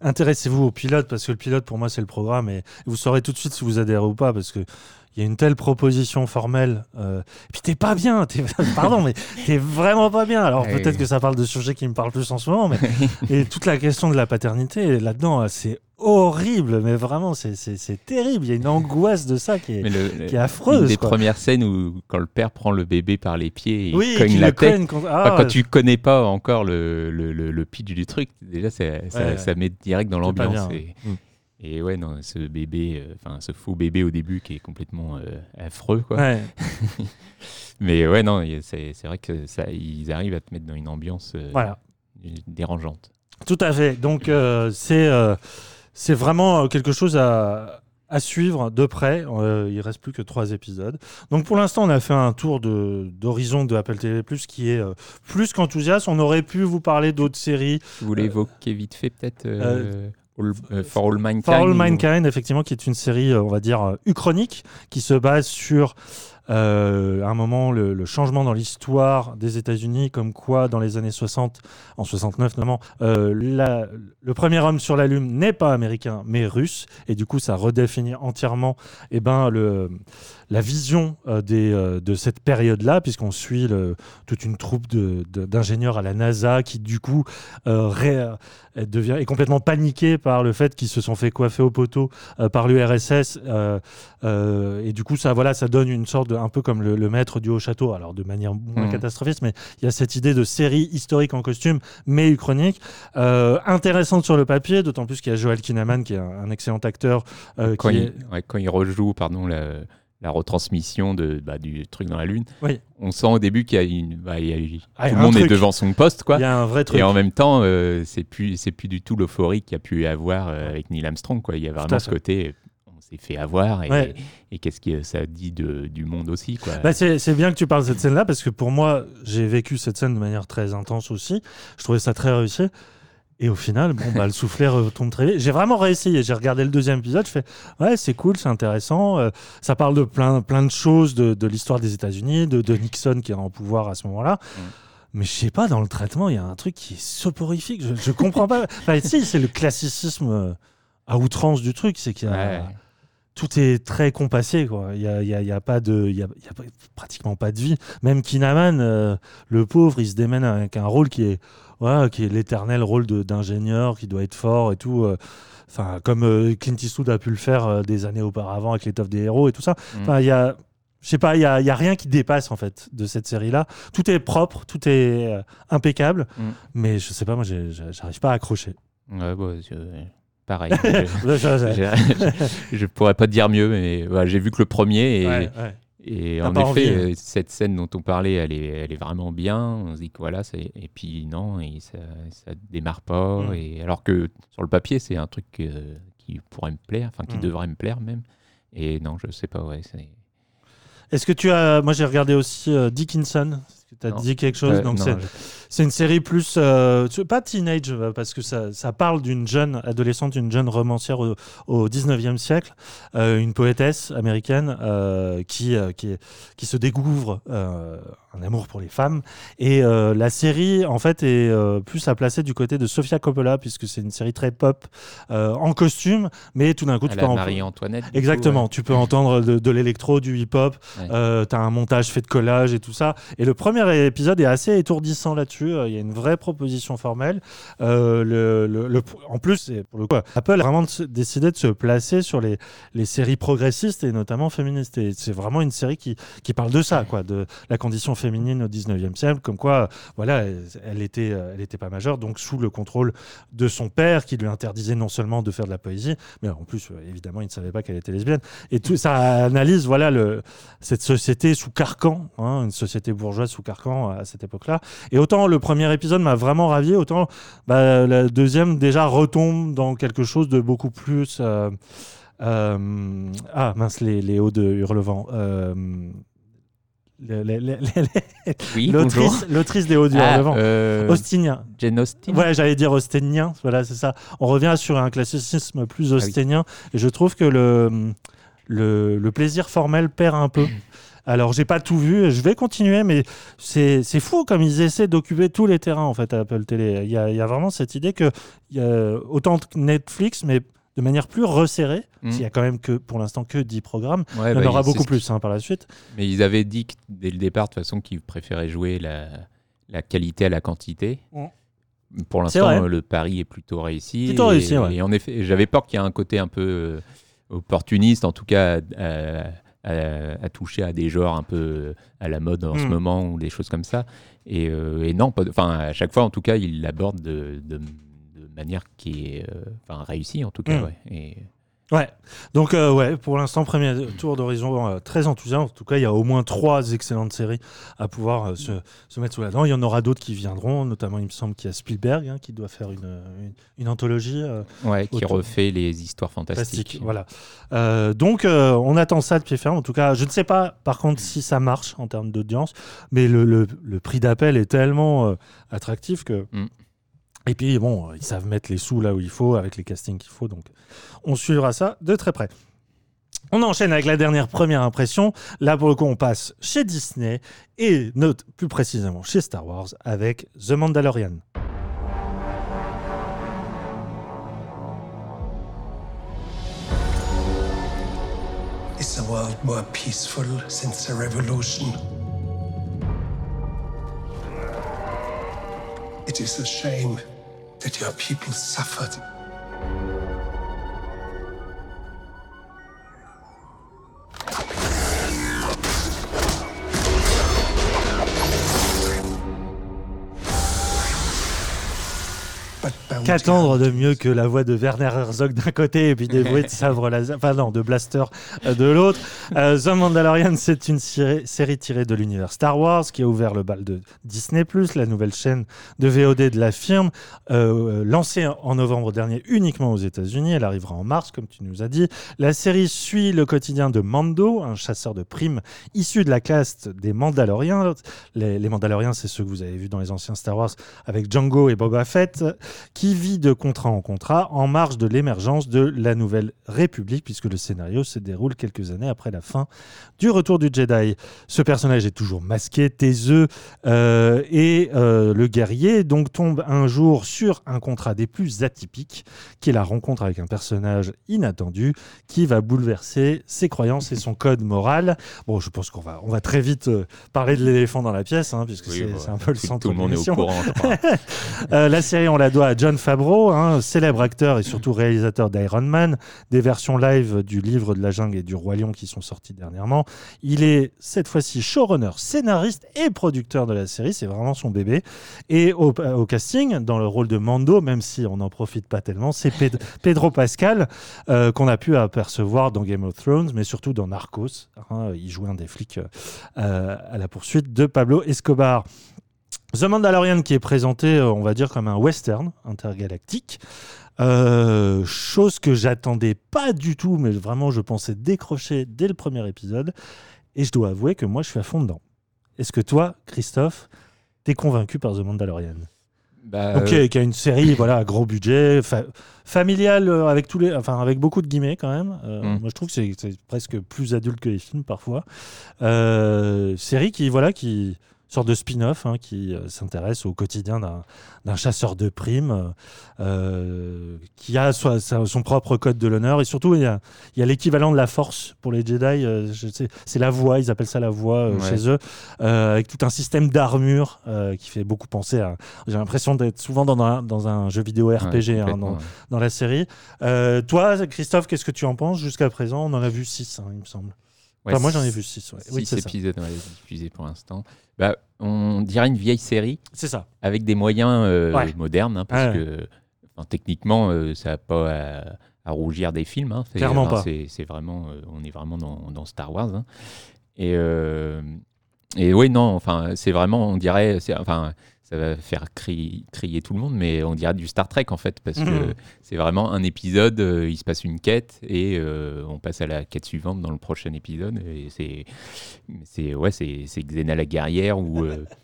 intéressez-vous au pilote parce que le pilote, pour moi, c'est le programme et vous saurez tout de suite si vous adhérez ou pas parce que. Il y a une telle proposition formelle. euh, et puis t'es pas bien. [LAUGHS] Pardon, mais t'es vraiment pas bien. Alors peut-être que ça parle de sujets qui me parlent plus en ce moment, mais [LAUGHS] et toute la question de la paternité là-dedans, c'est horrible. Mais vraiment, c'est- terrible. Il y a une angoisse de ça qui est,
Mais le-
qui est affreuse.
Une des
quoi.
premières scènes où, quand le père prend le bébé par les pieds et
oui,
cogne la tête,
cogne contre-
Enfin,
Ah,
quand tu connais pas encore le, le, pitch du truc, déjà ça, ça,
Ouais,
ça met direct dans l'ambiance. Et. Et ouais, non, ce bébé, euh, enfin ce faux bébé au début qui est complètement euh, affreux, quoi.
Ouais. [LAUGHS]
Mais ouais, non, c'est vrai que ça, ils arrivent à te mettre dans une ambiance euh,
Voilà.
dérangeante.
Tout à fait. Donc, euh, c'est euh, c'est vraiment quelque chose à, à suivre de près. Euh, il reste plus que trois épisodes. Donc, pour l'instant, on a fait un tour de- d'horizon de, Apple TV+, qui est euh, plus qu'enthousiaste. On aurait pu vous parler d'autres séries.
Voulais
Euh,
évoquer vite fait peut-être euh, All- euh, For All Mankind
For All Mankind, effectivement, qui est une série, euh, on va dire, euh, uchronique, qui se base sur euh, à un moment le, le changement dans l'histoire des États-Unis, comme quoi dans les années 60, en 69 notamment, euh, la- le premier homme sur la Lune n'est pas américain mais russe, et du coup ça redéfinit entièrement eh ben, le, la vision euh, des, euh, de cette période-là, puisqu'on suit le- toute une troupe d'ingénieurs à la NASA qui du coup euh, ré- devient, est complètement paniquée par le fait qu'ils se sont fait coiffer au poteau par l'URSS, et du coup ça, voilà, ça donne une sorte de, un peu comme le, le maître du haut château, alors de manière moins
Mhm.
catastrophiste, mais il y a cette idée de série historique en costume, mais uchronique, euh, intéressante sur le papier, d'autant plus qu'il y a Joel Kinnaman qui est un, un excellent acteur. euh,
quand,
qui
il,
est-
ouais, quand il rejoue pardon, la, la retransmission de, bah, du truc dans la Lune,
Oui.
on sent au début qu'il y a une. bah, il y a eu-
Ah,
tout le monde est devant son poste, quoi.
Il y a un vrai truc.
Et en même temps, euh, c'est plus, c'est plus du tout l'euphorie qu'il y a pu y avoir euh, avec Neil Armstrong. Quoi. Il y a vraiment ce côté, on s'est fait avoir et,
Ouais.
et qu'est-ce que ça dit de, du monde aussi. Quoi.
Bah, c'est c'est bien que tu parles de cette scène-là parce que pour moi, j'ai vécu cette scène de manière très intense aussi. Je trouvais ça très réussi. Et au final, bon, bah, le soufflet retombe très vite. J'ai vraiment réessayé. J'ai regardé le deuxième épisode. Je fais, ouais, c'est cool, c'est intéressant. Euh, ça parle de plein, plein de choses, de, de l'histoire des États-Unis, de, de Nixon qui est en pouvoir à ce moment-là. Mais je sais pas, dans le traitement, il y a un truc qui est soporifique. Je, je comprends pas. [LAUGHS] Enfin, si, c'est le classicisme euh, à outrance du truc. C'est qu'il y a.
Ouais.
Tout est très compassé, quoi. Il y a, y a- y a pas de, il y a, y pratiquement pas de vie. Même Kinaman, euh, le pauvre, il se démène avec un rôle qui est, ouais, qui est l'éternel rôle d'ingénieur, qui doit être fort et tout. euh, Enfin, comme euh, Clint Eastwood a pu le faire euh, des années auparavant avec l'étoffe des héros et tout ça.
Mm.
Enfin, il y a, je sais pas, il y a, y a rien qui dépasse en fait de cette série-là. Tout est propre, tout est euh, impeccable,
Mm.
mais je sais pas, moi, j'arrive pas à accrocher.
Ouais, bah, [LAUGHS] je- pareil. je,
Je- je-
je- je pourrais pas te dire mieux, mais j'ai vu que le premier et,
Ouais, ouais.
Et en effet,
envie.
euh, cette scène dont on parlait, elle est, elle est vraiment bien. On se dit que voilà, c'est et puis non, et ça, ça démarre pas.
Mm.
Et alors que sur le papier, c'est un truc euh, qui pourrait me plaire, enfin qui
Mm.
devrait me plaire même. Et non, je sais pas, ouais, c'est.
Est-ce que tu as. Moi, j'ai regardé aussi euh, Dickinson. Est-ce que tu as
Non.
dit quelque chose?
Euh,
Donc,
non,
c'est,
je-
c'est une série plus. euh, pas teenage, euh, parce que ça, ça parle d'une jeune adolescente, une jeune romancière au, au 19e siècle, euh, une poétesse américaine euh, qui, qui, se découvre un amour pour les femmes. Et la série, en fait, est plus à placer du côté de Sofia Coppola, puisque c'est une série très pop, en costume, mais tout d'un coup,
à
tu
la
peux en-
Marie-Antoinette. coup,
Exactement,
ouais.
tu peux entendre de, de l'électro, du hip-hop,
Ouais.
tu as un montage fait de collage et tout ça. Et le premier épisode est assez étourdissant là-dessus, Euh, il y a une vraie proposition formelle. Euh, le, le- le- en plus, c'est pour le coup, Apple a vraiment décidé de se placer sur les, les séries progressistes et notamment féministes. Et c'est vraiment une série qui, qui parle de ça, quoi, de la condition féminine au 19e siècle, comme quoi, voilà, elle, était, euh, elle était pas majeure, donc sous le contrôle de son père qui lui interdisait non seulement de faire de la poésie, mais en plus, évidemment, il ne savait pas qu'elle était lesbienne. Et tout ça analyse voilà, le, cette société sous carcan, hein, une société bourgeoise sous carcan à cette époque-là. Et autant le premier épisode m'a vraiment ravi, autant bah, le deuxième déjà retombe dans quelque chose de beaucoup plus. euh, euh, ah mince, les, les hauts de Hurlevent. Euh,
Oui.
L'autrice des hauts du
Ah,
Hurlevent.
euh,
Austinien.
Jane Austen.
Ouais, j'allais dire austénien, voilà, c'est ça. On revient sur un classicisme plus
oui.
austénien, et je trouve que le, le, le plaisir formel perd un peu. Alors, j'ai pas tout vu, je vais continuer, mais c'est fou comme ils essaient d'occuper tous les terrains, en fait, à Apple Télé. Il y a, il y a vraiment cette idée que il y a autant que Netflix, mais de manière plus resserrée,
Mm.
s'il y a quand même que, pour l'instant, que 10 programmes.
Ouais,
il y en
bah,
aura beaucoup plus hein, par la suite.
Mais ils avaient dit que, dès le départ, de toute façon, qu'ils préféraient jouer la, la qualité à la quantité. Pour l'instant, le pari est plutôt réussi.
Plutôt
et,
réussi, ouais.
Et en effet, j'avais peur qu'il y ait un côté un peu euh, opportuniste, en tout cas, à- à toucher à des genres un peu euh, à la mode en ce
Mm.
moment ou des choses comme ça. Et, euh, et non, enfin, à chaque fois, en tout cas, il l'aborde de, de- de manière qui est euh, enfin, réussie, en tout cas.
Mm.
ouais. Et,
Ouais, donc euh, ouais, pour l'instant, premier tour d'horizon euh, très enthousiaste. En tout cas, il y a au moins trois excellentes séries à pouvoir euh, se, se mettre sous la dent. Il y en aura d'autres qui viendront, notamment, il me semble qu'il y a Spielberg hein, qui doit faire une, une, une anthologie.
ouais, qui refait les histoires fantastiques.
fantastique. Voilà. Donc, on attend ça de pied ferme. En tout cas, je ne sais pas, par contre, si ça marche en termes d'audience, mais le, le- le prix d'appel est tellement attractif que.
Mm.
Et puis, bon, ils savent mettre les sous là où il faut, avec les castings qu'il faut. Donc, on suivra ça de très près. On enchaîne avec la dernière première impression. Là, pour le coup, on passe chez Disney et note plus précisément chez Star Wars avec The Mandalorian.
Is the world more peaceful since the revolution? That your people suffered.
Qu'attendre de mieux que la voix de Werner Herzog d'un côté et puis des [LAUGHS] bruits de sabre laser, enfin non, de blaster euh, de l'autre. Euh, The Mandalorian, c'est une série, série tirée de l'univers Star Wars qui a ouvert le bal de Disney+, la nouvelle chaîne de VOD de la firme, euh, lancée en novembre dernier uniquement aux États-Unis. Elle arrivera en mars, comme tu nous as dit. La série suit le quotidien de Mando, un chasseur de primes issu de la caste des Mandaloriens. Les, les Mandaloriens, c'est ceux que vous avez vus dans les anciens Star Wars avec Django et Boba Fett. Qui vit de contrat en contrat en marge de l'émergence de la Nouvelle République, puisque le scénario se déroule quelques années après la fin du retour du Jedi. Ce personnage est toujours masqué, taiseux, euh, et euh, le guerrier donc tombe un jour sur un contrat des plus atypiques, qui est la rencontre avec un personnage inattendu qui va bouleverser ses croyances et son code moral. Bon, je pense qu'on va, on va très vite euh, parler de l'éléphant dans la pièce, hein, puisque
Oui,
c'est
bah,
c'est un peu le
tout,
centre
tout
de l'émission. [LAUGHS] la série, on la à John Favreau, hein, célèbre acteur et surtout réalisateur d'Iron Man, des versions live du livre de la jungle et du roi lion qui sont sorties dernièrement. Il est cette fois-ci showrunner, scénariste et producteur de la série, c'est vraiment son bébé. Et au, au casting, dans le rôle de Mando, même si on n'en profite pas tellement, c'est Ped- [LAUGHS] Pedro Pascal, euh, qu'on a pu apercevoir dans Game of Thrones, mais surtout dans Narcos. hein. il jouait un des flics euh, à la poursuite de Pablo Escobar. The Mandalorian qui est présenté, euh, on va dire, comme un western intergalactique. Euh, chose que j'attendais pas du tout, mais vraiment je pensais décrocher dès le premier épisode. Et je dois avouer que moi je suis à fond dedans. Est-ce que toi, Christophe, t'es convaincu par The Mandalorian?
Bah,
Ok,
euh,
qui a une série, voilà, à gros budget, fa- familiale, euh, avec tous les, enfin avec beaucoup de guillemets quand même.
Mm.
Moi, je trouve que c'est- presque plus adulte que les films parfois. Série qui, voilà, qui sorte de spin-off, hein, qui euh, s'intéresse au quotidien d'un chasseur de primes, euh, qui a so- sa- son propre code de l'honneur et surtout il y a, l'équivalent de la force pour les Jedi. euh, c'est la voix, ils appellent ça la voix
Ouais.
chez eux, avec tout un système d'armure qui fait beaucoup penser à. J'ai l'impression d'être souvent dans un, dans un jeu vidéo
ouais,
RPG hein, dans,
ouais.
dans la série. Euh, toi, Christophe, qu'est-ce que tu en penses Jusqu'à présent, on en a vu 6, il me semble.
Ouais,
Enfin, moi, j'en ai vu 6. Ouais. Oui,
épisodes ouais, diffusés pour l'instant. Bah, on dirait une vieille série
C'est ça.
avec des moyens euh, modernes, hein, parce que enfin, techniquement, euh, ça n'a pas à, à rougir des films. hein. C'est-
Clairement
enfin,
pas.
C'est vraiment, euh, on est vraiment dans, dans Star Wars. hein. Et, euh, et oui, non, enfin, c'est vraiment, on dirait, c'est- enfin, ça va faire crier, crier tout le monde, mais on dirait du Star Trek en fait, parce que
Mhm.
c'est vraiment un épisode, euh, il se passe une quête et euh, on passe à la quête suivante dans le prochain épisode. Et c'est, c'est ouais, c'est c'est Xena la guerrière ou euh, [LAUGHS]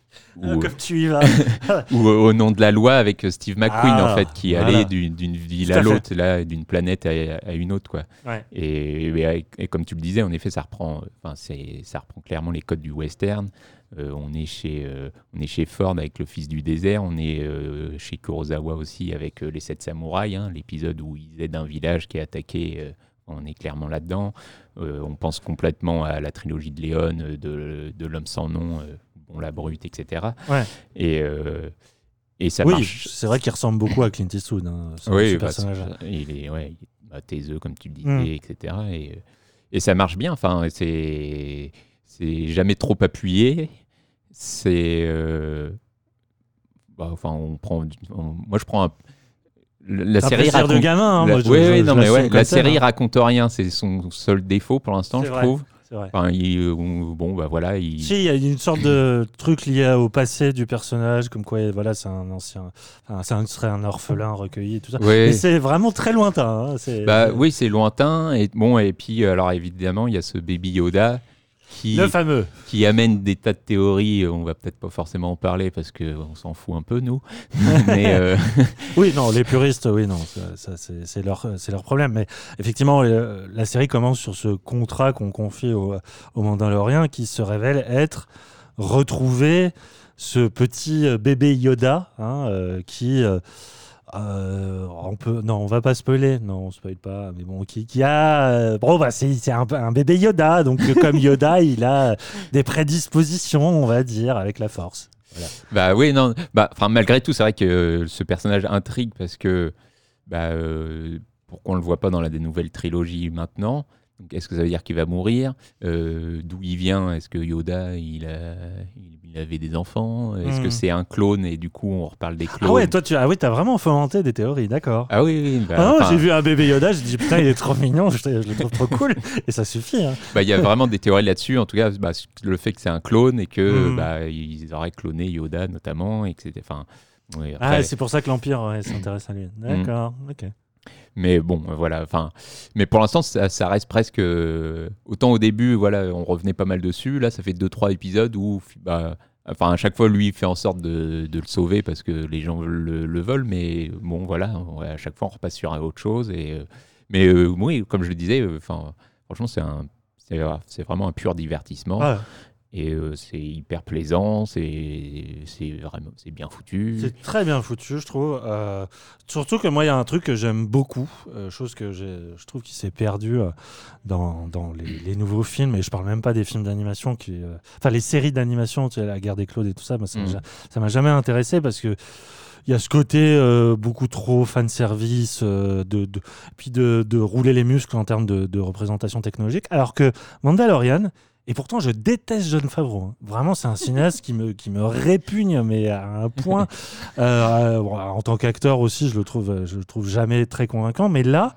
Ah,
ou,
comme tu y vas. [LAUGHS]
ou, au nom de la loi avec Steve McQueen
Ah,
en fait qui
voilà.
allait d'une d'une ville à l'autre là d'une planète à, à une autre quoi
Ouais.
et, et- et comme tu le disais en effet ça reprend enfin c'est ça reprend clairement les codes du western Euh, on est chez euh, on est chez Ford avec le fils du désert on est euh, chez Kurosawa aussi avec les sept samouraïs hein, l'épisode où ils aident un village qui est attaqué on est clairement là-dedans on pense complètement à la trilogie de Léon de, de l'homme sans nom bon la brute etc
Ouais.
et et ça
oui,
marche
c'est vrai qu'il ressemble beaucoup à Clint Eastwood, hein, ce,
oui, bah,
personnage.
c'est- il est, ouais, il est taiseux, comme tu le disais,
Mm.
etc. Et, et ça marche bien. Enfin, c'est, c'est jamais trop appuyé. C'est, euh, bah, enfin, on prend, on- moi je prends un, la série
plaisir de
raconte.
gamin. hein,
la,
moi, je-
oui,
je-
oui,
je
non, mais ouais, la série
hein.
raconte rien. C'est son seul défaut pour l'instant, je
vrai.
trouve.
C'est vrai.
Enfin, il, euh, bon, bah voilà, il.
Si, il y a une sorte de [CLEARS THROAT] truc lié au passé du personnage, comme quoi voilà, c'est un ancien. Enfin, c'est un, serait un orphelin recueilli et tout ça. Mais c'est vraiment très lointain. hein,
Bah oui, c'est lointain. Et bon, et puis alors évidemment, il y a ce baby Yoda qui.
Le fameux.
qui amène des tas de théories. On va peut-être pas forcément en parler parce qu'on s'en fout un peu, nous. [LAUGHS] Mais euh, [LAUGHS]
Oui, non, les puristes, oui, non, c'est leur, problème. Mais effectivement, la série commence sur ce contrat qu'on confie au, au Mandalorien qui se révèle être retrouver ce petit euh, bébé Yoda hein, euh, qui. euh, euh, on peut, non, on va pas spoiler, non, on spoil pas, mais bon, qui, a, euh, bon, bah, c'est un, bébé Yoda, donc euh, comme Yoda, [LAUGHS] il a des prédispositions, on va dire, avec la Force.
bah oui, non. Bah, enfin, malgré tout, c'est vrai que ce personnage intrigue parce que bah, euh, pourquoi on le voit pas dans la des nouvelles trilogies maintenant Est-ce que ça veut dire qu'il va mourir? D'où il vient? Est-ce que Yoda il, a, il il avait des enfants Est-ce que
Hmm.
c'est un clone et du coup on reparle des clones
Ah ouais, toi, tu ah oui, as vraiment fomenté des théories, d'accord.
Ah oui, oui. bah,
Ah non,
enfin,
j'ai vu un bébé Yoda, j'ai dit putain, il est trop mignon, je, je le trouve trop cool. Et ça suffit. hein.
Bah, Il y a vraiment des théories là-dessus, en tout cas, bah, le fait que c'est un clone et que
Mm.
bah, ils auraient cloné Yoda notamment, et que c'était. Enfin, oui,
Ah, c'est pour ça que l'Empire ouais, s'intéresse à lui. D'accord, ok.
Mais bon, euh, voilà. Enfin, mais pour l'instant, ça, ça reste presque. euh, autant au début, voilà, on revenait pas mal dessus. Là, ça fait deux trois épisodes où, bah, Enfin, à chaque fois, lui, il fait en sorte de, de le sauver parce que les gens le, le veulent, mais bon, voilà, à chaque fois, on repasse sur autre chose. Et, euh, mais oui, comme je le disais, franchement, c'est c'est vraiment un pur divertissement.
Ouais.
Et euh, c'est hyper plaisant, c'est c'est vraiment c'est bien foutu.
C'est très bien foutu, je trouve. Euh, surtout que moi, il y a un truc que j'aime beaucoup, euh, chose que j'ai- je trouve qui s'est perdu euh, dans, dans les, les nouveaux films, et je parle même pas des films d'animation, qui, enfin les séries d'animation, tu sais, la guerre des Claudes et tout ça, ça m'a ça m'a jamais intéressé parce que il y a ce côté euh, beaucoup trop fan service, de, de- puis de, de rouler les muscles en termes de, de représentation technologique, alors que Mandalorian. Et pourtant, je déteste John Favreau. hein. Vraiment, c'est un cinéaste qui me, qui me répugne, mais à un point. [LAUGHS] Euh, bon, en tant qu'acteur aussi, je le trouve, je le trouve jamais très convaincant. Mais là,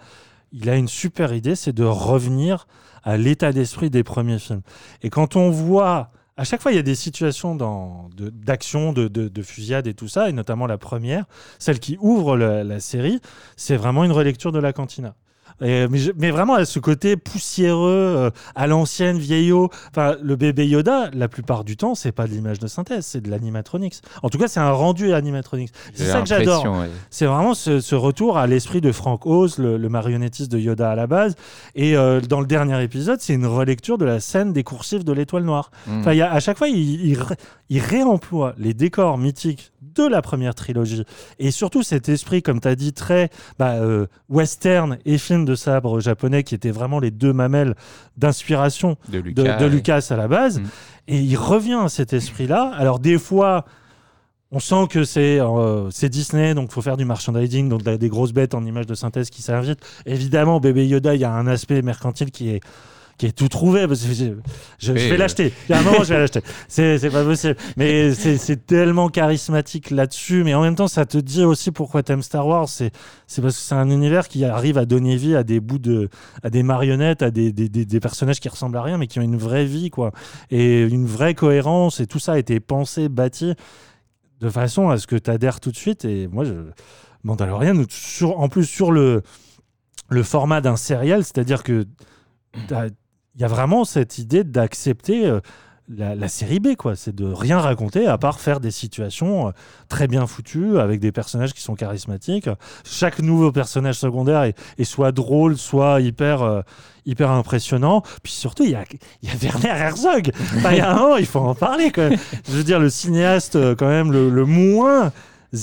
il a une super idée, c'est de revenir à l'état d'esprit des premiers films. Et quand on voit, à chaque fois, il y a des situations de- d'action, de, de, de fusillade et tout ça, et notamment la première, celle qui ouvre la série, c'est vraiment une relecture de la cantina. Et- mais, je- mais vraiment à ce côté poussiéreux, euh, à l'ancienne, vieillot. Enfin, le bébé Yoda, la plupart du temps, c'est pas de l'image de synthèse, c'est de l'animatronics. En tout cas, c'est un rendu animatronics. C'est ça que j'adore.
ouais.
C'est vraiment ce, ce retour à l'esprit de Frank Oz, le, le marionnettiste de Yoda à la base. Et euh, dans le dernier épisode, c'est une relecture de la scène des coursives de l'étoile noire.
Mm.
Enfin, y a- à chaque fois, il, il ré- il réemploie les décors mythiques de la première trilogie. Et surtout cet esprit, comme tu as dit, très bah, euh, western et film de sabre japonais, qui étaient vraiment les deux mamelles d'inspiration
de Lucas.
de
ouais.
Lucas à la base.
Mm.
Et il revient à cet esprit-là. Alors, des fois, on sent que c'est euh, c'est Disney, donc il faut faire du merchandising, donc des grosses bêtes en images de synthèse qui s'invitent. Évidemment, bébé Yoda, il y a un aspect mercantile qui est qui est tout trouvé parce que je, je- je
Oui,
vais l'acheter. Il y a un moment, je vais l'acheter. [LAUGHS] C'est pas possible. Mais c'est tellement charismatique là-dessus. Mais en même temps, ça te dit aussi pourquoi t'aimes Star Wars. C'est parce que c'est un univers qui arrive à donner vie à des bouts de, à des marionnettes, à des, des, des- des personnages qui ressemblent à rien, mais qui ont une vraie vie, quoi. Et une vraie cohérence. Et tout ça a été pensé, bâti de façon à ce que tu adhères tout de suite. Et moi, je, Mandalorian, sur, en plus sur le, le format d'un serial, c'est-à-dire que il y a vraiment cette idée d'accepter euh, la, série B, quoi. C'est de rien raconter à part faire des situations euh, très bien foutues avec des personnages qui sont charismatiques. Chaque nouveau personnage secondaire est, soit drôle, soit hyper, euh, hyper impressionnant. Puis surtout, il y a, y a Werner Herzog. Il y a un il faut en parler, quand même. Je veux dire, le cinéaste, quand même, le moins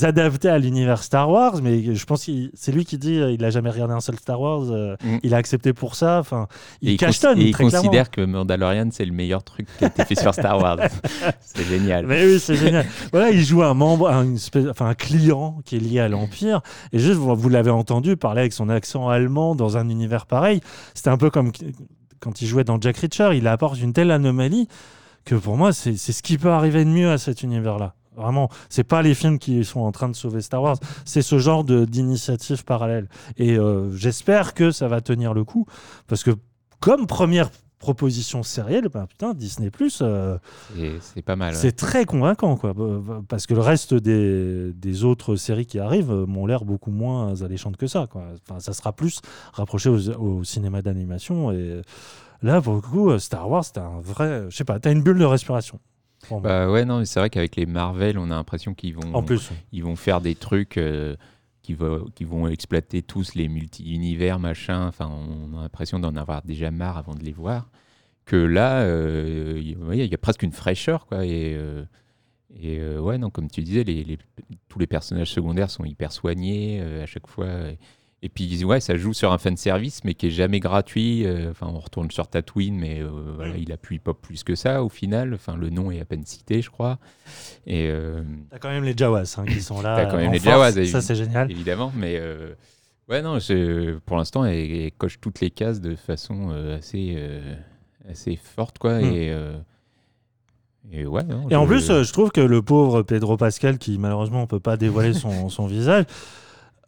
adapté à l'univers Star Wars, mais je pense que c'est lui qui dit il a jamais regardé un seul Star Wars, euh,
Mm.
il a accepté pour ça. Enfin,
Et
il cachetonne
et il
clairement.
considère que Mandalorian, c'est le meilleur truc qui a été fait sur Star Wars. [LAUGHS] c'est génial.
Mais oui, c'est génial. voilà, il joue un membre, un, une espèce- enfin, un client qui est lié à l'Empire. Et juste, vous, vous l'avez entendu parler avec son accent allemand dans un univers pareil. C'était un peu comme qu- quand il jouait dans Jack Reacher. Il apporte une telle anomalie que pour moi, c'est c'est ce qui peut arriver de mieux à cet univers-là. Vraiment, c'est pas les films qui sont en train de sauver Star Wars, c'est ce genre d'initiative parallèle. Et euh, j'espère que ça va tenir le coup, parce que comme première proposition sérielle, bah, putain, Disney Plus,
Et C'est pas mal. ouais.
c'est très convaincant, quoi. bah, bah, Parce que le reste des, des autres séries qui arrivent euh, m'ont l'air beaucoup moins alléchantes que ça, quoi. Enfin, ça sera plus rapproché au, au cinéma d'animation. Et là, pour le coup, euh, Star Wars, t'as un vrai. Je sais pas, t'as une bulle de respiration.
Bah ouais, non, c'est vrai qu'avec les Marvel, on a l'impression qu'ils vont,
en plus.
ils vont faire des trucs euh, qui, va- qui vont exploiter tous les multi-univers, machin. Enfin, on a l'impression d'en avoir déjà marre avant de les voir. Que là, euh, il y a presque une fraîcheur, quoi. Et, euh, et euh, ouais, non, comme tu disais, les, les- tous les personnages secondaires sont hyper soignés euh, à chaque fois. Et, et puis, ouais, ça joue sur un fan service, mais qui est jamais gratuit. Euh, Enfin, on retourne sur Tatooine, mais euh, voilà, il appuie pas plus que ça au final. Enfin, le nom est à peine cité, je crois. Et euh,
T'as quand même les Jawas hein, qui sont là.
T'as quand même
en
les
force.
Jawas,
Ça, c'est génial.
évidemment, mais euh, ouais, non, pour l'instant, elle, elle coche toutes les cases de façon assez, assez forte, quoi.
Mm.
Et, et ouais, non,
Et en plus, je trouve que le pauvre Pedro Pascal, qui malheureusement on peut pas dévoiler son, [LAUGHS] son visage,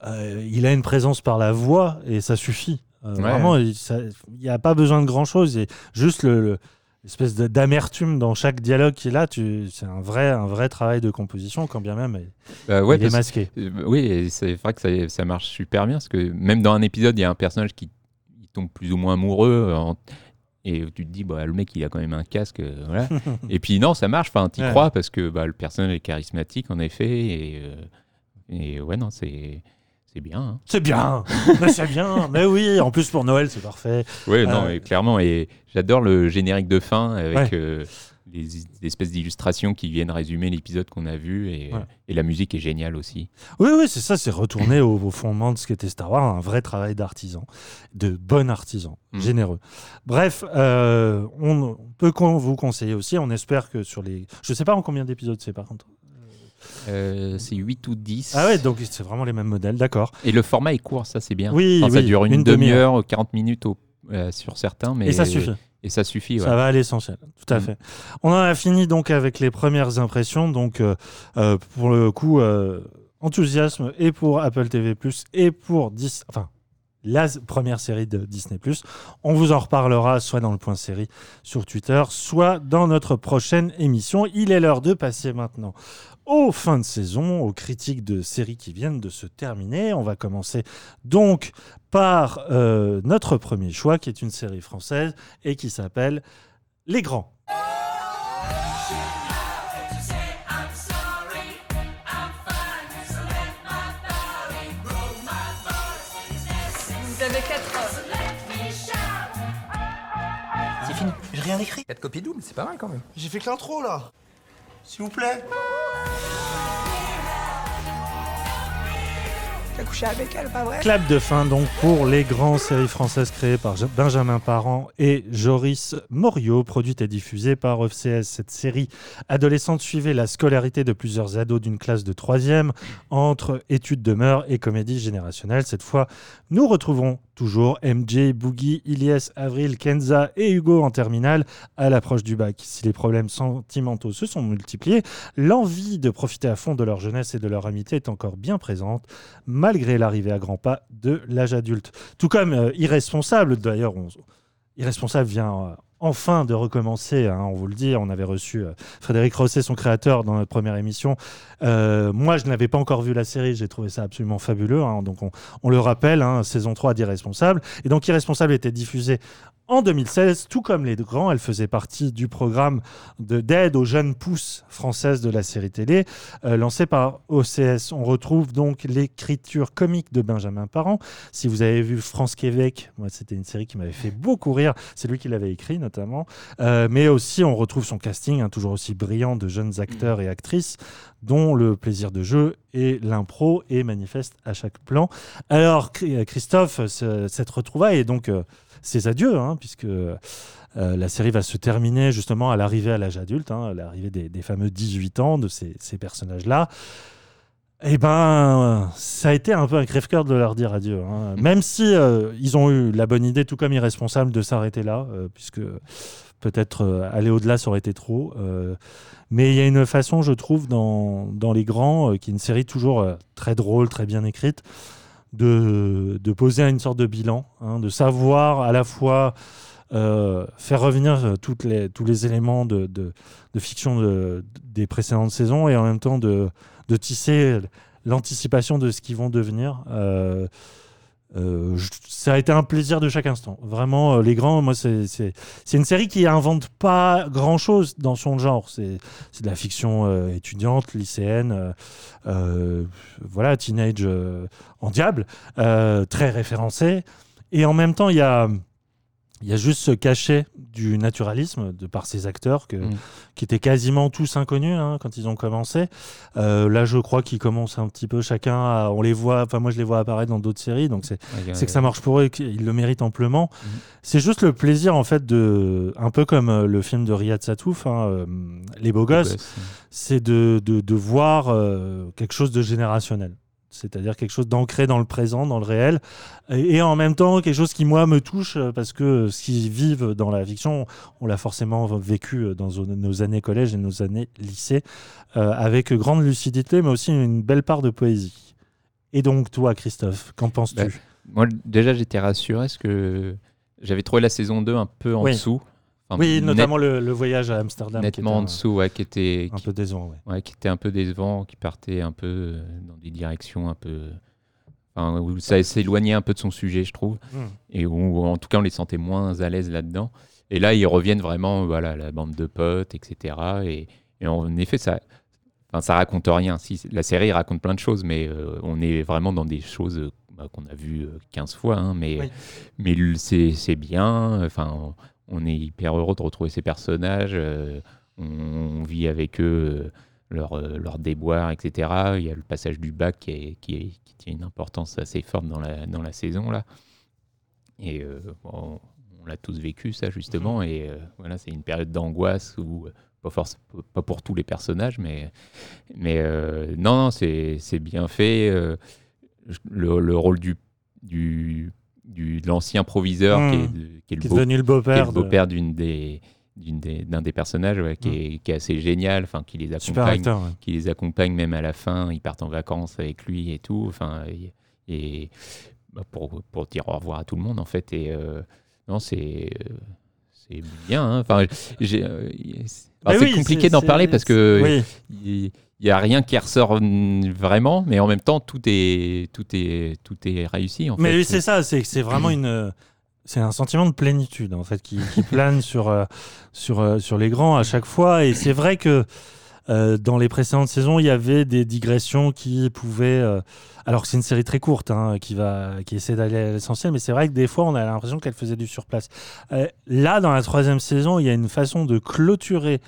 euh, il a une présence par la voix et ça suffit. Euh,
Ouais.
Vraiment, il n'y a pas besoin de grand chose. Et juste le, le- l'espèce de- d'amertume dans chaque dialogue qu'il a, c'est un vrai, un vrai travail de composition, quand bien même il,
bah ouais,
il est masqué.
euh, oui, et c'est vrai que ça, ça marche super bien, parce que même dans un épisode, il y a un personnage qui tombe plus ou moins amoureux. en- Et tu te dis, bah, le mec, il a quand même un casque. voilà. [LAUGHS] et puis, non, ça marche. Enfin, tu
Ouais.
crois parce que bah, le personnage est charismatique, en effet. Et, euh, et ouais, non, c'est c'est bien. hein.
C'est bien, [LAUGHS] mais c'est bien. Mais oui, en plus pour Noël, c'est parfait.
Ouais, non,
Euh,
mais clairement. Et j'adore le générique de fin avec
Ouais.
euh, les, les espèces d'illustrations qui viennent résumer l'épisode qu'on a vu. Et,
Ouais.
et la musique est géniale aussi.
Oui, oui, c'est ça, c'est retourner au, au fondement de ce qu'était Star Wars, un vrai travail d'artisan, de bon artisan,
Mm.
généreux. Bref, euh, on, peut vous conseiller aussi, on espère que sur les... Je sais pas en combien d'épisodes c'est par contre.
Euh, c'est 8 ou 10.
Ah ouais, donc c'est vraiment les mêmes modèles, d'accord.
Et le format est court, ça c'est bien.
Oui,
Enfin, ça
oui,
dure une,
une demi-heure.
demi-heure, 40 minutes au- euh, sur certains. Mais,
Et ça suffit.
Et ça suffit, ouais.
Ça va à l'essentiel, tout à
Mm.
fait. On en a fini donc avec les premières impressions. Donc, euh, pour le coup, enthousiasme et pour Apple TV et pour 10, enfin, la première série de Disney On vous en reparlera soit dans le point série sur Twitter, soit dans notre prochaine émission. Il est l'heure de passer maintenant aux fins de saison, aux critiques de séries qui viennent de se terminer. On va commencer donc par euh, notre premier choix, qui est une série française et qui s'appelle Les Grands.
Vous avez 4 heures.
C'est fini. J'ai rien écrit. 4 copies doubles, c'est pas mal quand même.
J'ai fait que l'intro là. S'il vous plaît.
Clap de fin donc pour les grands séries françaises créées par Ja- Benjamin Parent et Joris Morio, produite et diffusée par FCS. Cette série adolescente suivait la scolarité de plusieurs ados d'une classe de troisième entre études de mœurs et comédie générationnelle. Cette fois, nous retrouvons toujours MJ, Boogie, Ilyes, Avril, Kenza et Hugo en terminale à l'approche du bac. Si les problèmes sentimentaux se sont multipliés, l'envie de profiter à fond de leur jeunesse et de leur amitié est encore bien présente malgré l'arrivée à grands pas de l'âge adulte. Tout comme euh, Irresponsable, d'ailleurs, on- Irresponsable vient euh, enfin de recommencer, hein, on vous le dit, on avait reçu euh, Frédéric Rosset, son créateur, dans notre première émission. Moi, je n'avais pas encore vu la série, j'ai trouvé ça absolument fabuleux, hein, donc on, on le rappelle, hein, saison 3 d'Irresponsable. Et donc Irresponsable était diffusé en 2016, tout comme Les Grands, elle faisait partie du programme de- d'aide aux jeunes pousses françaises de la série télé, euh, lancé par OCS. On retrouve donc l'écriture comique de Benjamin Parent. Si vous avez vu France Québec, moi c'était une série qui m'avait fait beaucoup rire. C'est lui qui l'avait écrit notamment. Euh, mais aussi on retrouve son casting, hein, toujours aussi brillant de jeunes acteurs et actrices, dont le plaisir de jeu et l'impro est manifeste à chaque plan. Alors Cri- Christophe, ce- cette retrouvaille est donc euh, ses adieux, hein, puisque euh, la série va se terminer justement à l'arrivée à l'âge adulte, hein, à l'arrivée des, des fameux 18 ans de ces, personnages-là. Eh ben, ça a été un peu un crève-cœur de leur dire adieu. hein. Même si euh, ils ont eu la bonne idée, tout comme irresponsable, de s'arrêter là, euh, puisque peut-être aller au-delà, ça aurait été trop. mais il y a une façon, je trouve, dans, dans Les Grands, qui est une série toujours très drôle, très bien écrite, de, poser une sorte de bilan, hein, de savoir à la fois euh, faire revenir euh, les, tous les éléments de, de, fiction de- des précédentes saisons et en même temps de, de tisser l'anticipation de ce qu'ils vont devenir. Euh, euh, ça a été un plaisir de chaque instant. Vraiment, euh, Les Grands, moi, c'est une série qui invente pas grand-chose dans son genre. C'est de la fiction euh, étudiante, lycéenne, voilà, teenage en diable, très référencé. Et en même temps, il y a, il y a juste ce cachet du naturalisme de par ces acteurs que,
Mm.
qui étaient quasiment tous inconnus hein, quand ils ont commencé. Euh, là, je crois qu'ils commencent un petit peu chacun. à- on les voit, enfin moi je les vois apparaître dans d'autres séries, donc c'est que ça marche pour eux et qu'ils le méritent amplement.
Mhm.
C'est juste le plaisir en fait de, un peu comme euh, le film de Riyad Satouf, hein, euh, Les Beaux Gosses, c'est de, de, de voir euh, quelque chose de générationnel. C'est-à-dire quelque chose d'ancré dans le présent, dans le réel, et, et en même temps quelque chose qui, moi, me touche, euh, parce que ce qu'ils vivent dans la fiction, on l'a forcément vécu euh, dans nos- années collège et nos années lycée, euh, avec grande lucidité, mais aussi une belle part de poésie. Et donc, toi, Christophe, qu'en penses-tu?
Bah, Moi, déjà, j'étais rassuré parce que j'avais trouvé la saison 2 un peu en
Oui.
dessous. Enfin,
Oui,
net-
notamment le, le voyage à Amsterdam.
nettement
était
en dessous, ouais, qui était,
Un
qui,
peu décevant, ouais.
ouais, qui était un peu décevant, qui partait un peu euh, dans des directions un peu. Enfin, où ça s'éloignait un peu de son sujet, je trouve.
Mm.
Et où, en tout cas, on les sentait moins à l'aise là-dedans. et là, ils reviennent vraiment, voilà, la bande de potes, etc. Et, et en effet, ça, enfin, ça raconte rien. Si, la série raconte plein de choses, mais euh, on est vraiment dans des choses euh, bah, qu'on a vues euh, 15 fois. hein, mais
Oui.
mais c'est bien. Enfin, on, est hyper heureux de retrouver ces personnages. euh, on, on vit avec eux euh, leurs euh, leurs déboires, etc. Il y a le passage du bac qui, est- qui, est- qui tient une importance assez forte dans la, dans la saison. là. Et euh, bon, on l'a tous vécu, ça, justement. Et euh, voilà, c'est une période d'angoisse où, euh, pas, force, pas pour tous les personnages, mais, mais euh, non, non, c'est c'est bien fait. euh, le, le rôle du, du, du, de l'ancien proviseur,
Mm.
qui est, de- qui est le
Qui
beau-
devenu
est
beau-père.
le beau-père d'une des d'une des- d'un des personnages ouais, qui,
Mm.
est, qui est assez génial enfin qui les accompagne
acteur. ouais.
qui les accompagne même à la fin. Ils partent en vacances avec lui et tout. Enfin, et, et, bah, pour, pour dire au revoir à tout le monde, en fait. Et euh, non, c'est euh, c'est bien. hein. Enfin, euh, c'est
oui,
compliqué d'en parler parce que
Oui.
il n'y a rien qui ressort vraiment, mais en même temps, tout est, tout est, tout est réussi. En
Mais c'est ça, c'est vraiment une. C'est un sentiment de plénitude en fait qui, qui [LAUGHS] plane sur, euh, sur, euh, sur les grands à chaque fois. Et c'est vrai que euh, dans les précédentes saisons, il y avait des digressions qui pouvaient. euh, alors que c'est une série très courte hein, qui, va, qui essaie d'aller à l'essentiel, mais c'est vrai que des fois on a l'impression qu'elle faisait du surplace. Euh, là, dans la troisième saison, il y a une façon de clôturer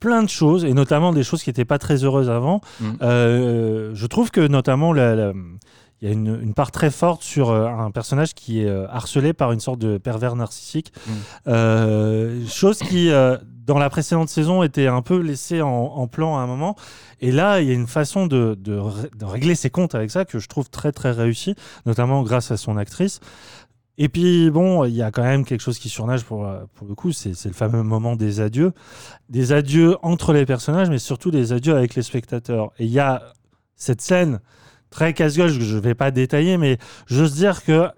plein de choses, et notamment des choses qui n'étaient pas très heureuses avant.
Mm.
Euh, je trouve que notamment il y a une, une part très forte sur euh, un personnage qui est euh, harcelé par une sorte de pervers narcissique.
Mm.
Euh, chose qui, dans la précédente saison, était un peu laissée en, en plan à un moment. Et là, il y a une façon de, de ré- de régler ses comptes avec ça que je trouve très très réussie, notamment grâce à son actrice. Et puis, bon, il y a quand même quelque chose qui surnage pour, euh, pour le coup, c'est c'est le fameux moment des adieux. Des adieux entre les personnages, mais surtout des adieux avec les spectateurs. Et il y a cette scène très casse-gueule, je ne vais pas détailler, mais j'ose dire que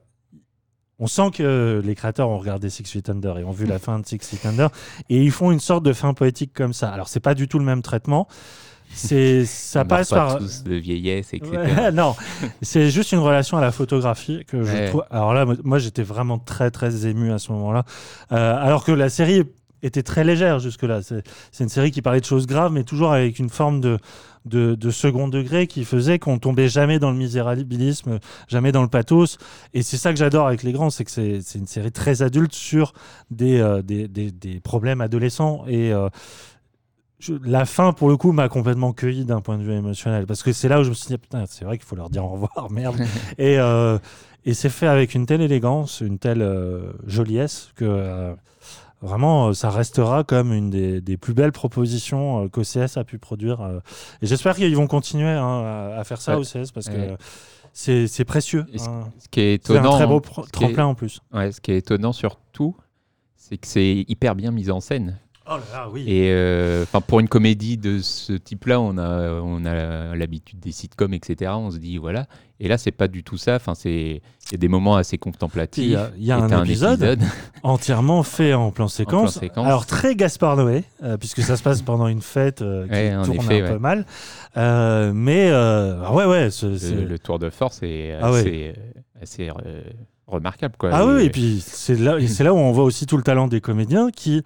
on sent que les créateurs ont regardé Six Feet Under et ont vu la [LAUGHS] fin de Six Feet Under et ils font une sorte de fin poétique comme ça. Alors c'est pas du tout le même traitement. C'est ça passe par
tous de vieillesse, etc.
Ouais, [LAUGHS] non, c'est juste une relation à la photographie que je
Ouais.
trouve. Alors là, moi- j'étais vraiment très très ému à ce moment-là, Euh, alors que la série était très légère jusque-là. C'est une série qui parlait de choses graves, mais toujours avec une forme de de, de second degré qui faisait qu'on tombait jamais dans le misérabilisme, jamais dans le pathos. Et c'est ça que j'adore avec les grands, c'est que c'est c'est une série très adulte sur des, euh, des, des, des problèmes adolescents. Et euh, je- la fin, pour le coup, m'a complètement cueilli d'un point de vue émotionnel. Parce que c'est là où je me suis dit, putain, c'est vrai qu'il faut leur dire au revoir, [LAUGHS] merde. [LAUGHS] et euh, et c'est fait avec une telle élégance, une telle euh, joliesse que euh, vraiment, euh, ça restera comme une des, des plus belles propositions qu'OCS a pu produire. et j'espère qu'ils vont continuer hein, à, à faire ça,
Ouais.
OCS, parce que
Ouais.
c'est c'est précieux.
Ce-
hein.
Ce qui est
C'est un
étonnant,
très beau
est-
tremplin en plus.
Ouais, ce qui est étonnant surtout, c'est que c'est hyper bien mis en scène.
Oh là là, oui.
Et euh, pour une comédie de ce type-là, on a, on a l'habitude des sitcoms, etc. On se dit voilà. Et là, c'est pas du tout ça. Enfin, c'est il y a des moments assez contemplatifs.
Il y a, y un épisode, [LAUGHS] entièrement fait en plan séquence.
séquence.
Alors très Gaspard Noé, euh, puisque ça se passe pendant une fête euh, qui
Ouais,
tourne
effet,
un peu mal. Euh, mais ah ouais, ouais, ce-
le, le tour de force est
Ah
assez, assez remarquable. Quoi.
Ah oui,
Et-
puis c'est là, et c'est là où on voit aussi tout le talent des comédiens qui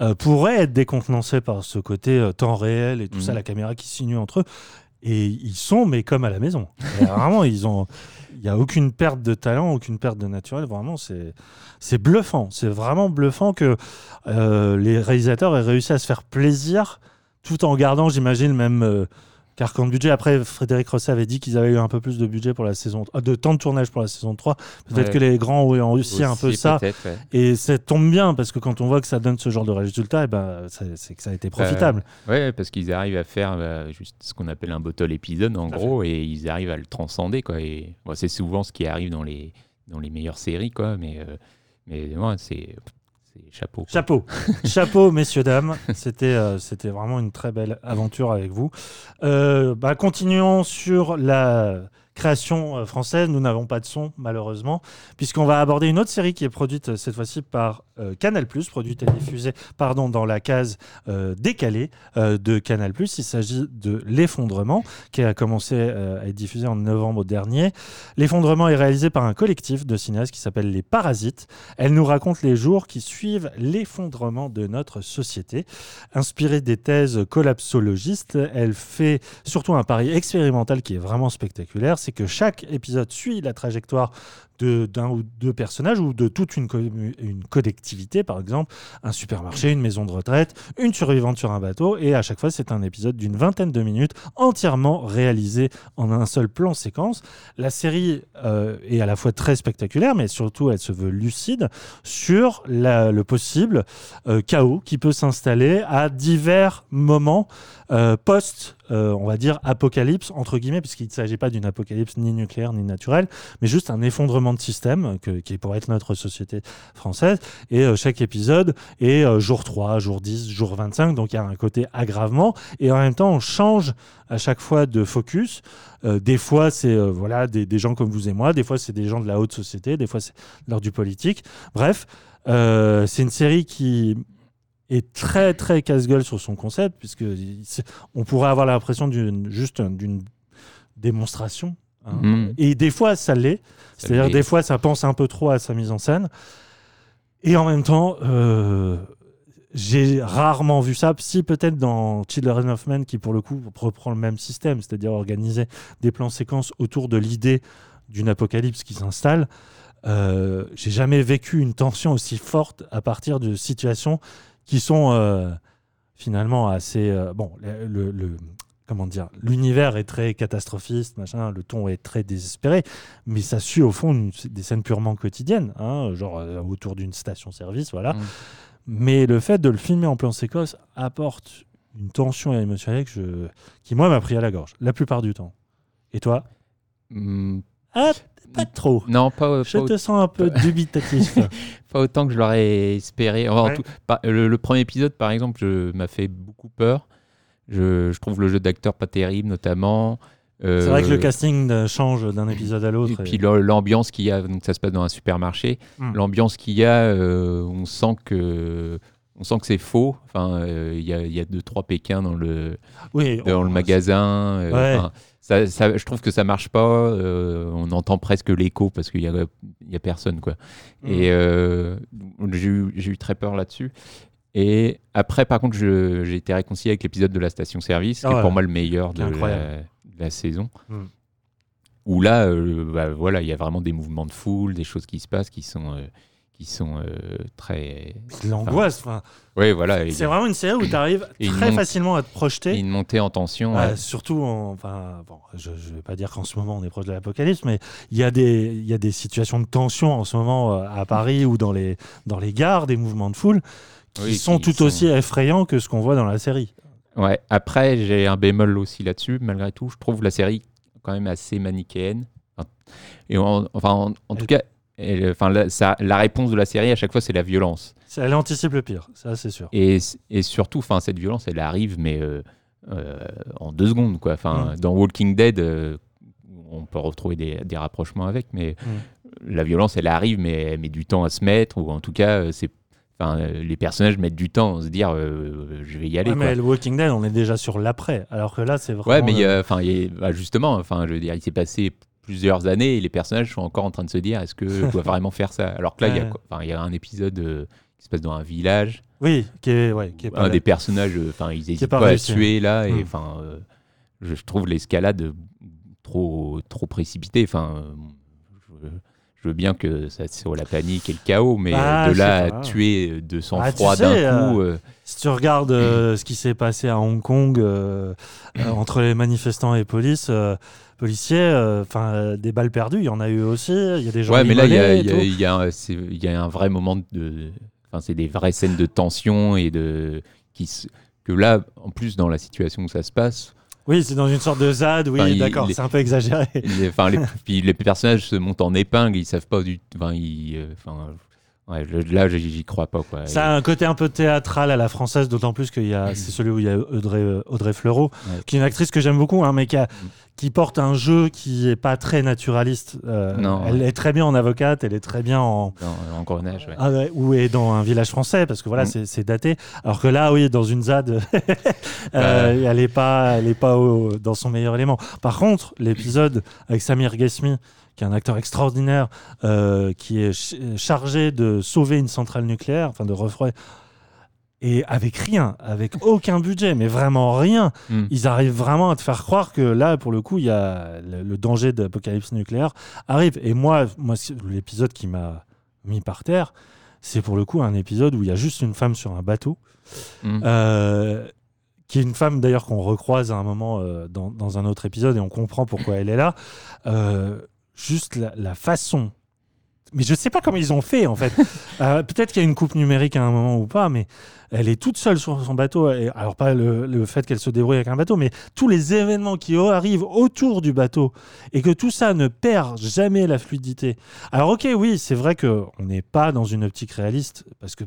euh, pourraient être décontenancés par ce côté euh, temps réel et tout ça,
Mhm.
la caméra qui sinue entre eux. Et ils sont, mais comme à la maison. Et vraiment, ils ont. Il n'y a aucune perte de talent, aucune perte de naturel. Vraiment, c'est c'est bluffant. C'est vraiment bluffant que euh, les réalisateurs aient réussi à se faire plaisir tout en gardant, j'imagine, même euh, carcan de budget. Après, Frédéric Rosset avait dit qu'ils avaient eu un peu plus de budget pour la saison, euh, de temps de tournage pour la saison 3. Peut-être
Ouais.
que les grands ont aussi, un peu ça.
ouais.
Et ça tombe bien parce que quand on voit que ça donne ce genre de résultat, eh ben, c'est que ça a été profitable.
Ouais, parce qu'ils arrivent à faire euh, juste ce qu'on appelle un bottle épisode en gros, et ils arrivent à le transcender quoi. Et bon, c'est souvent ce qui arrive dans les dans les meilleures séries quoi, mais euh, mais ouais, c'est chapeau. quoi.
Chapeau, [LAUGHS] chapeau, messieurs dames. C'était euh, c'était vraiment une très belle aventure avec vous. Euh, bah, continuons sur la création euh, française. Nous n'avons pas de son, malheureusement, puisqu'on va aborder une autre série qui est produite euh, cette fois-ci par euh, Canal+, produite et diffusée pardon, dans la case décalée de Canal+. Il s'agit de L'Effondrement, qui a commencé à être diffusé en novembre dernier. L'Effondrement est réalisé par un collectif de cinéastes qui s'appelle Les Parasites. Elle nous raconte les jours qui suivent l'effondrement de notre société. Inspirée des thèses collapsologistes, elle fait surtout un pari expérimental qui est vraiment spectaculaire, que chaque épisode suit la trajectoire d'un ou deux personnages ou de toute une, une collectivité, par exemple, un supermarché, une maison de retraite, une survivante sur un bateau, et à chaque fois c'est un épisode d'une vingtaine de minutes entièrement réalisé en un seul plan séquence. La série euh, est à la fois très spectaculaire, mais surtout elle se veut lucide sur le possible euh, chaos qui peut s'installer à divers moments euh, post, on va dire, apocalypse, entre guillemets, puisqu'il ne s'agit pas d'une apocalypse ni nucléaire ni naturelle, mais juste un effondrement de système qui pourrait être notre société française. Et euh, chaque épisode est euh, jour 3, jour 10, jour 25, donc il y a un côté aggravement. Et en même temps, on change à chaque fois de focus. Euh, des fois, c'est voilà, des, gens comme vous et moi, des fois, c'est des gens de la haute société, des fois, c'est l'heure du politique. Bref, c'est une série qui est très très casse-gueule sur son concept puisque on pourrait avoir l'impression d'une juste d'une démonstration hein.
Mhm.
et des fois ça l'est. C'est-à-dire des fois ça pense un peu trop à sa mise en scène. Et en même temps euh, j'ai rarement vu ça. Si peut-être dans Children of Men qui pour le coup reprend le même système c'est-à-dire organiser des plans séquences autour de l'idée d'une apocalypse qui s'installe. Euh, j'ai jamais vécu une tension aussi forte à partir de situations qui sont euh, finalement assez bon le, le- le- comment dire l'univers est très catastrophiste machin le ton est très désespéré mais ça suit au fond une- des scènes purement quotidiennes hein, genre euh, autour d'une station service voilà
Mm.
mais le fait de le filmer en plan séquence apporte une tension émotionnelle que je- qui moi m'a pris à la gorge la plupart du temps et toi?
Hmm,
ah pas trop
non, pas,
je
pas,
te sens un peu dubitatif [LAUGHS]
pas autant que je l'aurais espéré. Enfin, en
Ouais.
tout- pas- le, le premier épisode, par exemple, m'a fait beaucoup peur. Je, je trouve le jeu d'acteur pas terrible, notamment.
c'est vrai que le
Euh,
casting change d'un épisode à l'autre
Et
et-
puis l'am- l'ambiance qu'il y a, donc ça se passe dans un supermarché.
Mm.
L'ambiance qu'il y a, euh, on sent que on sent que c'est faux. Enfin, euh, il y, a, y a deux trois Pékins dans le
oui
dans
on-
le magasin.
Ouais.
enfin, ça, ça- je trouve que ça marche pas. on entend presque l'écho parce qu'il y a, y a personne quoi.
Mm.
Et j'ai eu, j'ai eu très peur là-dessus. Et après, par contre, j'ai été réconcilié avec l'épisode de la station-service, qui
Ah
est
ouais.
pour moi le meilleur de la,
Incroyable.
de la saison.
Mm.
Où là, euh, bah, voilà, il y a vraiment des mouvements de foule, des choses qui se passent qui sont, euh, qui sont euh, très.
l'angoisse enfin,
Oui, voilà.
c'est vraiment une série où tu arrives [COUGHS] très facilement à te
et
projeter
une montée en tension.
Euh,
ouais.
surtout, en- enfin, bon, je ne vais pas dire qu'en ce moment on est proche de l'apocalypse, mais il y, a des- il y a des situations de tension en ce moment euh, à Paris ou dans les, dans les gares, des mouvements de foule qui
Oui,
sont
qui
tout
sont-
aussi effrayants que ce qu'on voit dans la série.
Ouais. Après, j'ai un bémol aussi là-dessus. Malgré tout, je trouve la série quand même assez manichéenne. Enfin, Et en, enfin, en, en tout cas, elle- enfin, la, ça- la réponse de la série à chaque fois, c'est la violence.
Elle anticipe le pire, ça c'est sûr.
Et, et surtout, enfin, cette violence, elle arrive, mais euh, euh, en deux secondes, quoi. Enfin,
Mm.
dans Walking Dead, euh, on peut retrouver des, des rapprochements avec, mais
Mm.
la violence, elle arrive, mais elle met du temps à se mettre, ou en tout cas, c'est, enfin, les personnages mettent du temps à se dire, euh, je vais y aller.
Ouais,
quoi.
mais le Walking Dead, on est déjà sur l'après, alors que là c'est vraiment.
Ouais, mais
euh,
enfin, il y a- bah, justement, enfin, je veux dire, il s'est passé plusieurs années et les personnages sont encore en train de se dire, est-ce que je dois [LAUGHS] vraiment faire ça? Alors que là, il y a
Ouais.
il y a un épisode euh, qui se passe dans un village.
Oui, qui est, ouais, qui est pas
un
là.
des personnages, euh, enfin, ils hésitent
pas
pas, à tuer là, et
Mm.
enfin, je, trouve l'escalade trop, trop précipitée. Enfin, je, je veux bien que ça soit la panique et le chaos, mais
Ah,
euh, de
je
là à tuer de sang
Ah, tu
froid
sais,
d'un coup.
euh,
euh,
Si tu regardes euh, [CLEARS THROAT] ce qui s'est passé à Hong Kong euh, euh, entre les manifestants et police, euh, policiers, euh, enfin euh, des balles perdues, il y en a eu aussi. Il y a des gens
Ouais, mais là, il y a, y y un- c'est- il y a un vrai moment de. Enfin, c'est des vraies scènes de tension et de. Qui, que là, en plus, dans la situation où ça se passe,
Oui, c'est dans une sorte de ZAD. Oui,
Enfin,
d'accord, c'est un peu exagéré.
les, enfin, les, [LAUGHS] puis les personnages se montent en épingle, ils savent pas du. Enfin, ils, euh, enfin, ouais, le- là, j'y crois pas. Quoi.
Ça a un côté un peu théâtral à la française, d'autant plus a, c'est celui où il y a Audrey, euh, Audrey Fleurot,
Ouais.
qui est une actrice que j'aime beaucoup, hein, mais qui a, qui porte un jeu qui est pas très naturaliste. Euh,
Non,
elle
ouais.
est très bien en avocate, elle est très bien en,
Dans, en grenage, ouais,
ou est dans un village français parce que voilà
Mm.
c'est- daté alors que là oui dans une ZAD [LAUGHS] euh, elle est pas elle est pas au- dans son meilleur élément par contre l'épisode avec Samir Ghesmi qui est un acteur extraordinaire euh, qui est ch- chargé de sauver une centrale nucléaire enfin de refroidir et avec rien, avec aucun budget, mais vraiment rien,
Mm.
ils arrivent vraiment à te faire croire que là, pour le coup, il y a le, le danger d'apocalypse nucléaire arrive. Et moi, moi l'épisode qui m'a mis par terre, c'est pour le coup un épisode où il y a juste une femme sur un bateau,
Mm.
euh, qui est une femme d'ailleurs qu'on recroise à un moment euh, dans, dans un autre épisode et on comprend pourquoi elle est là. Euh, juste la, la façon. Mais je sais pas comment ils ont fait en fait. [LAUGHS] Euh, Peut-être qu'il y a une coupe numérique à un moment ou pas, mais elle est toute seule sur son bateau. Et, alors pas le, le fait qu'elle se débrouille avec un bateau, mais tous les événements qui arrivent autour du bateau et que tout ça ne perd jamais la fluidité. Alors ok, oui, c'est vrai que on n'est pas dans une optique réaliste parce que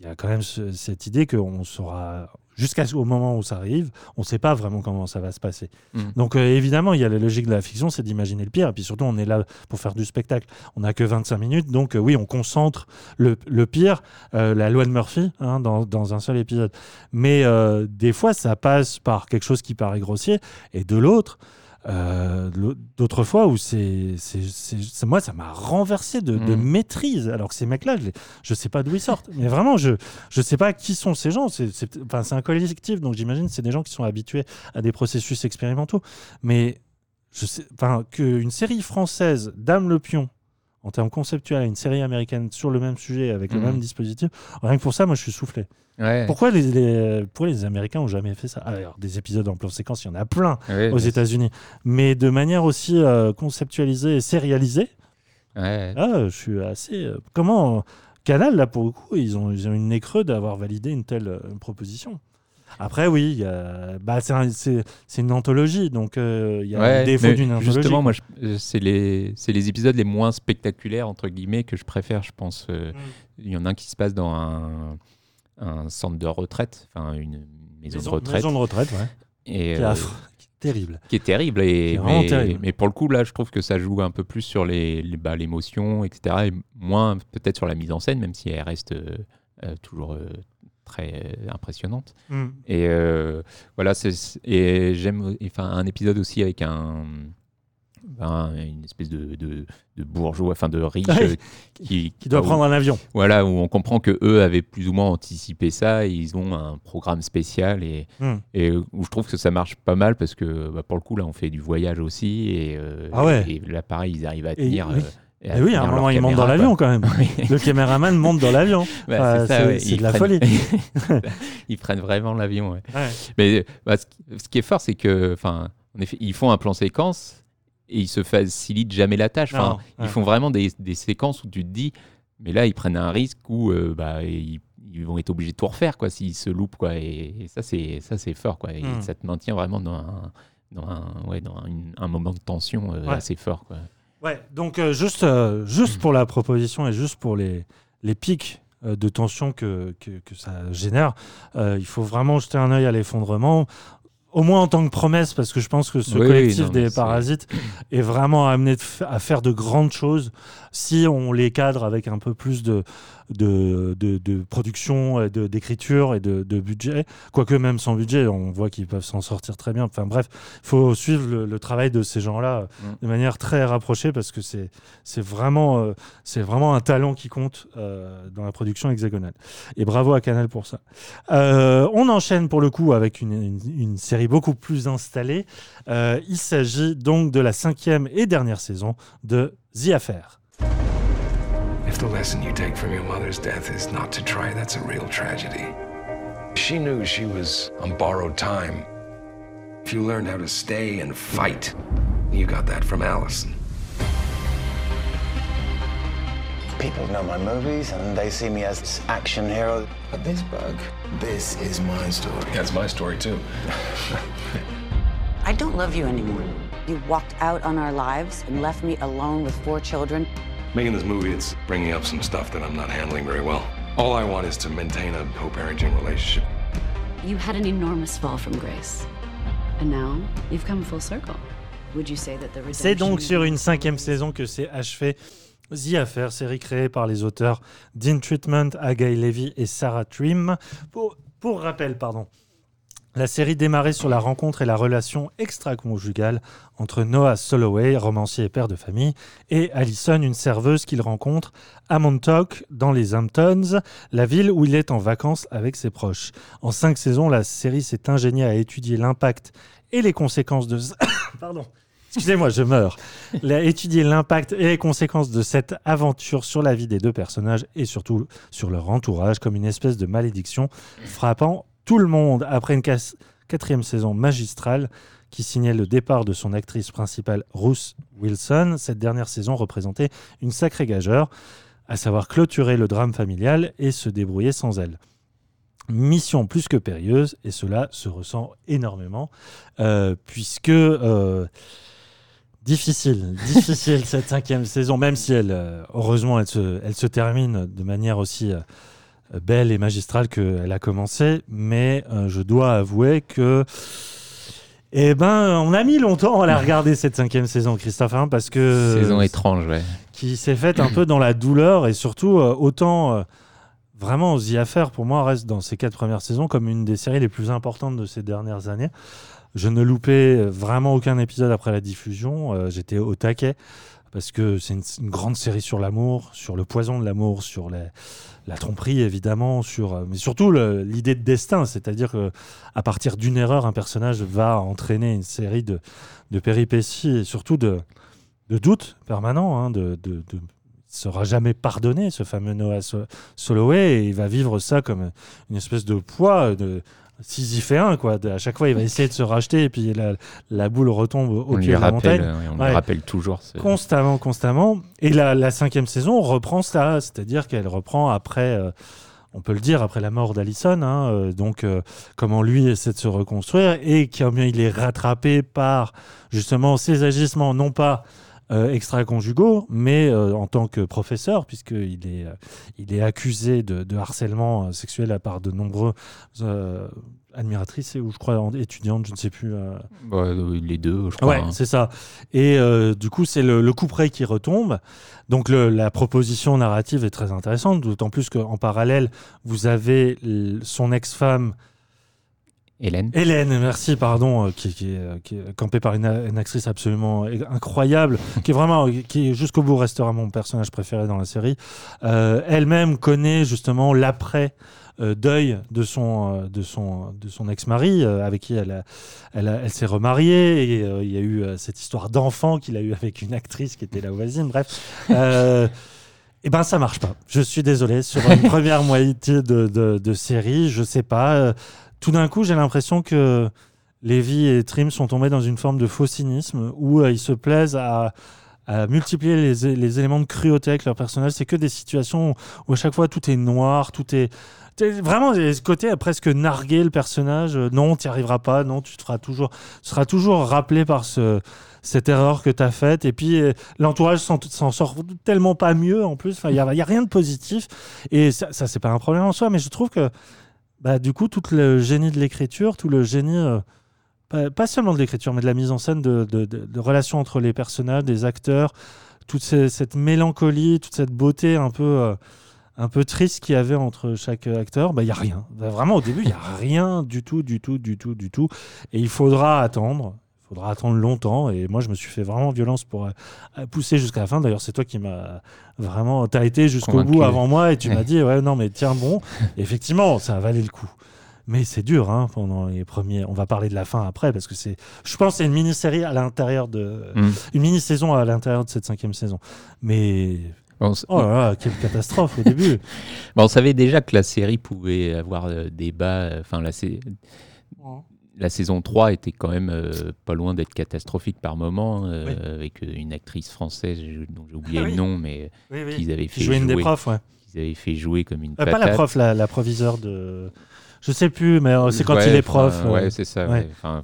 il y a quand même ce- cette idée qu'on saura jusqu'au moment où ça arrive, on ne sait pas vraiment comment ça va se passer.
Mm.
Donc euh, évidemment, il y a la logique de la fiction, c'est d'imaginer le pire. Et puis surtout, on est là pour faire du spectacle. On n'a que 25 minutes, donc euh, oui, on concentre le, le pire, euh, la loi de Murphy, hein, dans, dans un seul épisode. Mais des fois, ça passe par quelque chose qui paraît grossier, et de l'autre. Euh, d'autres fois où c'est moi ça m'a renversé de, de
Mm.
maîtrise alors que ces mecs là je, je sais pas d'où ils sortent mais vraiment je je sais pas qui sont ces gens c'est enfin, c'est un collectif donc j'imagine c'est des gens qui sont habitués à des processus expérimentaux mais je sais enfin qu'une série française Dame le pion en termes conceptuels et une série américaine sur le même sujet avec le
Mhm.
même dispositif rien que pour ça moi je suis soufflé
Ouais.
pourquoi les, les- pourquoi les Américains ont jamais fait ça Ah, alors des épisodes en plan séquence il y en a plein
Ouais,
aux États-Unis mais de manière aussi euh, conceptualisée et sérialisée
ouais.
ah, je suis assez. euh, Comment euh, Canal là pour le coup, ils ont, ils ont une nez creux d'avoir validé une telle euh, proposition. Après oui, bah, c'est un- une anthologie, donc euh, il y a
Ouais,
le défaut d'une anthologie.
Justement, moi, c'est les, épisodes les moins spectaculaires, entre guillemets, que je préfère, je pense. euh,
Mm.
Il y en a un qui se passe dans un, un centre de retraite, enfin une maison,
maison,
de retraite,
maison de retraite, ouais.
et,
Qui est
euh,
qui est terrible.
qui est terrible.
Qui
Et,
est vraiment
mais,
terrible.
mais pour le coup, là, je trouve que ça joue un peu plus sur les, les- bah, l'émotion, etc. Et moins peut-être sur la mise en scène, même si elle reste euh, euh, toujours euh, très impressionnante.
Mm.
Et euh, voilà, c'est, et j'aime enfin, un épisode aussi avec un, ben, une espèce de, de, de bourgeois, enfin de riche,
Ouais.
euh, qui,
Qui doit
où-
prendre un avion.
Voilà, où on comprend que eux avaient plus ou moins anticipé ça, et ils ont un programme spécial, et,
Mm.
et où je trouve que ça marche pas mal parce que bah, pour le coup, là, on fait du voyage aussi, et, euh,
Ah ouais.
et là, pareil, ils arrivent à
Et
tenir.
oui.
euh, et
Et oui, à un
tenir leur
moment, ils montent dans l'avion quand même. [LAUGHS]
Oui.
Le caméraman monte dans l'avion. [LAUGHS]
Bah, c'est ouais.
de la
prennent-
folie. [LAUGHS]
ils prennent vraiment l'avion. ouais.
Ouais.
Mais bah, ce, qui, est fort, c'est que, en effet, ils font un plan séquence et ils se facilitent jamais la tâche. Enfin,
Non,
ils
ouais.
font vraiment des, des séquences où tu te dis, mais là, ils prennent un risque où euh, bah, ils, ils vont être obligés de tout refaire, quoi, s'ils se loupent, quoi. Et, et ça, c'est ça, c'est fort, quoi. Et
Mm.
ça te maintient vraiment dans un, dans un, ouais, dans une- un moment de tension euh,
Ouais.
assez fort, quoi.
Ouais, donc euh, juste, juste pour la proposition et juste pour les, les pics de tension que, que, que ça génère, euh, il faut vraiment jeter un œil à l'effondrement. Au moins en tant que promesse, parce que je pense que ce
Oui,
collectif
non,
des parasites est vraiment amené à faire de grandes choses si on les cadre avec un peu plus de, de, de, de production, d'écriture et de, de budget. Quoique même sans budget, on voit qu'ils peuvent s'en sortir très bien. Enfin bref, il faut suivre le, le travail de ces gens-là euh,
Mm.
de manière très rapprochée parce que c'est vraiment, euh, c'est vraiment un talent qui compte euh, dans la production hexagonale. Et bravo à Canal pour ça. Euh, on enchaîne pour le coup avec une, une- une série beaucoup plus installée. Il s'agit donc de la cinquième et dernière saison de The Affair.
If the lesson you take from your mother's death is not to try, that's a real tragedy. She knew she was on borrowed time. If you learned how to stay and fight, you got that from Allison.
People know my movies and they see me as this action hero. But this bug, this is my story.
That's my story, too. [LAUGHS]
I don't love you anymore. You walked out on our lives and left me alone with four children.
Making this movie, it's bringing up some stuff that I'm not handling very well. All I want is to maintain a co parenting relationship.
You had an enormous fall from grace. And now you've come full circle. Would you say that the
C'est
redemption
donc sur une cinquième saison que s'est achevé The Affair, série créée par les auteurs Dean Treatment, Agai Levy et Sarah Trim. Pour, pour rappel, pardon, la série démarrait sur la rencontre et la relation extra-conjugale entre Noah Soloway, romancier et père de famille, et Allison, une serveuse qu'il rencontre à Montauk, dans les Hamptons, la ville où il est en vacances avec ses proches. En cinq saisons, la série s'est ingéniée à étudier l'impact et les conséquences de... [COUGHS] Pardon. Excusez-moi, je meurs. Elle l'impact et les conséquences de cette aventure sur la vie des deux personnages et surtout sur leur entourage comme une espèce de malédiction frappant tout le monde après une quatrième saison magistrale qui signait le départ de son actrice principale Ruth Wilson. Cette dernière saison représentait une sacrée gageure, à savoir clôturer le drame familial et se débrouiller sans elle. Mission plus que périlleuse, et cela se ressent énormément, euh, puisque euh, difficile, difficile cette cinquième saison, même si elle, euh, heureusement, elle se, termine de manière aussi belle et magistrale qu'elle a commencé, mais euh, je dois avouer que eh ben, on a mis longtemps à la regarder cette cinquième saison, Christophe, hein, parce que
Saison étrange, ouais.
qui s'est faite un peu dans la douleur et surtout euh, autant euh, vraiment The Affair pour moi reste dans ces quatre premières saisons comme une des séries les plus importantes de ces dernières années. Je ne loupais euh, vraiment aucun épisode après la diffusion. euh, J'étais au taquet parce que c'est une, grande série sur l'amour, sur le poison de l'amour, sur la tromperie évidemment, sur, euh, mais surtout l'idée de destin, c'est-à-dire que à partir d'une erreur, un personnage va entraîner une série de, péripéties et surtout de, doutes permanents, hein, de, de, de- sera jamais pardonné, ce fameux Noah So- Soloway, et il va vivre ça comme une espèce de poids, sisyphéen, quoi. À chaque fois, il va essayer de se racheter, et puis la, la boule retombe au
On
pied de la
rappelle,
montagne.
ouais, on lui
Ouais.
rappelle toujours.
Constamment, constamment. Et la, la cinquième saison reprend ça, c'est-à-dire qu'elle reprend après, euh, on peut le dire, après la mort d'Allison, hein, euh, donc euh, comment lui essaie de se reconstruire et combien il est rattrapé par justement ses agissements, non pas euh, extra-conjugaux, mais euh, en tant que professeur, puisqu'il est, euh, il est accusé de, de harcèlement euh, sexuel à part de nombreux admiratrices ou je crois étudiantes, je ne sais plus. euh,
les deux, je crois.
Ouais,
hein.
c'est ça. Et euh, du coup, c'est le, le coup près qui retombe. Donc le- la proposition narrative est très intéressante, d'autant plus qu'en parallèle, vous avez son ex-femme.
Hélène.
Hélène, merci, pardon, euh, qui, qui est, euh, qui est campée par une, une actrice absolument incroyable, [LAUGHS] qui est vraiment, qui jusqu'au bout restera mon personnage préféré dans la série. Euh, Elle-même connaît justement l'après euh, deuil de son, euh, de son, de son ex-mari, euh, avec qui elle, a- elle, a- elle s'est remariée, et euh, il y a eu euh, cette histoire d'enfant qu'il a eu avec une actrice qui était la voisine, bref. Euh, [LAUGHS] eh ben, ça marche pas. Je suis désolé. Sur une [LAUGHS] première moitié de, de, de série, je sais pas. Tout d'un coup, j'ai l'impression que Lévy et Trim sont tombés dans une forme de faux cynisme où euh, ils se plaisent à, multiplier les, éléments de cruauté avec leurs personnages. C'est que des situations où à chaque fois tout est noir, tout est. Vraiment, ce côté à presque narguer le personnage. Euh, Non, tu n'y arriveras pas. Non, tu te toujours, seras toujours rappelé par ce, cette erreur que tu as faite. Et puis, euh, l'entourage s'en sort tellement pas mieux en plus. Il n'y a, a rien de positif. Et ça, ça c'est pas un problème en soi, mais je trouve que bah, du coup, tout le génie de l'écriture, tout le génie, euh, pas, seulement de l'écriture, mais de la mise en scène, de, relations entre les personnages, des acteurs, toute cette mélancolie, toute cette beauté un peu, euh, un peu triste qu'il y avait entre chaque acteur, bah, il n'y a rien. Bah, vraiment, au début, il n'y a rien du tout, du tout, du tout, du tout. Et il faudra attendre. Il faudra attendre longtemps. Et moi, je me suis fait vraiment violence pour euh, pousser jusqu'à la fin. D'ailleurs, c'est toi qui m'as vraiment. Tu as été jusqu'au bout avant moi et tu [LAUGHS] m'as dit Ouais, non, mais tiens bon. Et effectivement, ça a valé le coup. Mais c'est dur hein, pendant les premiers. On va parler de la fin après parce que c'est. Je pense que c'est une mini-série à l'intérieur de.
Mm.
Une mini-saison à l'intérieur de cette cinquième saison. Mais.
S-
Oh là là, quelle catastrophe au début. [LAUGHS]
On savait déjà que la série pouvait avoir euh, des bas. euh, Enfin, la, sa- la saison 3 était quand même euh, pas loin d'être catastrophique par moment, euh,
Oui.
avec euh, une actrice française dont j'ai oublié
Ah
le nom, mais
Oui, oui.
qu'ils avaient fait jouer.
une des profs, ouais.
qu'ils avaient fait jouer comme une
Euh, pas la prof, la, la proviseur de. Je sais plus, mais c'est quand
Ouais,
il est
enfin,
prof. euh,
Ouais, c'est ça.
ouais.
Enfin,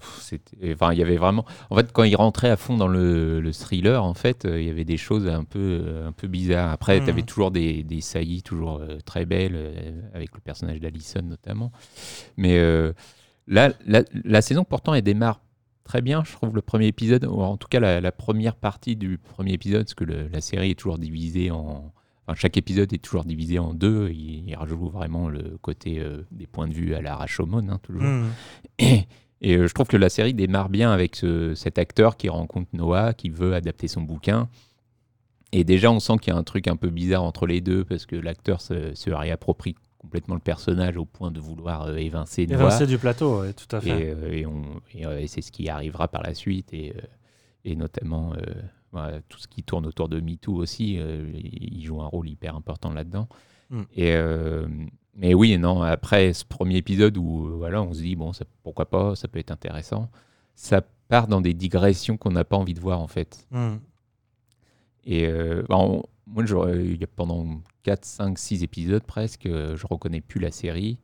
enfin, il y avait vraiment. En fait, quand il rentrait à fond dans le, le thriller, en fait, il y avait des choses un peu, un peu bizarres. Après,
Mhm.
tu avais toujours des, des saillies toujours très belles, avec le personnage d'Alison notamment. Mais là, la, la saison pourtant, elle démarre très bien, je trouve, le premier épisode, ou en tout cas la, première partie du premier épisode, parce que la série est toujours divisée en. Enfin, chaque épisode est toujours divisé en deux. Il, il rajoute vraiment le côté euh, des points de vue à la Rashomon, hein, toujours.
Mm.
Et, [COUGHS] et, euh, je trouve que la série démarre bien avec ce, cet acteur qui rencontre Noah, qui veut adapter son bouquin. Et déjà, on sent qu'il y a un truc un peu bizarre entre les deux, parce que l'acteur se, se réapproprie complètement le personnage au point de vouloir euh, évincer Noah.
Évincer du plateau, tout à fait.
Et, euh, et, on- et, euh, et c'est ce qui arrivera par la suite, et, et notamment voilà, tout ce qui tourne autour de MeToo aussi, il joue un rôle hyper important là-dedans.
Mm.
Et, mais oui, non, après ce premier épisode où voilà, on se dit, bon, ça, pourquoi pas, ça peut être intéressant, ça part dans des digressions qu'on n'a pas envie de voir en fait.
Mm.
Et euh, bah, on- moi, pendant 4, 5, 6 épisodes presque, euh, je reconnais plus la série.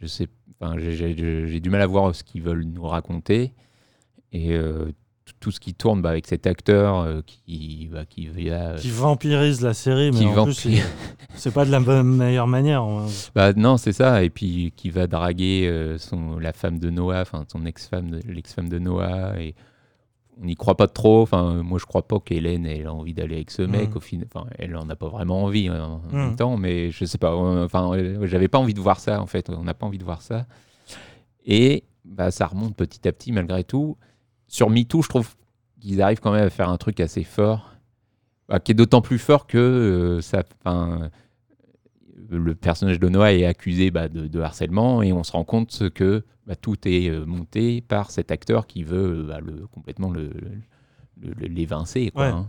Je sais, enfin, j'ai- du mal à voir ce qu'ils veulent nous raconter. Et euh, tout- ce qui tourne bah, avec cet acteur euh, qui, bah, qui.
Qui vampirise la série, mais en plus, c'est pas de la meilleure manière.
Bah non, c'est ça. Et puis qui va draguer son, la femme de Noah, enfin son ex-femme, l'ex-femme de Noah. Et on n'y croit pas trop. Enfin, moi je crois pas qu'Hélène ait envie d'aller avec ce mec.
Mm.
Au final, enfin, elle en a pas vraiment envie hein, en
Mm.
même temps. Mais je sais pas. euh, Enfin, j'avais pas envie de voir ça en fait. On n'a pas envie de voir ça. Et bah, ça remonte petit à petit malgré tout. Sur MeToo, je trouve qu'ils arrivent quand même à faire un truc assez fort, bah, qui est d'autant plus fort que euh, ça, le personnage de Noah est accusé bah, de, de harcèlement et on se rend compte que bah, tout est euh, monté par cet acteur qui veut bah, le, complètement le, le- le- l'évincer. quoi,
Ouais.
hein.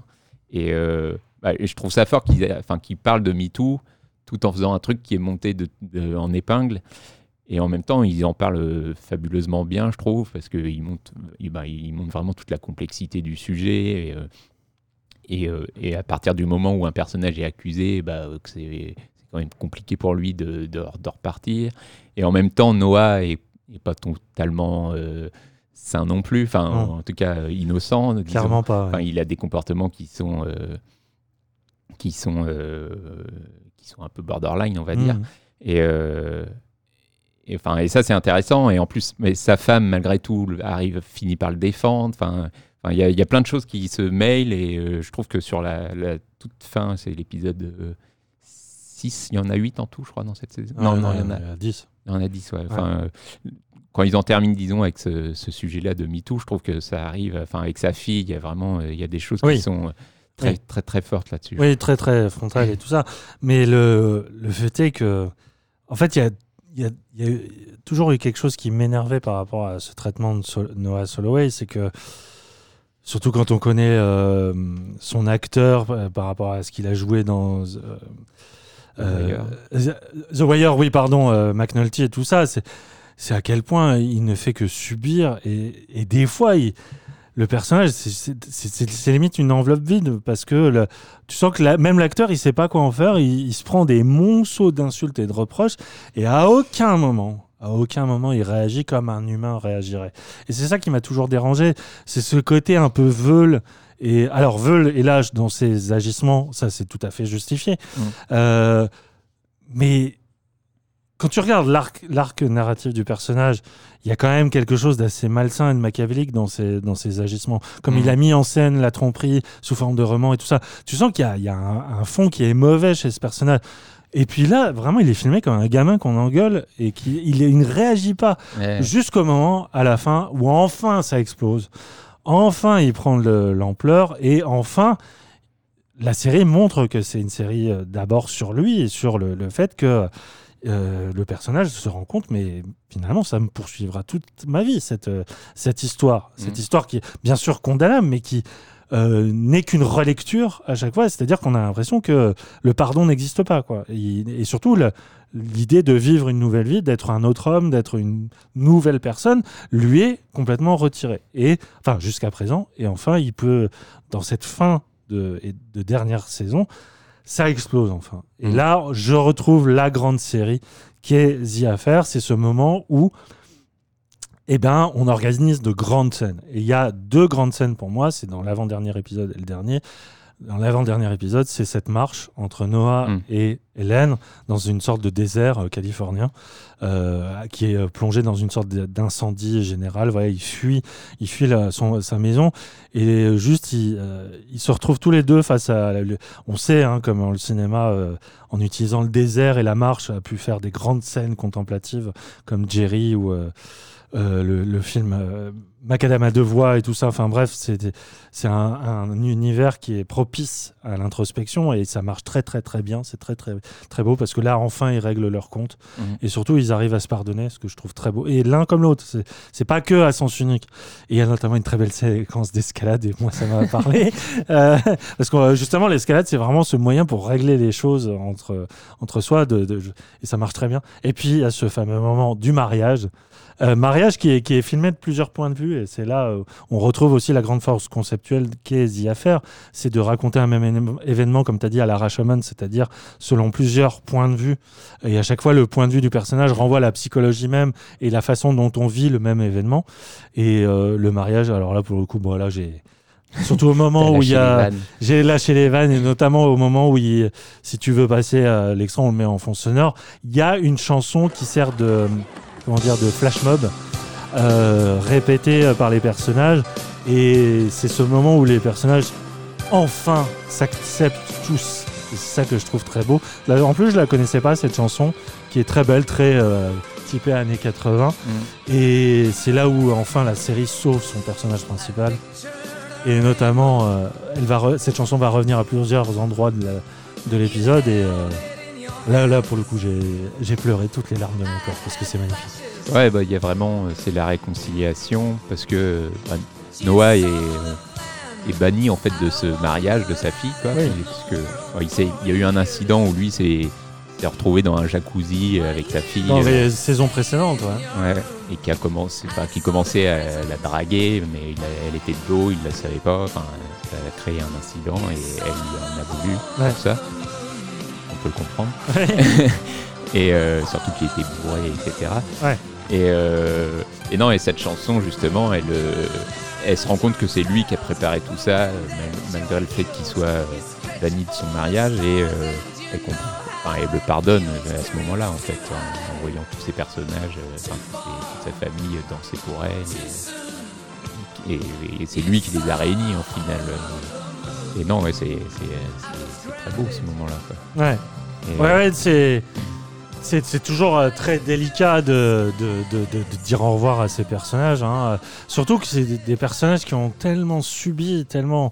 Et, euh, je trouve ça fort qu'ils enfin, qu'ils parlent de MeToo tout en faisant un truc qui est monté de- de- en épingle. Et en même temps, ils en parlent euh, fabuleusement bien, je trouve, parce qu'ils montrent, ils, bah, ils vraiment toute la complexité du sujet. Et, euh, et, euh, et à partir du moment où un personnage est accusé, bah, que c'est quand même compliqué pour lui de, de, de repartir. Et en même temps, Noah est, est pas totalement euh, sain non plus, enfin, en tout cas euh, innocent. disons.
Clairement pas, ouais.
Il a des comportements qui sont, euh, qui sont, euh, qui sont un peu borderline, on va dire.
Mhm.
Et, et, enfin, et ça, c'est intéressant. Et en plus, mais sa femme, malgré tout, arrive, finit par le défendre. Enfin, enfin, il y, a- il y a plein de choses qui se mêlent. Et je trouve que sur la, la toute fin, c'est l'épisode 6, il y en a 8 en tout, je crois, dans cette saison.
Ah,
non, non, il y en
a-
a
il y en a 10.
Il y en a 10, ouais. Enfin, euh, quand ils en terminent, disons, avec ce, ce sujet-là de MeToo, je trouve que ça arrive. Enfin, avec sa fille, il y a vraiment euh, il y a des choses
Oui.
qui sont euh, très,
Oui.
très, très fortes là-dessus.
Oui, très très frontal et tout ça. Mais le, le fait est que, en fait, il y a, y, a, y a toujours eu quelque chose qui m'énervait par rapport à ce traitement de Sol- Noah Soloway, c'est que, surtout quand on connaît euh, son acteur euh, par rapport à ce qu'il a joué dans euh, The The Wire, oui, pardon, euh, McNulty et tout ça, c'est à quel point il ne fait que subir et, et des fois, il, le personnage, c'est- limite une enveloppe vide parce que le- tu sens que la- même l'acteur, il sait pas quoi en faire. Il, il se prend des monceaux d'insultes et de reproches et à aucun moment, à aucun moment, il réagit comme un humain réagirait. Et c'est ça qui m'a toujours dérangé. C'est ce côté un peu veule. Et alors, veule et lâche dans ses agissements, ça c'est tout à fait justifié. Euh, mais quand tu regardes l'arc, narratif du personnage, il y a quand même quelque chose d'assez malsain et de machiavélique dans ses, dans ses agissements. Comme il a mis en scène la tromperie sous forme de roman et tout ça, tu sens qu'il y a, il y a un, un fond qui est mauvais chez ce personnage. Et puis là, vraiment, il est filmé comme un gamin qu'on engueule et qui il, il ne réagit pas
Ouais.
jusqu'au moment, à la fin, où enfin ça explose. Enfin, il prend le- l'ampleur et enfin, la série montre que c'est une série euh, d'abord sur lui et sur le, le fait que euh, le personnage se rend compte, mais finalement, ça me poursuivra toute ma vie, cette, euh, cette histoire. Cette
Mhm.
histoire qui est bien sûr condamnable, mais qui euh, n'est qu'une relecture à chaque fois. C'est-à-dire qu'on a l'impression que le pardon n'existe pas. Quoi. Et, et surtout, l'idée de vivre une nouvelle vie, d'être un autre homme, d'être une nouvelle personne, lui est complètement retirée. Et, enfin, jusqu'à présent. Et enfin, il peut, dans cette fin de, dernière saison, ça explose enfin. Et
Mhm.
là, je retrouve la grande série qui est The Affair. C'est ce moment où eh ben, on organise de grandes scènes. Et il y a deux grandes scènes pour moi, c'est dans l'avant-dernier épisode et le dernier. dans l'avant-dernier épisode, c'est cette marche entre Noah
Mm.
et Hélène dans une sorte de désert euh, californien euh, qui est euh, plongé dans une sorte d'incendie général. Voilà, il fuit, il fuit la- son, sa maison et juste ils, euh, ils se retrouvent tous les deux face à. le- on sait, hein, comme le cinéma, euh, en utilisant le désert et la marche, a pu faire des grandes scènes contemplatives comme Jerry ou le, le film euh, Macadam à deux voix et tout ça. Enfin bref, c'est un, un univers qui est propice à l'introspection et ça marche très très très bien. C'est très très très beau parce que là enfin ils règlent leur compte
Mhm.
et surtout ils arrivent à se pardonner, ce que je trouve très beau. Et l'un comme l'autre, c'est- pas que à sens unique. Et il y a notamment une très belle séquence d'escalade et moi ça m'a parlé [LAUGHS] Euh, parce que euh, justement l'escalade c'est vraiment ce moyen pour régler les choses entre entre soi de, de- et ça marche très bien. Et puis il y a ce fameux moment du mariage. Euh, mariage qui est, qui est filmé de plusieurs points de vue et c'est là où on retrouve aussi la grande force conceptuelle qu'est The Affair, c'est de raconter un même éne- événement comme tu as dit à la Rashomon, c'est-à-dire selon plusieurs points de vue et à chaque fois le point de vue du personnage renvoie à la psychologie même et la façon dont on vit le même événement et euh, le mariage alors là pour le coup bon là j'ai Surtout au moment [LAUGHS] où il y a. J'ai lâché les vannes et notamment au moment où, il, si tu veux passer à l'extrait, on le met en fond sonore. Il y a une chanson qui sert de, comment dire, de flash mob euh, répétée par les personnages. Et c'est ce moment où les personnages enfin s'acceptent tous. C'est ça que je trouve très beau. Là, en plus, je la connaissais pas cette chanson qui est très belle, très euh, typée années 80. Et c'est là où enfin la série sauve son personnage principal. Et notamment, euh, elle va re- cette chanson va revenir à plusieurs endroits de la- de l'épisode. Et euh, là, là, pour le coup, j'ai j'ai pleuré toutes les larmes de mon corps parce que c'est magnifique.
Ouais, bah, il y a vraiment, euh, c'est la réconciliation parce que euh, bah, Noah est, euh, est banni en fait de ce mariage de sa fille, quoi.
Oui.
Parce que ouais, il, y a eu un incident où lui s'est retrouvé dans un jacuzzi euh, avec sa fille.
Dans
euh,
les saisons précédentes, ouais.
Ouais, et qui a commencé, enfin, qui commençait à la draguer, mais il a- elle était de dos, il ne la savait pas. Enfin, ça a créé un incident et elle en a voulu
Ouais.
pour ça. On peut le comprendre. [LAUGHS] Et euh, surtout qu'il était bourré, etc.
Ouais.
Et, euh, et non, et cette chanson justement, elle, euh, elle se rend compte que c'est lui qui a préparé tout ça, euh, mal- malgré le fait qu'il soit banni de son mariage, et elle comprend. Enfin, elle le pardonne à ce moment-là, en fait, en, en voyant tous ces personnages, euh, enfin, toute sa famille danser pour elle. Et, et- et c'est lui qui les a réunis, en final. Et non, ouais, c'est très beau ce moment-là.
Ouais.
Et,
Ouais, ouais, c'est. C'est toujours euh, très délicat de, de, de- de- de dire au revoir à ces personnages. hein. Surtout que c'est des, personnages qui ont tellement subi, tellement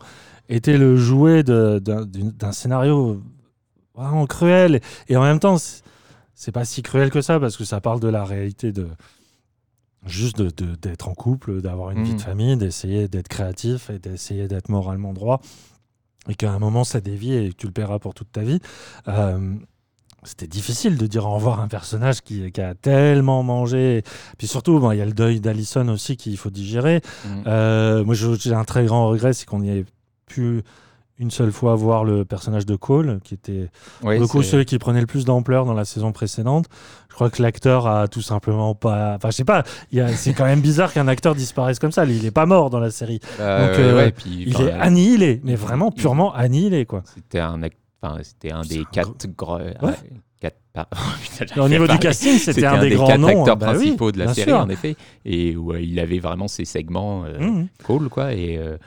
été le jouet d'un scénario vraiment cruel. Et en même temps, c'est- pas si cruel que ça parce que ça parle de la réalité de juste d'être en couple, d'avoir une vie
Mhm.
de famille, d'essayer d'être créatif et d'essayer d'être moralement droit. Et qu'à un moment, ça dévie et que tu le paieras pour toute ta vie. Euh, c'était difficile de dire au revoir à un personnage qui, qui a tellement mangé. Puis surtout, bon, il y a le deuil d'Alison aussi qu'il faut digérer.
Mhm.
Euh, moi, j'ai un très grand regret, c'est qu'on n'y ait pu une seule fois voir le personnage de Cole, qui était
Ouais,
pour le coup
c'est-
celui qui prenait le plus d'ampleur dans la saison précédente. Je crois que l'acteur a tout simplement pas. Enfin, je sais pas. y C'est quand même bizarre qu'un acteur disparaisse comme ça. Il est pas mort dans la série.
Bah,
Donc,
euh, ouais, puis,
il est annihilé, mais vraiment purement annihilé, quoi.
C'était un, ac- enfin, c'était un des quatre gros.
Ouais.
quatre, par- [LAUGHS] Putain, j'arrive
Au niveau du casting, c'était un des grands
quatre
noms,
acteurs
bah oui,
principaux de la série,
sûr.
en effet, et où euh, il avait vraiment ses segments euh,
Mhm.
cool, quoi. Et, euh,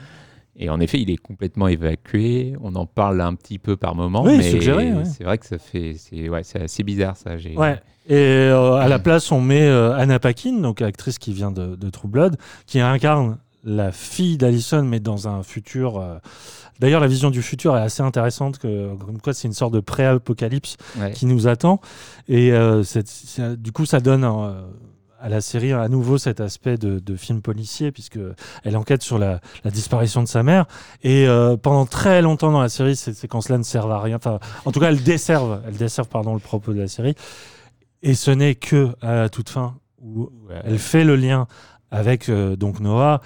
et en effet, il est complètement évacué. On en parle un petit peu par moment,
Oui,
mais
ouais.
c'est vrai que ça fait, c'est ouais, assez bizarre ça.
Ouais. Et euh, à la place, on met euh, Anna Paquin, donc actrice qui vient de, de True Blood, qui incarne la fille d'Alison, mais dans un futur. euh, D'ailleurs, la vision du futur est assez intéressante, que, comme quoi c'est une sorte de pré-apocalypse
Ouais.
qui nous attend. Et euh, du coup, ça donne euh, à la série à nouveau cet aspect de, de film policier, puisque elle enquête sur la, la disparition de sa mère. Et pendant très longtemps dans la série, ces séquences-là ne servent à rien. Enfin, en tout cas, elles desservent, elles desservent pardon, le propos de la série. Et ce n'est que à la toute fin où elle fait le lien avec donc Noah.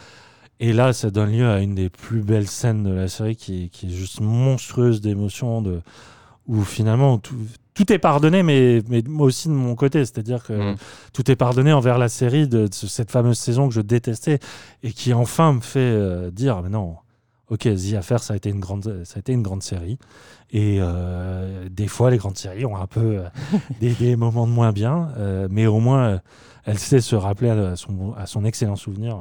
Et là, ça donne lieu à une des plus belles scènes de la série qui, qui est juste monstrueuse d'émotion, de, où finalement tout, tout est pardonné, mais, mais moi aussi de mon côté. C'est-à-dire que
Mm.
tout est pardonné envers la série de, de cette fameuse saison que je détestais et qui enfin me fait euh, dire mais non, ok, The Affair, ça a été une grande, ça a été une grande série. Et euh, des fois, les grandes séries ont un peu euh, [LAUGHS] des, des moments de moins bien, euh, mais au moins, elle sait se rappeler à son, à son excellent souvenir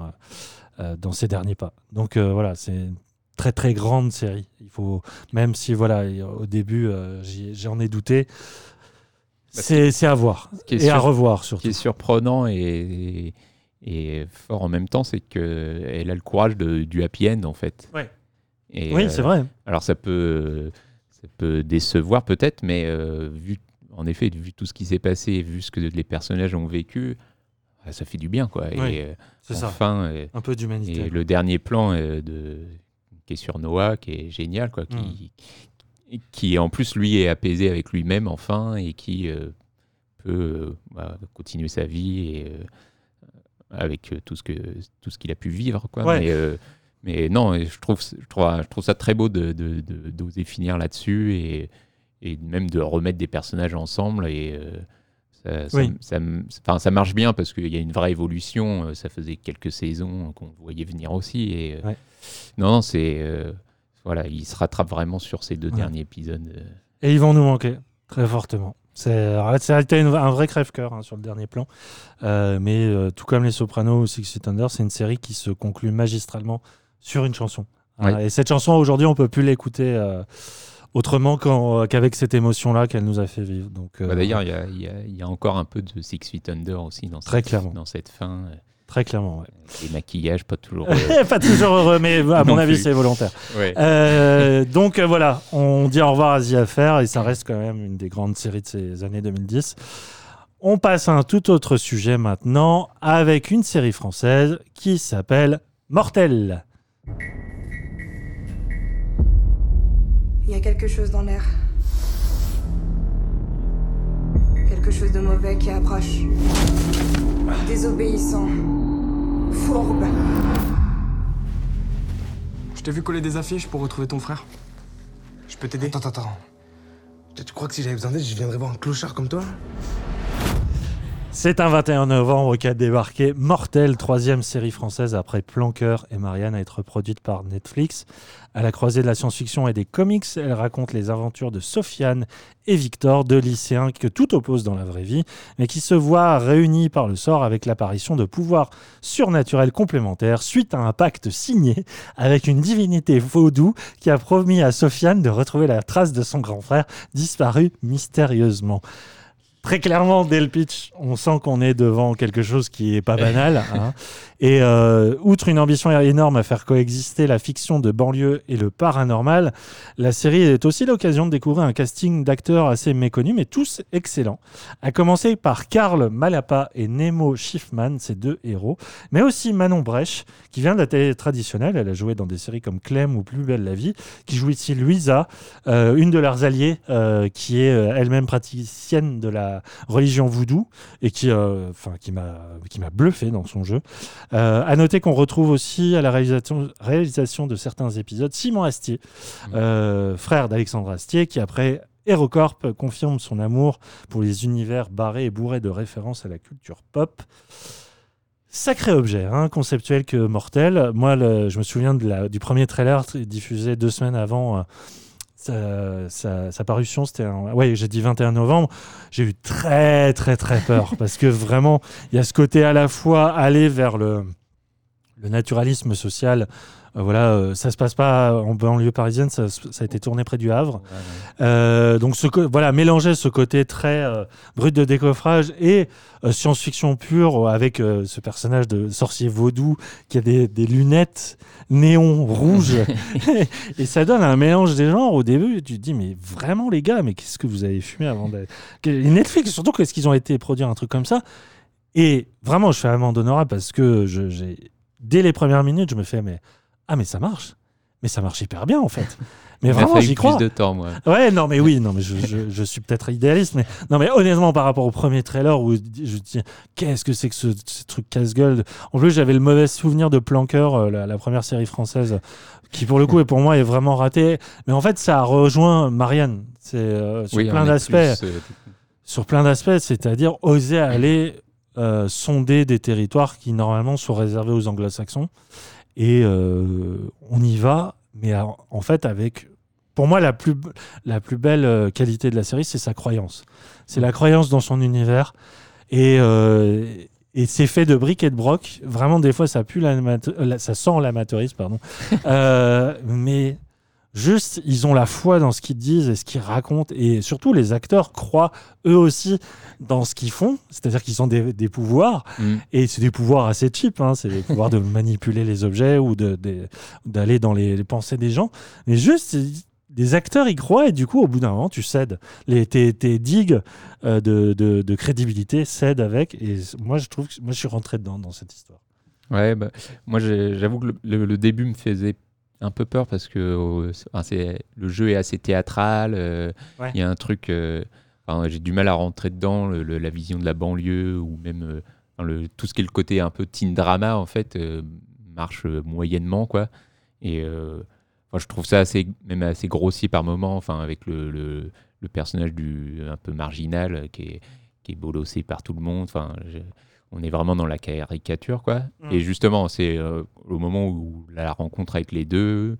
dans ses derniers pas. Donc euh, voilà, c'est une très très grande série. Il faut, même si voilà, il- au début, euh, j'en ai douté, c'est c'est à voir
Ce qui est
et à revoir
Ce
surtout.
qui est surprenant et, et fort en même temps, c'est qu'elle a le courage de, du happy end, en fait.
Ouais.
Et,
Oui,
euh,
c'est vrai.
Alors ça peut, ça peut décevoir peut-être, mais euh, vu, en effet, vu tout ce qui s'est passé, vu ce que les personnages ont vécu, ah, ça fait du bien, quoi.
Oui,
et euh,
c'est ça.
enfin, euh,
Un peu d'humanité.
Et le dernier plan euh, de, qui est sur Noah, qui est génial, quoi, qui,
Mm.
qui en plus lui est apaisé avec lui-même enfin et qui peut bah, continuer sa vie et avec tout ce que tout ce qu'il a pu vivre, quoi.
Ouais.
Mais, mais non, je trouve je trouve je trouve ça très beau de de- de- d'oser finir là-dessus et et même de remettre des personnages ensemble et ça, ça,
Oui.
ça m- enfin, ça marche bien parce qu'il y a une vraie évolution. euh, Ça faisait quelques saisons qu'on voyait venir aussi. Et, euh. Non, non, c'est. euh, voilà, il se rattrape vraiment sur ces deux
Ouais.
derniers épisodes. euh.
Et ils vont nous manquer très fortement. Une- un vrai crève-cœur hein, sur le dernier plan. Euh, mais euh, tout comme Les Sopranos ou Six Feet Under, c'est une série qui se conclut magistralement sur une chanson.
Ouais.
Euh, et cette chanson, aujourd'hui, on peut plus l'écouter euh, autrement qu'avec cette émotion-là qu'elle nous a fait vivre. Donc, euh,
Bah, D'ailleurs, il y a, y y encore un peu de Six Feet Under aussi dans,
Très
cette,
clairement.
dans cette fin. euh,
Très clairement, ouais.
Les maquillages, pas toujours. [LAUGHS] euh,
pas toujours heureux, mais à mon avis, c'est volontaire.
Ouais.
Euh, donc euh, voilà, on dit au revoir à The Affair et ça reste quand même une des grandes séries de ces années 2010. On passe à un tout autre sujet maintenant avec une série française qui s'appelle Mortel.
Il y a quelque chose dans l'air. Quelque chose de mauvais qui approche. Désobéissant. Fourbe.
Je t'ai vu coller des affiches pour retrouver ton frère. Je peux t'aider
Attends, attends, attends. Tu- crois que si j'avais besoin d'aide, je viendrais voir un clochard comme toi?
C'est un 21 novembre qu'a débarqué Mortel, troisième série française après Planqueur et Marianne à être produite par Netflix. À la croisée de la science-fiction et des comics, elle raconte les aventures de Sofiane et Victor, deux lycéens que tout oppose dans la vraie vie, mais qui se voient réunis par le sort avec l'apparition de pouvoirs surnaturels complémentaires suite à un pacte signé avec une divinité vaudou qui a promis à Sofiane de retrouver la trace de son grand frère disparu mystérieusement. Très clairement, dès le pitch, on sent qu'on est devant quelque chose qui est pas banal. [LAUGHS] hein. Et euh, outre une ambition énorme à faire coexister la fiction de banlieue et le paranormal, la série est aussi l'occasion de découvrir un casting d'acteurs assez méconnus, mais tous excellents. À commencer par Karl Malapa et Nemo Schiffman, ces deux héros, mais aussi Manon Brèche, qui vient de la télé traditionnelle. Elle a joué dans des séries comme Clem ou Plus belle la vie, qui joue ici Louisa, euh, une de leurs alliées, euh, qui est euh, elle-même praticienne de la religion voodoo et qui, euh, enfin, qui m'a, qui m'a bluffé dans son jeu. Euh, à noter qu'on retrouve aussi à la réalisation, réalisation de certains épisodes Simon Astier, euh, frère d'Alexandre Astier, qui après HeroCorp confirme son amour pour les univers barrés et bourrés de références à la culture pop. Sacré objet, hein, conceptuel que mortel. Moi, le- je me souviens de la- du premier trailer diffusé deux semaines avant sa, sa- sa parution. C'était un... Ouais, j'ai dit 21 novembre. J'ai eu très, très, très peur [LAUGHS] parce que vraiment, il y a ce côté à la fois aller vers le, le naturalisme social. Euh, voilà, euh, ça se passe pas en banlieue parisienne, ça, ça a été tourné près du Havre. Euh, donc ce voilà, mélanger ce côté très brut de décoffrage et science-fiction pure avec ce personnage de sorcier vaudou qui a des, des lunettes néon rouges [LAUGHS] [LAUGHS] et ça donne un mélange des genres au début. Tu te dis mais vraiment les gars, mais qu'est-ce que vous avez fumé avant d'aller Netflix surtout qu'est-ce qu'ils ont été produire un truc comme ça? Et vraiment je fais amende honorable parce que j'ai dès les premières minutes je me fais mais ah mais ça marche. Mais ça marche hyper bien en fait. [LAUGHS] Mais vraiment j'y
plus
crois.
de temps, moi.
ouais non mais oui non mais je, je- je suis peut-être idéaliste mais non mais honnêtement par rapport au premier trailer où je dis qu'est-ce que c'est que ce, ce truc casse-gueule en plus j'avais le mauvais souvenir de Planqueur euh, la, la première série française qui pour le coup et pour moi est vraiment ratée. Mais en fait ça a rejoint Marianne. C'est euh, sur
Oui,
plein d'aspects.
plus, euh,
sur plein d'aspects c'est-à-dire oser aller euh, sonder des territoires qui normalement sont réservés aux anglo-saxons et euh, on y va mais en, fait avec pour moi, la plus, la plus belle euh, qualité de la série, c'est sa croyance. C'est la croyance dans son univers. Et, euh, et c'est fait de briques et de broc. Vraiment, des fois, ça pue ça sent l'amateurisme, pardon. [LAUGHS] Euh, mais juste, ils ont la foi dans ce qu'ils disent et ce qu'ils racontent. Et surtout, les acteurs croient eux aussi dans ce qu'ils font. C'est-à-dire qu'ils ont des, des pouvoirs.
Mm.
Et c'est des pouvoirs assez cheap. hein. C'est des pouvoirs de [LAUGHS] manipuler les objets ou d'aller dans les, les pensées des gens. Mais juste, des acteurs y croient et du coup, au bout d'un moment, tu cèdes. Les, tes, tes digues euh, de, de- de crédibilité cèdent avec. Et moi, je trouve que moi, je suis rentré dedans, dans cette histoire.
Ouais, bah, moi j'avoue que le, le- le début me faisait un peu peur parce que euh, c'est- le jeu est assez théâtral. euh, Il
Ouais.
y a un truc. euh, enfin, j'ai du mal à rentrer dedans, le- le- la vision de la banlieue ou même euh, le, tout ce qui est le côté un peu teen drama en fait euh, marche euh, moyennement quoi. Et enfin, je trouve ça assez, même assez grossier par moment, enfin avec le, personnage du un peu marginal qui est, qui est bolossé par tout le monde. Enfin, je- on est vraiment dans la caricature, quoi.
Mm.
Et justement, c'est euh, au moment où la rencontre avec les deux,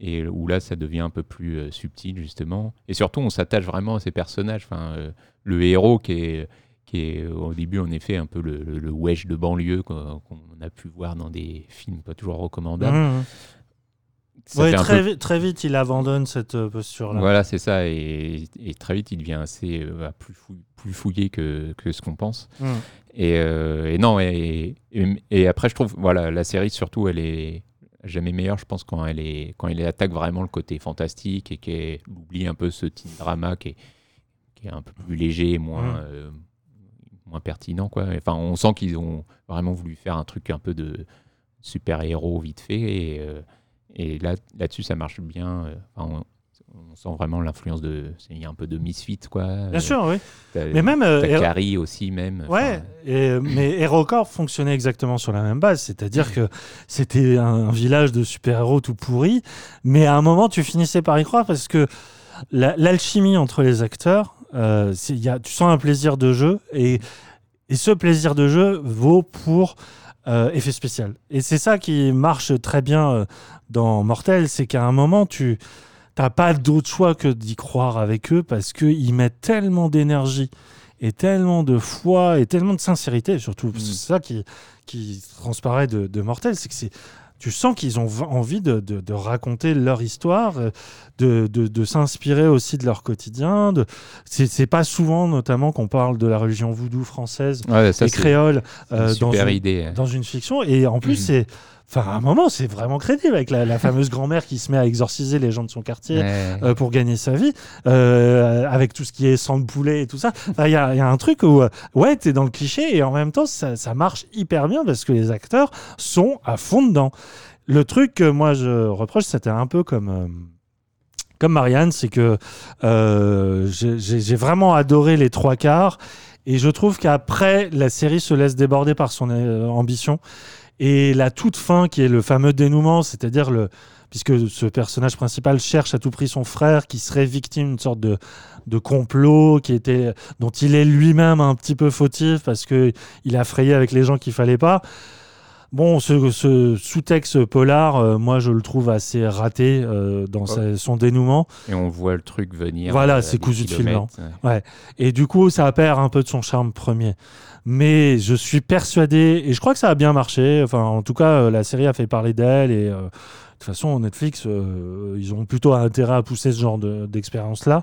et où là, ça devient un peu plus euh, subtil, justement. Et surtout, on s'attache vraiment à ces personnages. Enfin, euh, le héros qui est, qui est au début, en effet, un peu le, le, le wesh de banlieue qu'on a pu voir dans des films pas toujours recommandables.
Ouais, très,
peu-
vite, très vite, il abandonne cette euh, posture-là.
Voilà, c'est ça. Et, et très vite, il devient assez euh, bah, plus, fou- plus fouillé que, que ce qu'on pense.
Mm.
Et, euh, et non, et, après, je trouve, voilà, la série, surtout, elle est jamais meilleure, je pense, quand elle, est, quand elle attaque vraiment le côté fantastique et qu'elle oublie un peu ce teen drama qui est, qui est un peu plus léger, moins,
Mm.
euh, moins pertinent. Quoi. Enfin, on sent qu'ils ont vraiment voulu faire un truc un peu de super-héros vite fait. Et, et là, là-dessus, ça marche bien. euh, enfin, on, on sent vraiment l'influence de. Il y a un peu de Misfit, quoi.
Bien sûr, oui.
T'as-
Mais même, euh,
Carrie aussi, même.
Ouais, et, mais HeroCorp fonctionnait exactement sur la même base, c'est-à-dire que c'était un, un village de super-héros tout pourri, mais à un moment tu finissais par y croire parce que la- l'alchimie entre les acteurs, euh, y a, tu sens un plaisir de jeu et, et ce plaisir de jeu vaut pour euh, effet spécial. Et c'est ça qui marche très bien euh, dans Mortel, c'est qu'à un moment tu t'as pas d'autre choix que d'y croire avec eux parce qu'ils mettent tellement d'énergie et tellement de foi et tellement de sincérité, surtout. C'est ça qui, qui transparaît de, de Mortel, c'est que c'est. Tu sens qu'ils ont envie de, de- de raconter leur histoire, euh, de, s'inspirer aussi de leur quotidien. C'est pas souvent, notamment, qu'on parle de la religion voodoo française
Ouais, ça,
et créole euh, dans, une, dans fiction. Et en plus,
Mhm.
c'est. Enfin, à un moment, c'est vraiment crédible avec la, la fameuse grand-mère qui se met à exorciser les gens de son quartier
Ouais.
euh, pour gagner sa vie, euh, avec tout ce qui est sang de poulet et tout ça. Enfin, Il y, a, il y a un truc où, euh, ouais, t'es dans le cliché et en même temps, ça, ça marche hyper bien parce que les acteurs sont à fond dedans. Le truc que moi je reproche, c'était un peu comme. euh, comme Marianne, c'est que euh, j'ai vraiment adoré les trois quarts et je trouve qu'après, la série se laisse déborder par son euh, ambition. Et la toute fin, qui est le fameux dénouement, c'est-à-dire le. Puisque ce personnage principal cherche à tout prix son frère qui serait victime d'une sorte de, de complot qui était, dont il est lui-même un petit peu fautif parce qu'il a frayé avec les gens qu'il fallait pas. Bon, ce, ce sous-texte polar, euh, moi je le trouve assez raté euh, dans sa- son dénouement.
Et on voit le truc venir.
Voilà,
euh,
c'est cousu de fil
kilomètres,
Ouais. Et du coup, ça perd un peu de son charme premier. Mais je suis persuadé, et je crois que ça a bien marché. Enfin, en tout cas, euh, la série a fait parler d'elle. Et euh, de toute façon, Netflix, euh, ils ont plutôt intérêt à pousser ce genre de- d'expérience-là.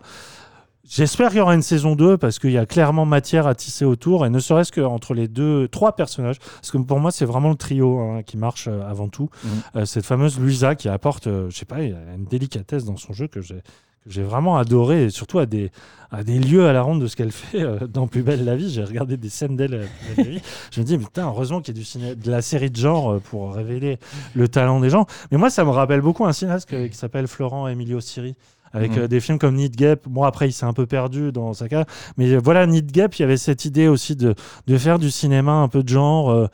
J'espère qu'il y aura une saison 2 parce qu'il y a clairement matière à tisser autour et ne serait-ce qu'entre les deux, trois personnages. Parce que pour moi, c'est vraiment le trio hein, qui marche avant tout. Euh, cette fameuse Luisa qui apporte, je sais pas, une délicatesse dans son jeu que j'ai que j'ai vraiment adoré et surtout à des, à des lieux à la ronde de ce qu'elle [LAUGHS] fait euh, dans Plus belle la vie. J'ai regardé des scènes d'elle euh, la vie. Je me dis, putain, heureusement qu'il y a du ciné- de la série de genre euh, pour révéler le talent des gens. Mais moi, ça me rappelle beaucoup un cinéaste qui s'appelle Florent Emilio Siri. Avec euh, des films comme Need Gap, bon après il s'est un peu perdu dans sa carrière, mais euh, voilà Need Gap, il y avait cette idée aussi de, de faire du cinéma un peu de genre, euh,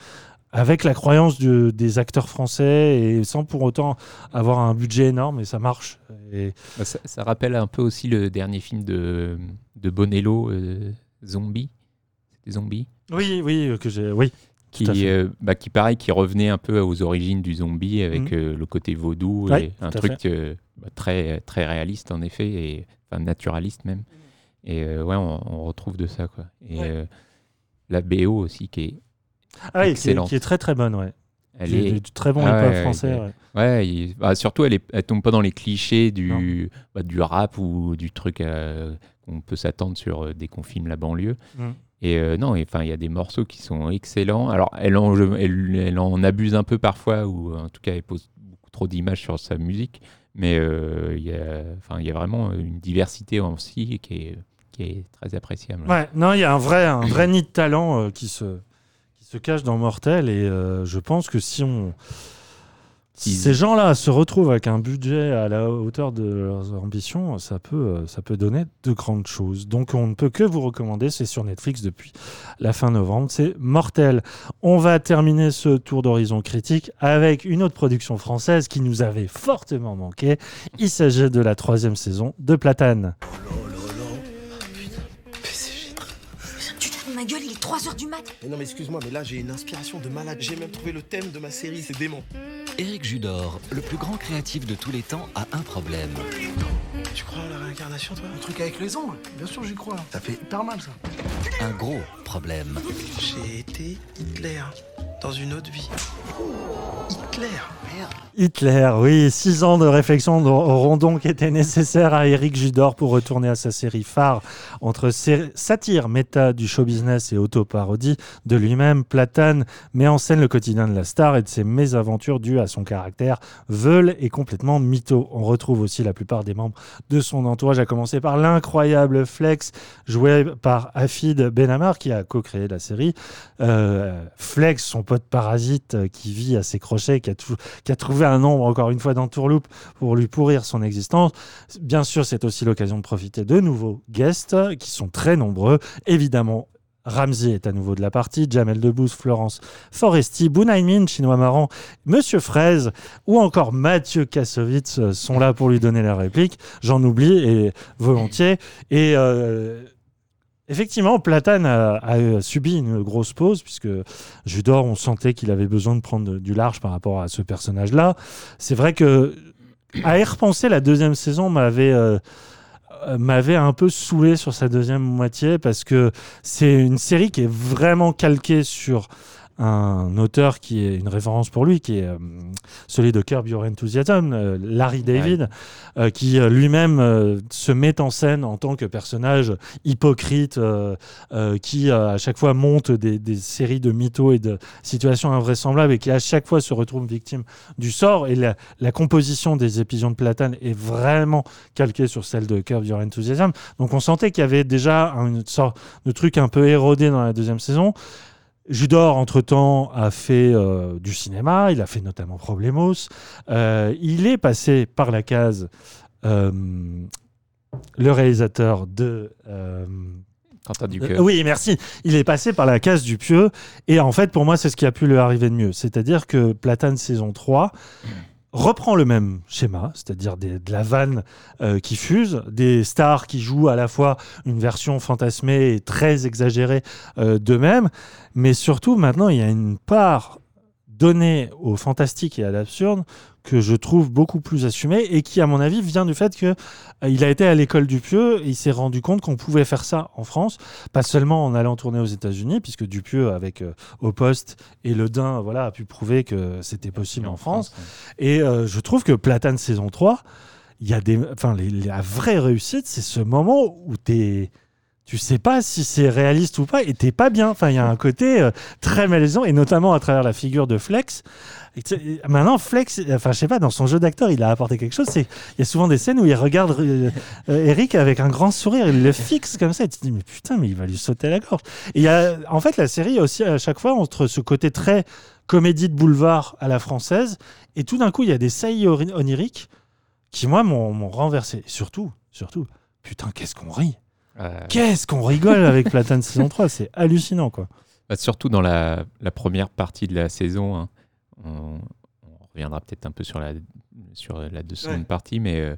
avec la croyance du- des acteurs français et sans pour autant avoir un budget énorme, et ça marche. Et...
Bah, ça, ça rappelle un peu aussi le dernier film de, de Bonello, euh, Zombie. C'était Zombie
Oui, oui, euh, que j'ai, oui.
qui, euh, bah, qui pareil, qui revenait un peu aux origines du zombie avec
Mhm.
euh, le côté vaudou
Ouais,
et un truc euh, bah, très très réaliste en effet et enfin naturaliste même. Et euh, ouais, on, on retrouve de ça quoi. Et
Ouais.
euh, la BO aussi qui est
Ah oui, qui est,
excellente.
qui est très très bonne, ouais.
Elle est
du très bon
Ah
hip-hop
ouais,
français.
ouais.
ouais.
Ouais, il- bah, surtout elle, est, elle tombe pas dans les clichés du, bah, du rap ou du truc euh, qu'on peut s'attendre sur euh, dès qu'on filme la banlieue.
Mm.
Et euh, non, enfin, il y a des morceaux qui sont excellents. Alors, elle en, je- elle, elle en abuse un peu parfois, ou en tout cas, elle pose beaucoup trop d'images sur sa musique. Mais euh, il y, a, enfin, y a vraiment une diversité aussi qui est, qui est très appréciable.
Ouais, non, il y a un vrai, un vrai [COUGHS] nid de talent euh, qui, se, se cache dans Mortel et euh, je pense que si on. Si
Ils-
ces gens-là se retrouvent avec un budget à la hauteur de leurs ambitions, ça peut, euh, ça peut donner de grandes choses. Donc on ne peut que vous recommander, c'est sur Netflix depuis la fin novembre, c'est Mortel. On va terminer ce tour d'horizon critique avec une autre production française qui nous avait fortement manqué. Il s'agit de la troisième saison de Platane.
Ma gueule, il est 3h du mat.
Mais non, mais excuse-moi, mais là j'ai une inspiration de malade. J'ai même trouvé le thème de ma série, c'est démon.
Éric Judor, le plus grand créatif de tous les temps, a un problème.
Tu crois en la réincarnation, toi Le truc avec les ongles Bien sûr, j'y crois. Ça fait hyper mal, ça.
Un gros problème.
J'ai été Hitler dans une autre vie. Hitler Merde.
Hitler, oui, six ans de réflexion auront donc été nécessaires à Eric Judor pour retourner à sa série phare entre satire méta du show business et auto-parodie de lui-même. Platane met en scène le quotidien de la star et de ses mésaventures dues à son caractère veule et complètement mytho. On retrouve aussi la plupart des membres de son entourage, à commencer par l'incroyable Flex, joué par Afid Benamar, qui a co-créé la série. Euh, Flex, son pote parasite euh, qui vit à ses crochets, qui a, qui a trouvé un nombre, encore une fois, dans Tourloupe pour lui pourrir son existence. Bien sûr, c'est aussi l'occasion de profiter de nouveaux guests qui sont très nombreux. Évidemment, Ramsey est à nouveau de la partie, Jamel Debbouze, Florence Foresti, Bunaimin, Chinois Marrant, Monsieur Fraise ou encore Mathieu Kassovitz euh, sont là pour lui donner la réplique. J'en oublie et volontiers. Et euh, Effectivement, Platane a, a subi une grosse pause puisque Judor, on sentait qu'il avait besoin de prendre du large par rapport à ce personnage-là. C'est vrai que à y repenser, la deuxième saison m'avait euh, euh, m'avait un peu saoulé sur sa deuxième moitié parce que c'est une série qui est vraiment calquée sur un auteur qui est une référence pour lui, qui est euh, celui de Curb Your Enthusiasm, euh, Larry David, euh, qui lui-même se met en scène en tant que personnage hypocrite, qui à chaque fois monte des, des séries de mythos et de situations invraisemblables et qui à chaque fois se retrouve victime du sort. Et la, la composition des épisodes de Platane est vraiment calquée sur celle de Curb Your Enthusiasm. Donc on sentait qu'il y avait déjà une sorte de truc un peu érodé dans la deuxième saison. Judor, entre-temps, a fait euh, du cinéma, il a fait notamment Problemos. Euh, il est passé par la case euh, le réalisateur de...
Quentin Dupieux.
oui, merci. Il est passé par la case du pieux. Et en fait, pour moi, c'est ce qui a pu lui arriver de mieux. C'est-à-dire que Platane saison 3 reprend le même schéma, c'est-à-dire de la vanne euh, qui fuse, des stars qui jouent à la fois une version fantasmée et très exagérée euh, d'eux-mêmes, mais surtout maintenant il y a une part donnée au fantastique et à l'absurde que je trouve beaucoup plus assumée et qui, à mon avis, vient du fait que euh, il a été à l'école du Pieux et il s'est rendu compte qu'on pouvait faire ça en France, pas seulement en allant tourner aux États-Unis, puisque Dupieux, avec euh, Au Poste et Le Dain, voilà, a pu prouver que c'était possible en, France. Et euh, je trouve que Platane saison 3, il y a des, enfin, la vraie réussite, c'est ce moment où t'es tu sais pas si c'est réaliste ou pas et t'es pas bien. Enfin, il y a un côté euh, très malaisant et notamment à travers la figure de Flex. Et maintenant, Flex, enfin, je sais pas, dans son jeu d'acteur, il a apporté quelque chose. Il y a souvent des scènes où il regarde euh, euh, Eric avec un grand sourire, il le fixe comme ça. Et tu te dis, mais putain, mais il va lui sauter la gorge. Et y a, en fait, la série aussi à chaque fois entre ce côté très comédie de boulevard à la française et tout d'un coup, il y a des saillies oniriques qui, moi, m'ont renversé. Et surtout, surtout, putain, qu'est-ce qu'on rit.
Euh,
Qu'est-ce qu'on rigole avec Platane saison 3, c'est hallucinant quoi.
Bah, surtout dans la, la première partie de la saison. hein. On, on reviendra peut-être un peu sur la, sur la seconde
Ouais.
partie, mais euh,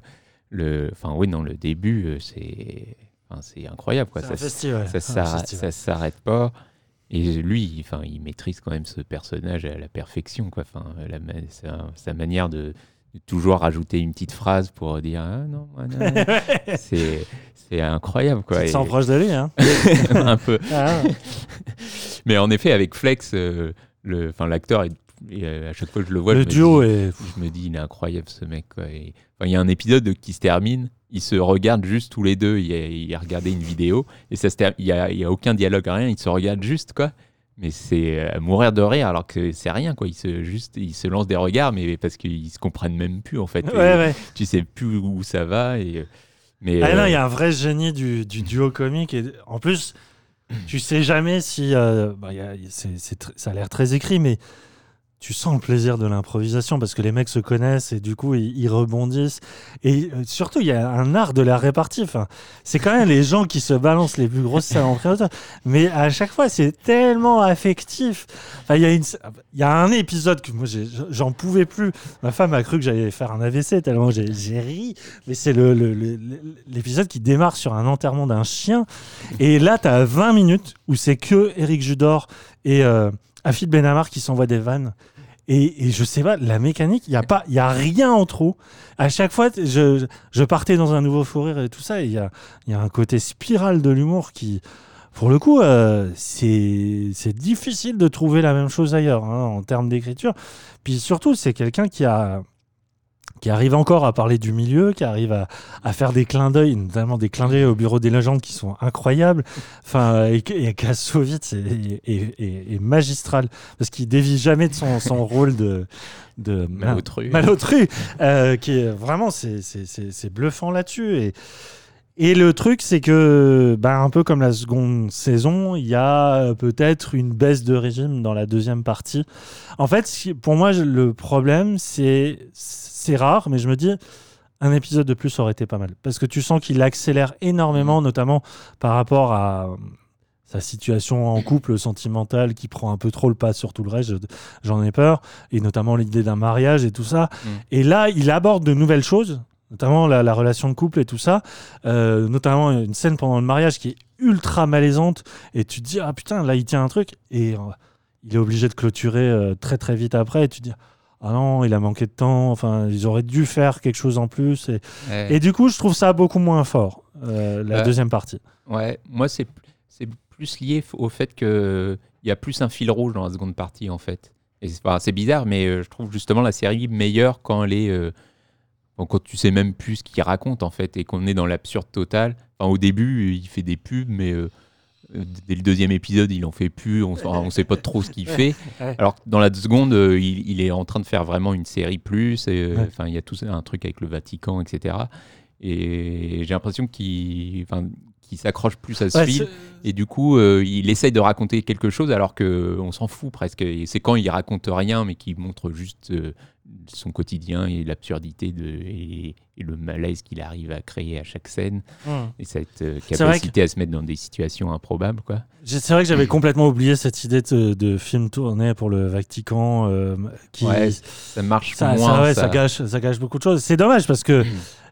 le, enfin, oui, non, le début, euh, c'est enfin, c'est incroyable. Quoi. Ça, ça s'arrête- pas. Et lui, il- enfin, il maîtrise quand même ce personnage à la perfection, quoi. Enfin, la ma- sa, sa manière de, de toujours rajouter une petite phrase pour dire ah non, non, non. [LAUGHS] c'est c'est incroyable, quoi.
Tu te sens
Et-
proche de lui, hein [LAUGHS]
Un peu.
Ah.
Mais en effet, avec Flex, euh, le, enfin, l'acteur est et, euh, à chaque fois que je le vois,
Le
je me
duo
dis-
est-
je me dis, il est incroyable ce mec. quoi. Et, enfin, il y a un épisode qui se termine, ils se regardent juste tous les deux. Il a, il a regardé une vidéo et ça se ter- il y a, a aucun dialogue, rien. Ils se regardent juste quoi. Mais c'est à mourir de rire alors que c'est rien quoi. Ils se juste, ils se lancent des regards, mais parce qu'ils se comprennent même plus en fait.
Ouais,
Et
ouais.
Tu sais plus où ça va et. Mais
Ah non,
euh,
il y a un vrai génie du, du duo comique. Et en plus, tu sais jamais si. euh, bah, y a- ça a l'air très écrit, mais tu sens le plaisir de l'improvisation parce que les mecs se connaissent et du coup, ils, rebondissent. Et euh, surtout, il y a un art de la répartie. Enfin, c'est quand même les gens qui se balancent les plus grosses saloperies. Mais à chaque fois, c'est tellement affectif. Enfin, il y, a une- il y a un épisode que moi, j'en pouvais plus. Ma femme a cru que j'allais faire un AVC tellement j'ai ri. Mais c'est le- le- l'épisode qui démarre sur un enterrement d'un chien. Et là, tu as 20 minutes où c'est que Eric Judor et euh, Afid Benamar qui s'envoient des vannes. Et, je sais pas, la mécanique, il n'y a, pas- y a rien en trop. À chaque fois, je, je partais dans un nouveau fou et tout ça. Il y a, y a un côté spirale de l'humour qui, pour le coup, euh, c'est c'est difficile de trouver la même chose ailleurs hein, en termes d'écriture. Puis surtout, c'est quelqu'un qui a qui arrive encore à parler du milieu, qui arrive à, à faire des clins d'œil, notamment des clins d'œil au bureau des légendes qui sont incroyables. Enfin, et, que- et Kassovitz est, est- est- est magistral parce qu'il dévie jamais de son, son [LAUGHS] rôle de, de
Malotru.
malotru, euh, qui est vraiment c'est bluffant là-dessus et et le truc, c'est que, bah, un peu comme la seconde saison, il y a euh, peut-être une baisse de régime dans la deuxième partie. En fait, pour moi, le problème, c'est c'est rare, mais je me dis, un épisode de plus aurait été pas mal. Parce que tu sens qu'il accélère énormément, notamment par rapport à euh, sa situation en couple sentimentale qui prend un peu trop le pas sur tout le reste, je- j'en ai peur, et notamment l'idée d'un mariage et tout ça.
Mm.
Et là, il aborde de nouvelles choses, notamment la, la relation de couple et tout ça, euh, notamment une scène pendant le mariage qui est ultra malaisante, et tu te dis, ah putain, là, il tient un truc, et euh, il est obligé de clôturer euh, très très vite après, et tu te dis, ah non, il a manqué de temps, enfin, ils auraient dû faire quelque chose en plus, et,
Ouais.
et du coup, je trouve ça beaucoup moins fort, euh, la
Bah,
deuxième partie.
Ouais, moi c'est plus lié au fait que il y a plus un fil rouge dans la seconde partie en fait. Et c'est enfin, bizarre, mais euh, je trouve justement la série meilleure quand elle est euh, bon, quand tu sais même plus ce qu'il raconte en fait et qu'on est dans l'absurde total. Enfin, au début, il fait des pubs, mais euh, euh, dès le deuxième épisode, il en fait plus. On, on sait pas trop ce qu'il [LAUGHS] fait. Alors que dans la seconde, euh, il, il est en train de faire vraiment une série plus. et, euh. Enfin, il y a tout un truc avec le Vatican, etc. Et j'ai l'impression qu'il qu'il s'accroche plus à ce
Ouais,
fil. Et du coup, euh, il essaye de raconter quelque chose alors que on s'en fout presque. Et c'est quand il raconte rien, mais qu'il montre juste euh, son quotidien et l'absurdité de et, et le malaise qu'il arrive à créer à chaque scène
Mm.
et cette euh, capacité à se mettre dans des situations improbables, quoi.
C'est vrai que j'avais [LAUGHS] complètement oublié cette idée de, de film tourné pour le Vatican. qui,
Ouais, ça marche
ça,
moins,
ça, ouais,
ça-
ça gâche, ça gâche beaucoup de choses. C'est dommage parce que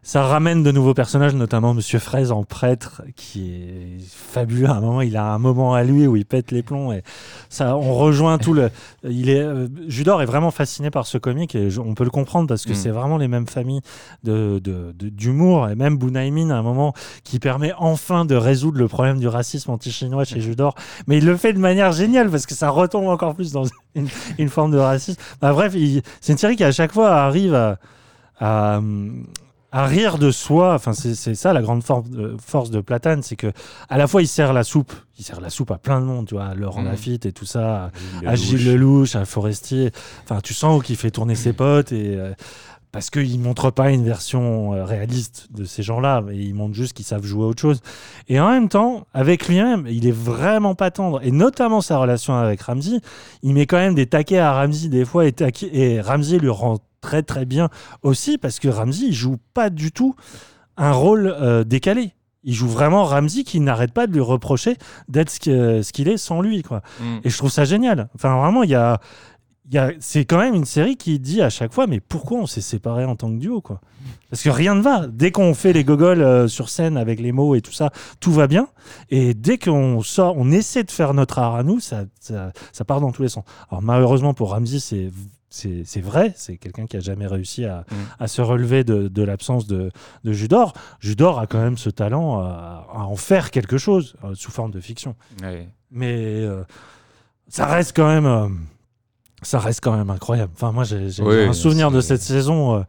ça ramène de nouveaux personnages, notamment Monsieur Fraise en prêtre, qui est fabuleux. À un moment, il a un moment à lui où il pète les plombs et ça, on rejoint tout le. Il est, euh, Judor est vraiment fasciné par ce comique et on peut le comprendre parce que
Mm.
c'est vraiment les mêmes familles de, de- de- d'humour et même Bunaimin à un moment qui permet enfin de résoudre le problème du racisme anti-chinois chez Judor. Mais il le fait de manière géniale parce que ça retombe encore plus dans [LAUGHS] une, une forme de racisme. Bah, bref, il- c'est une série qui à chaque fois arrive à, à, à rire de soi. Enfin, c'est ça la grande for- force de Platane, c'est que à la fois il sert la soupe, il sert la soupe à plein de monde, tu vois, à Laurent
Mhm.
Lafitte et tout ça, à Gilles
Lelouch.
À Forestier. Enfin, tu sens qu'il fait tourner ses potes et euh, parce qu'il montre pas une version euh, réaliste de ces gens-là, mais il montre juste qu'ils savent jouer à autre chose. Et en même temps, avec lui-même, il est vraiment pas tendre. Et notamment sa relation avec Ramsey, il met quand même des taquets à Ramsey des fois et, et Ramsey lui rend très très bien aussi parce que Ramsey il joue pas du tout un rôle euh, décalé. Il joue vraiment Ramsey qui n'arrête pas de lui reprocher d'être ce qu'il est sans lui. Quoi.
Mm.
Et je trouve ça génial. Enfin, vraiment, il y a, a- c'est quand même une série qui dit à chaque fois mais pourquoi on s'est séparés en tant que duo quoi? Parce que rien ne va. Dès qu'on fait les gogoles euh, sur scène avec les mots et tout ça, tout va bien. Et dès qu'on sort, on essaie de faire notre art à nous, ça, ça, ça part dans tous les sens. Alors malheureusement pour Ramsey, c'est c'est vrai, c'est quelqu'un qui a jamais réussi à, à se relever de, de l'absence de, de Judor. Judor a quand même ce talent à, à en faire quelque chose euh, sous forme de fiction.
Ouais.
Mais euh, ça reste quand même, euh, ça reste quand même incroyable. Enfin, moi, j'ai un souvenir de cette saison.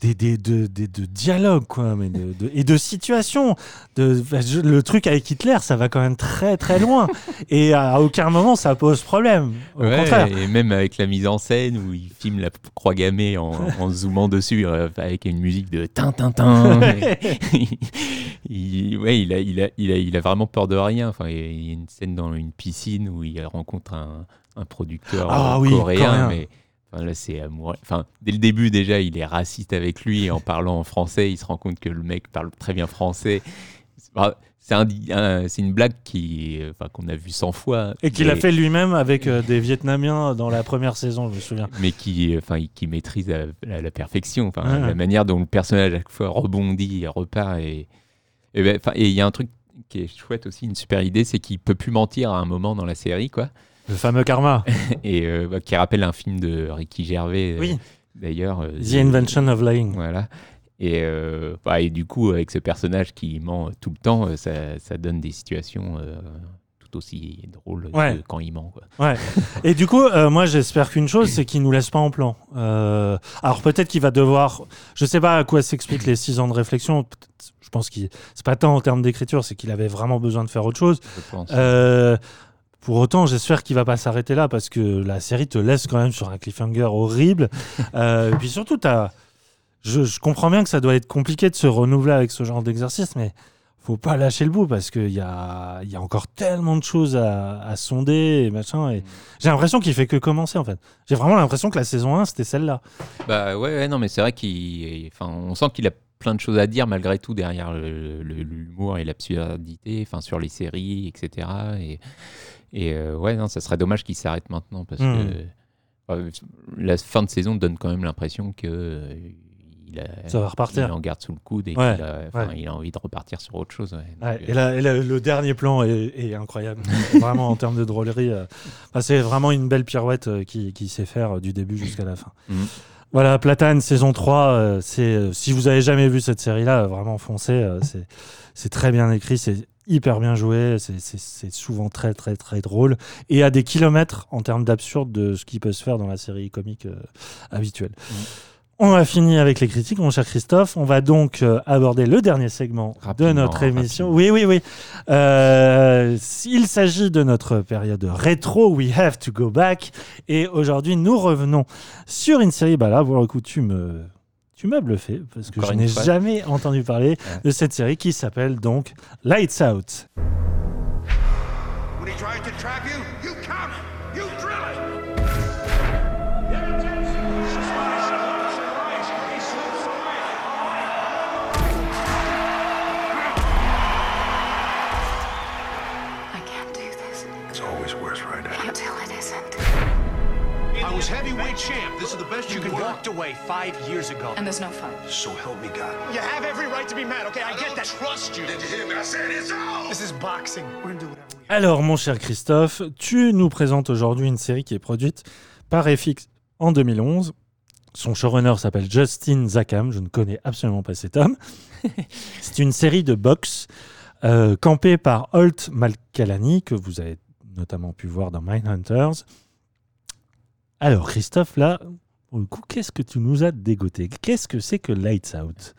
Des, des, de, des- de dialogues quoi mais de, de- et de situations de, le truc avec Hitler ça va quand même très très loin [LAUGHS] et à aucun moment ça pose problème au
Ouais,
contraire
Et même avec la mise en scène où il filme la croix gammée en, [LAUGHS] en zoomant dessus euh, avec une musique de tin tin [LAUGHS] il, ouais, il a, il, a, il, a, il a vraiment peur de rien. Enfin, il y a une scène dans une piscine où il rencontre un, un producteur
Ah oui,
coréen.
coréen.
Mais, enfin, là, c'est amoureux. Enfin, dès le début, déjà, il est raciste avec lui. Et en parlant en français, il se rend compte que le mec parle très bien français. C'est un, une blague qui, enfin, qu'on a vu 100 fois.
et qu'il a fait lui-même avec euh, des Vietnamiens dans la première saison je me souviens
mais qui, enfin, qui maîtrise à, à la perfection. Enfin,
Ouais.
la manière dont le personnage à chaque fois rebondit, et repart et et ben, enfin, et il y a un truc qui est chouette aussi, une super idée, c'est qu'il peut plus mentir à un moment dans la série, quoi.
Le fameux karma [LAUGHS]
et euh, bah, qui rappelle un film de Ricky Gervais. euh,
Oui.
D'ailleurs. euh,
The Invention of Lying
Voilà. Et, euh, bah, et du coup, avec ce personnage qui ment tout le temps, ça, ça donne des situations euh, tout aussi drôles
Ouais.
que quand il ment. Quoi.
Ouais. Et du coup, euh, moi, j'espère qu'une chose, c'est qu'il nous laisse pas en plan. Euh, alors peut-être qu'il va devoir. Je sais pas à quoi s'expliquent les six ans de réflexion. Je pense qu'il c'est pas tant en termes d'écriture, c'est qu'il avait vraiment besoin de faire autre chose.
Je pense.
Pour autant, j'espère qu'il va pas s'arrêter là parce que la série te laisse quand même sur un cliffhanger horrible. Euh, et puis surtout, t'as- je, je comprends bien que ça doit être compliqué de se renouveler avec ce genre d'exercice, mais faut pas lâcher le bout parce qu'il y a, y a encore tellement de choses à, à sonder et machin. Et j'ai l'impression qu'il fait que commencer en fait. J'ai vraiment l'impression que la saison 1 c'était celle-là.
Bah ouais, ouais, non, mais c'est vrai qu'il, enfin, on sent qu'il a plein de choses à dire malgré tout derrière l'humour et l'absurdité, enfin sur les séries, etc. Et, et euh, ouais, non, ça serait dommage qu'il s'arrête maintenant parce
Mm.
que euh, la fin de saison donne quand même l'impression que euh, il a,
Ça va repartir.
il en garde sous le coude et
Ouais,
a, il a envie de repartir sur autre chose. ouais. Donc,
Ouais,
euh,
et là, et là, le dernier plan est, est incroyable. [LAUGHS] vraiment en termes de drôlerie. euh, c'est vraiment une belle pirouette qui, qui sait faire du début jusqu'à la fin.
Mhm.
Voilà, Platane, saison 3. euh, c'est, euh, si vous avez jamais vu cette série-là, euh, vraiment foncez. c'est, c'est très bien écrit, c'est hyper bien joué, c'est, souvent très, très, très drôle. Et à des kilomètres en termes d'absurde de ce qui peut se faire dans la série comique euh, habituelle. On a fini avec les critiques, mon cher Christophe. On va donc euh, aborder le dernier segment de notre émission. Oui, oui, oui. Euh, il s'agit de notre période rétro. We have to go back. Et aujourd'hui, nous revenons sur une série. Bah là, pour le coup, tu me, tu m'as bluffé parce que
Encore
je n'ai jamais entendu parler de cette série qui s'appelle donc Lights Out.
I
was heavyweight champ. This is the best you,
You
can
walked away five years ago.
And there's no fun.
So help me God.
You have every right to be mad, okay? I, get that.
trust you. Did you hear me? I said it's out.
This is boxing. We're gonna do whatever we
Alors, mon cher Christophe, tu nous présentes aujourd'hui une série qui est produite par FX en 2011. Son showrunner s'appelle Justin Zakam. Je ne connais absolument pas cet homme. [LAUGHS] C'est une série de boxe euh, campée par Holt Malkalani, que vous avez notamment pu voir dans Mindhunters. Alors, Christophe, là, pour le coup, qu'est-ce que tu nous as dégoté? Qu'est-ce que c'est que Lights Out?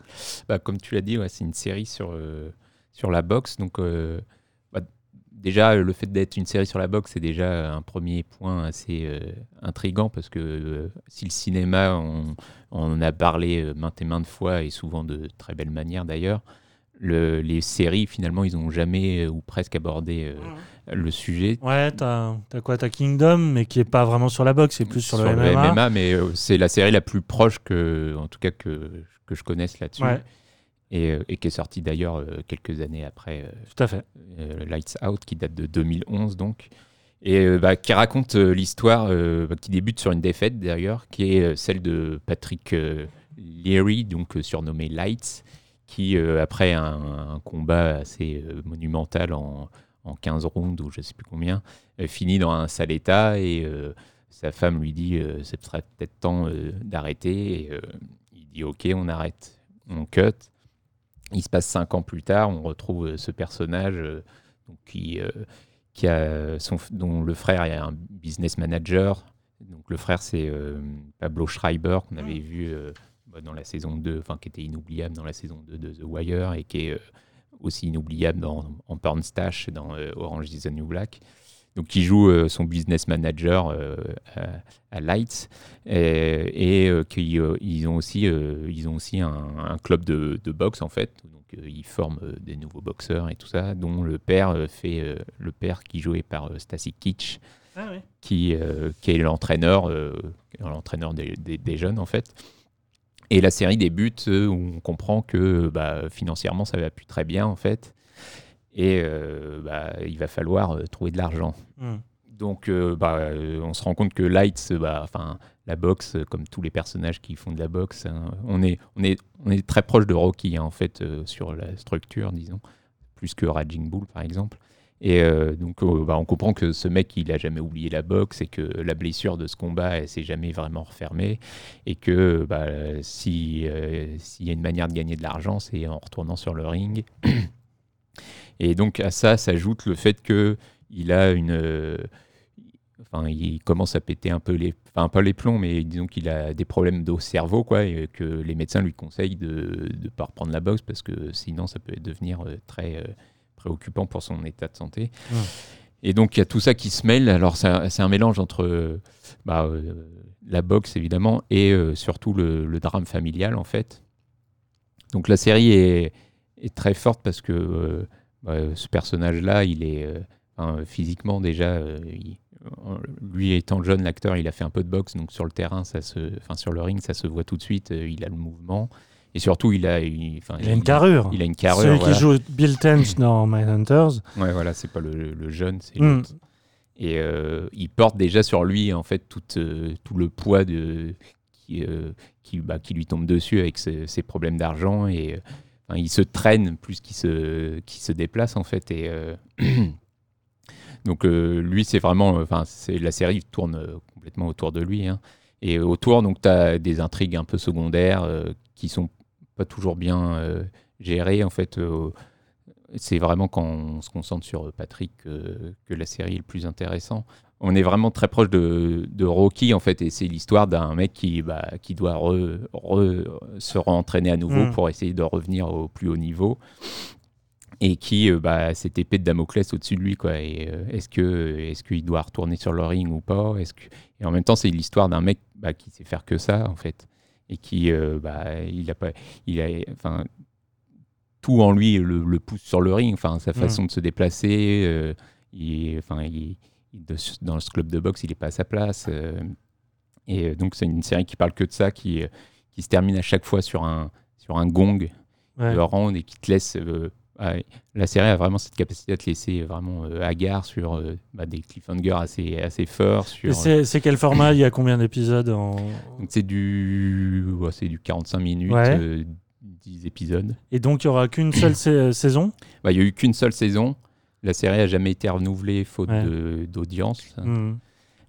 Bah, comme tu l'as dit, ouais, c'est une série sur, euh, sur la boxe. Donc, euh, bah, déjà, le fait d'être une série sur la boxe, c'est déjà un premier point assez euh, intrigant parce que euh, si le cinéma, on, on en a parlé maintes et maintes fois et souvent de très belle manière d'ailleurs, le- les séries, finalement, ils n'ont jamais euh, ou presque abordé euh, le sujet.
Ouais, t'as quoi T'as Kingdom, mais qui est pas vraiment sur la boxe, c'est plus sur, le MMA.
mais euh, c'est la série la plus proche que, en tout cas, que, que je connaisse là-dessus.
Ouais.
Et, euh, et qui est sortie d'ailleurs euh, quelques années après.
Tout à fait.
euh, Lights Out, qui date de 2011 donc. et bah, qui raconte l'histoire, euh, qui débute sur une défaite d'ailleurs, qui est celle de Patrick Leary, donc surnommé Lights, qui après un, un combat assez monumental en, en 15 rounds ou je sais plus combien, euh, finit dans un sale état et euh, sa femme lui dit euh, ce serait peut-être temps d'arrêter. Et, il dit ok, on arrête, on cut. Il se passe cinq ans plus tard, on retrouve ce personnage donc, qui, qui a son, dont le frère est un business manager. Donc le frère c'est euh, Pablo Schreiber qu'on avait vu euh, bah, dans la saison 2, enfin qui était inoubliable dans la saison 2 de The Wire et qui est euh, aussi inoubliable dans, en Porn Stash dans euh, Orange is the New Black. Donc, qui joue euh, son business manager euh, à, à Lights et, et, qui, ils ont aussi, ils ont aussi un, un club de, de boxe en fait. Donc, ils forment des nouveaux boxeurs et tout ça, dont le père fait le père qui joué par Stacy Kitsch,
Ah
qui, qui est l'entraîneur, l'entraîneur des, des- des jeunes en fait. Et la série débute euh, où on comprend que bah, financièrement ça va plus très bien en fait, et euh, bah, il va falloir euh, trouver de l'argent.
Mm.
Donc euh, bah, on se rend compte que Lights, enfin la boxe, comme tous les personnages qui font de la boxe, hein, on, est, on, est, on est très proche de Rocky hein, en fait sur la structure, disons, plus que Raging Bull par exemple. Et euh, donc, euh, bah, on comprend que ce mec, il a jamais oublié la boxe et que la blessure de ce combat, elle s'est jamais vraiment refermée. Et que bah, euh, s'il y a une manière de gagner de l'argent, c'est en retournant sur le ring. [CLEARS THROAT] et donc, à ça s'ajoute le fait que il a une. Enfin, il commence à péter un peu les, enfin pas les plombs, mais disons qu'il a des problèmes d'eau cerveau, quoi, et que les médecins lui conseillent de ne pas reprendre la boxe parce que sinon ça peut devenir très préoccupant pour son état de santé. Et donc il y a tout ça qui se mêle. Alors c'est un, mélange entre bah, euh, la boxe évidemment et euh, surtout le, le drame familial en fait. Donc la série est, est très forte parce que euh, bah, ce personnage-là, il est physiquement déjà, il- lui étant jeune, l'acteur, il a fait un peu de boxe, donc sur le terrain, ça se, enfin sur le ring, ça se voit tout de suite. il a le mouvement et surtout, il a, une- enfin,
Il a une carrure.
Il a une carrure.
Celui
voilà.
qui joue Bill Tench dans [LAUGHS] Mindhunters.
Ouais, voilà, c'est pas le, le jeune, c'est
Mm.
l'autre. Et euh, il porte déjà sur lui, en fait, tout, euh, tout le poids de, qui, euh, qui, bah, qui lui tombe dessus avec ses, ses problèmes d'argent. Et euh, enfin, il se traîne plus qu'il se, qu'il se déplace, en fait. Et euh, [CLEARS THROAT] donc, euh, lui, c'est vraiment. Enfin, c'est la série tourne euh, complètement autour de lui. hein. Et autour, donc, tu as des intrigues un peu secondaires euh, qui sont pas toujours bien euh, gérées, en fait. euh, c'est vraiment quand on se concentre sur Patrick euh, que la série est le plus intéressant. On est vraiment très proche de, de Rocky en fait, et c'est l'histoire d'un mec qui, bah, qui doit re- re- se rentraîner à nouveau
Mm.
pour essayer de revenir au plus haut niveau et qui bah, cette épée de Damoclès au-dessus de lui quoi. Et euh, est-ce que est-ce qu'il doit retourner sur le ring ou pas Est-ce que et en même temps c'est l'histoire d'un mec bah, qui sait faire que ça en fait et qui euh, bah, il a pas il a enfin tout en lui le, le pousse sur le ring, enfin sa
Mm.
façon de se déplacer, euh, il, enfin il, de- dans ce club de boxe il est pas à sa place euh, et donc c'est une série qui parle que de ça, qui, qui se termine à chaque fois sur un sur un gong
Ouais.
de round et qui te laisse la série a vraiment cette capacité à te laisser vraiment euh, hagard sur euh, bah, des cliffhangers assez assez forts sur
Et c'est quel format? Il y a combien d'épisodes en...
donc c'est du ouais, c'est du 45 minutes
Ouais.
euh, 10 épisodes
Et donc, il n'y aura qu'une seule [CLEARS THROAT] sa- saison?
Bah, il n'y a eu qu'une seule saison. La série a jamais été renouvelée faute
Ouais.
d'audience.
Mhm.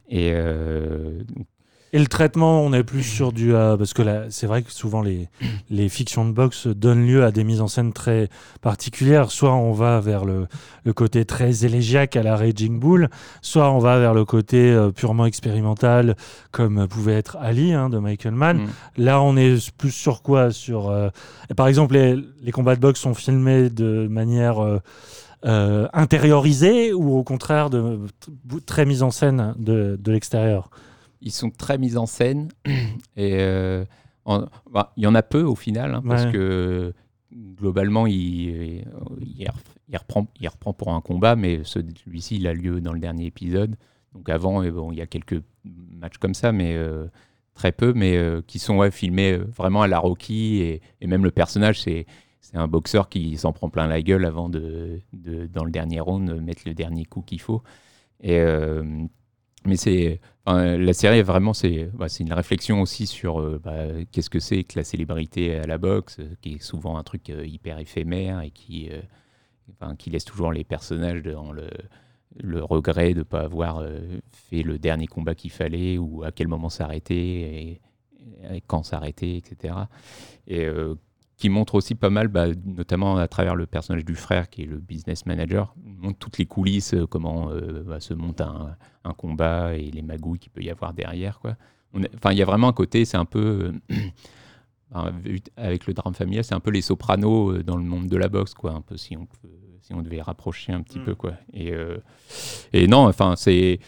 Et euh, donc,
Et le traitement, on est plus sur du. euh, parce que là, c'est vrai que souvent les, les fictions de boxe donnent lieu à des mises en scène très particulières. Soit on va vers le, le côté très élégiaque à la Raging Bull, soit on va vers le côté euh, purement expérimental, comme pouvait être Ali hein, de Michael Mann.
Mm.
Là, on est plus sur quoi? Sur, euh, Par exemple, les, les combats de boxe sont filmés de manière. intériorisée ou au contraire de, très mise en scène de, de l'extérieur?
Ils sont très mis en scène. [CLEARS THROAT] Et euh, en- bah, il y en a peu au final, hein, parce que globalement, il, il, re- il reprend, il reprend pour un combat, mais celui-ci, il a lieu dans le dernier épisode. Donc avant, eh bon, il y a quelques matchs comme ça, mais euh, très peu, mais euh, qui sont ouais, filmés vraiment à la Rocky. Et, et même le personnage, c'est c'est un boxeur qui s'en prend plein la gueule avant de, de, dans le dernier round, mettre le dernier coup qu'il faut. Et, euh, mais c'est la série vraiment c'est bah, c'est une réflexion aussi sur euh, bah, qu'est-ce que c'est que la célébrité à la boxe, euh, qui est souvent un truc euh, hyper éphémère et qui qui laisse toujours les personnages dans le le regret de ne pas avoir fait le dernier combat qu'il fallait ou à quel moment s'arrêter et, quand s'arrêter, etc. Et qui montre aussi pas mal, bah, notamment à travers le personnage du frère qui est le business manager, montre toutes les coulisses, comment se monte un, un combat et les magouilles qu'il peut y avoir derrière. Quoi. Enfin, il y a vraiment un côté, c'est un peu, euh, [CLEARS THROAT] avec le drame familial, c'est un peu les sopranos euh, dans le monde de la boxe, quoi, un peu si on peut, si on devait rapprocher un petit
Mm.
peu, quoi. Et, euh, et non, enfin, c'est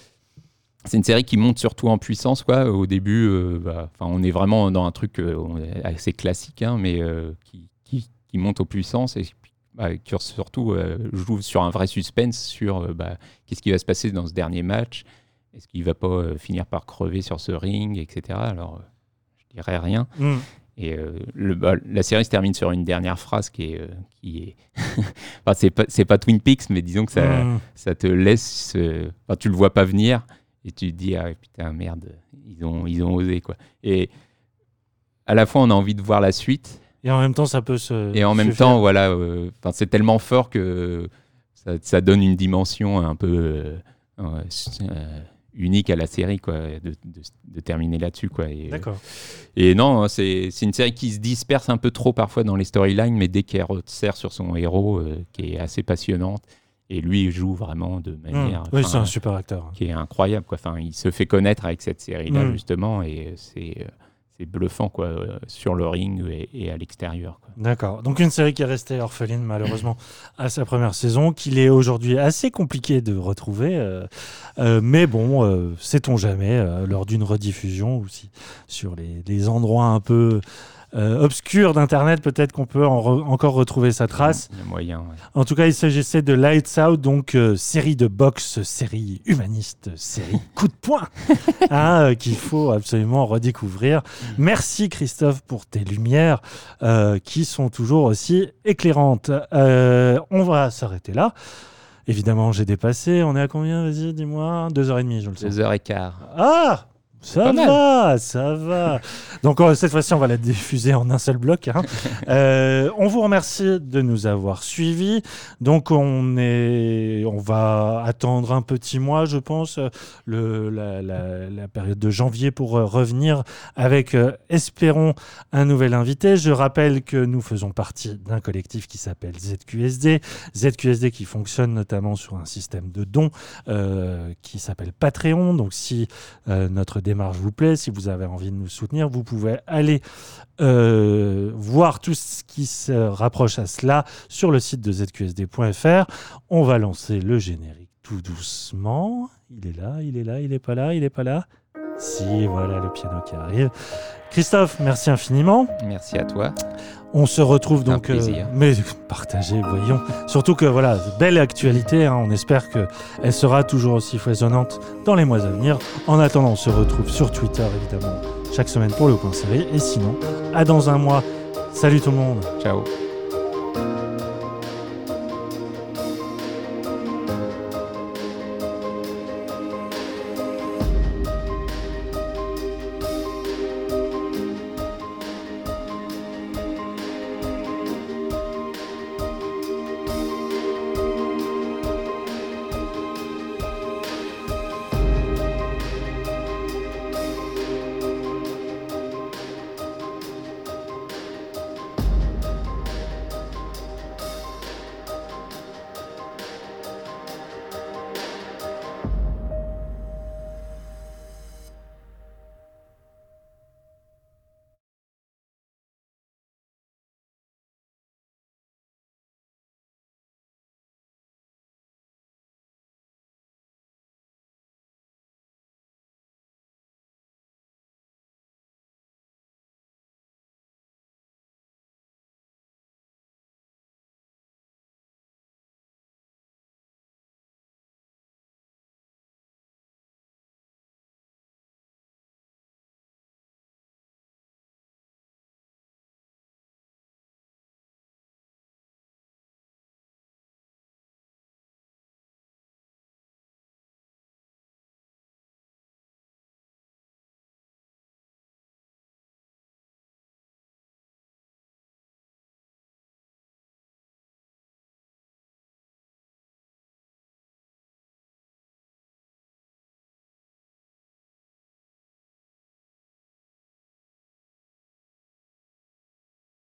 c'est une série qui monte surtout en puissance quoi. Au début, euh, bah, on est vraiment dans un truc euh, assez classique, hein, mais qui, qui, qui monte aux puissances et bah, qui surtout euh, joue sur un vrai suspense sur euh, bah, qu'est-ce qui va se passer dans ce dernier match. Est-ce qu'il va pas euh, finir par crever sur ce ring, etc. Alors, je dirais rien.
Mm.
Et euh, le, bah, la série se termine sur une dernière phrase qui est, euh, qui est... [LAUGHS] enfin, c'est pas, c'est pas Twin Peaks, mais disons que ça,
Mm.
ça te laisse, euh, enfin, tu le vois pas venir et tu te dis ah putain merde, ils ont, ils ont osé quoi. Et à la fois on a envie de voir la suite
Et en même temps, ça peut se.
et en même temps voilà, euh, c'est tellement fort que ça, ça donne une dimension un peu euh, euh, unique à la série quoi, de, de- de terminer là-dessus quoi. Euh,
D'accord.
et non, c'est c'est une série qui se disperse un peu trop parfois dans les storylines, mais dès qu'elle resserre sur son héros, qui est assez passionnante, et lui il joue vraiment de manière.
Mm. Oui, c'est un super acteur.
Qui est incroyable, quoi. Enfin, il se fait connaître avec cette série-là,
Mm.
justement, et c'est bluffant, quoi, euh, sur le ring et, à l'extérieur.
D'accord. Donc une série qui est restée orpheline malheureusement à sa première saison, qu'il est aujourd'hui assez compliqué de retrouver. euh, euh, mais bon, sait-on jamais, lors d'une rediffusion ou si sur les, les endroits un peu euh, obscurs d'Internet, peut-être qu'on peut en re- encore retrouver sa trace.
Il y a moyen. ouais.
En tout cas, il s'agissait de Lights Out, donc euh, série de boxe, série humaniste, série [LAUGHS] coup de poing, hein, euh, qu'il faut absolument redécouvrir. Merci Christophe pour tes lumières euh, qui sont toujours aussi éclairantes. On va s'arrêter là. Évidemment, j'ai dépassé. On est à combien? Vas-y, dis-moi. Deux heures et demie, je le sens.
Deux heures et quart.
Ah ça va, ça va. Donc euh, cette fois-ci, on va la diffuser en un seul bloc. hein. [LAUGHS] Euh, on vous remercie de nous avoir suivis. Donc on est, on va attendre un petit mois, je pense, le, la, la- la période de janvier pour euh, revenir avec, espérons, un nouvel invité. Je rappelle que nous faisons partie d'un collectif qui s'appelle ZQSD. ZQSD qui fonctionne notamment sur un système de dons qui s'appelle Patreon. Donc si notre démarche vous plaît, si vous avez envie de nous soutenir, vous pouvez aller euh, voir tout ce qui se rapproche à cela sur le site de zqsd.fr. On va lancer le générique tout doucement. Il est là, il est là, il est pas là, il est pas là. Si, voilà le piano qui arrive. Christophe, merci infiniment.
Merci à toi.
On se retrouve
un
donc. euh, mais [LAUGHS] partagez, voyons. Surtout que voilà, belle actualité. hein, on espère qu'elle sera toujours aussi foisonnante dans les mois à venir. En attendant, on se retrouve sur Twitter évidemment chaque semaine pour le point série. Et sinon, à dans un mois. Salut tout le monde.
Ciao.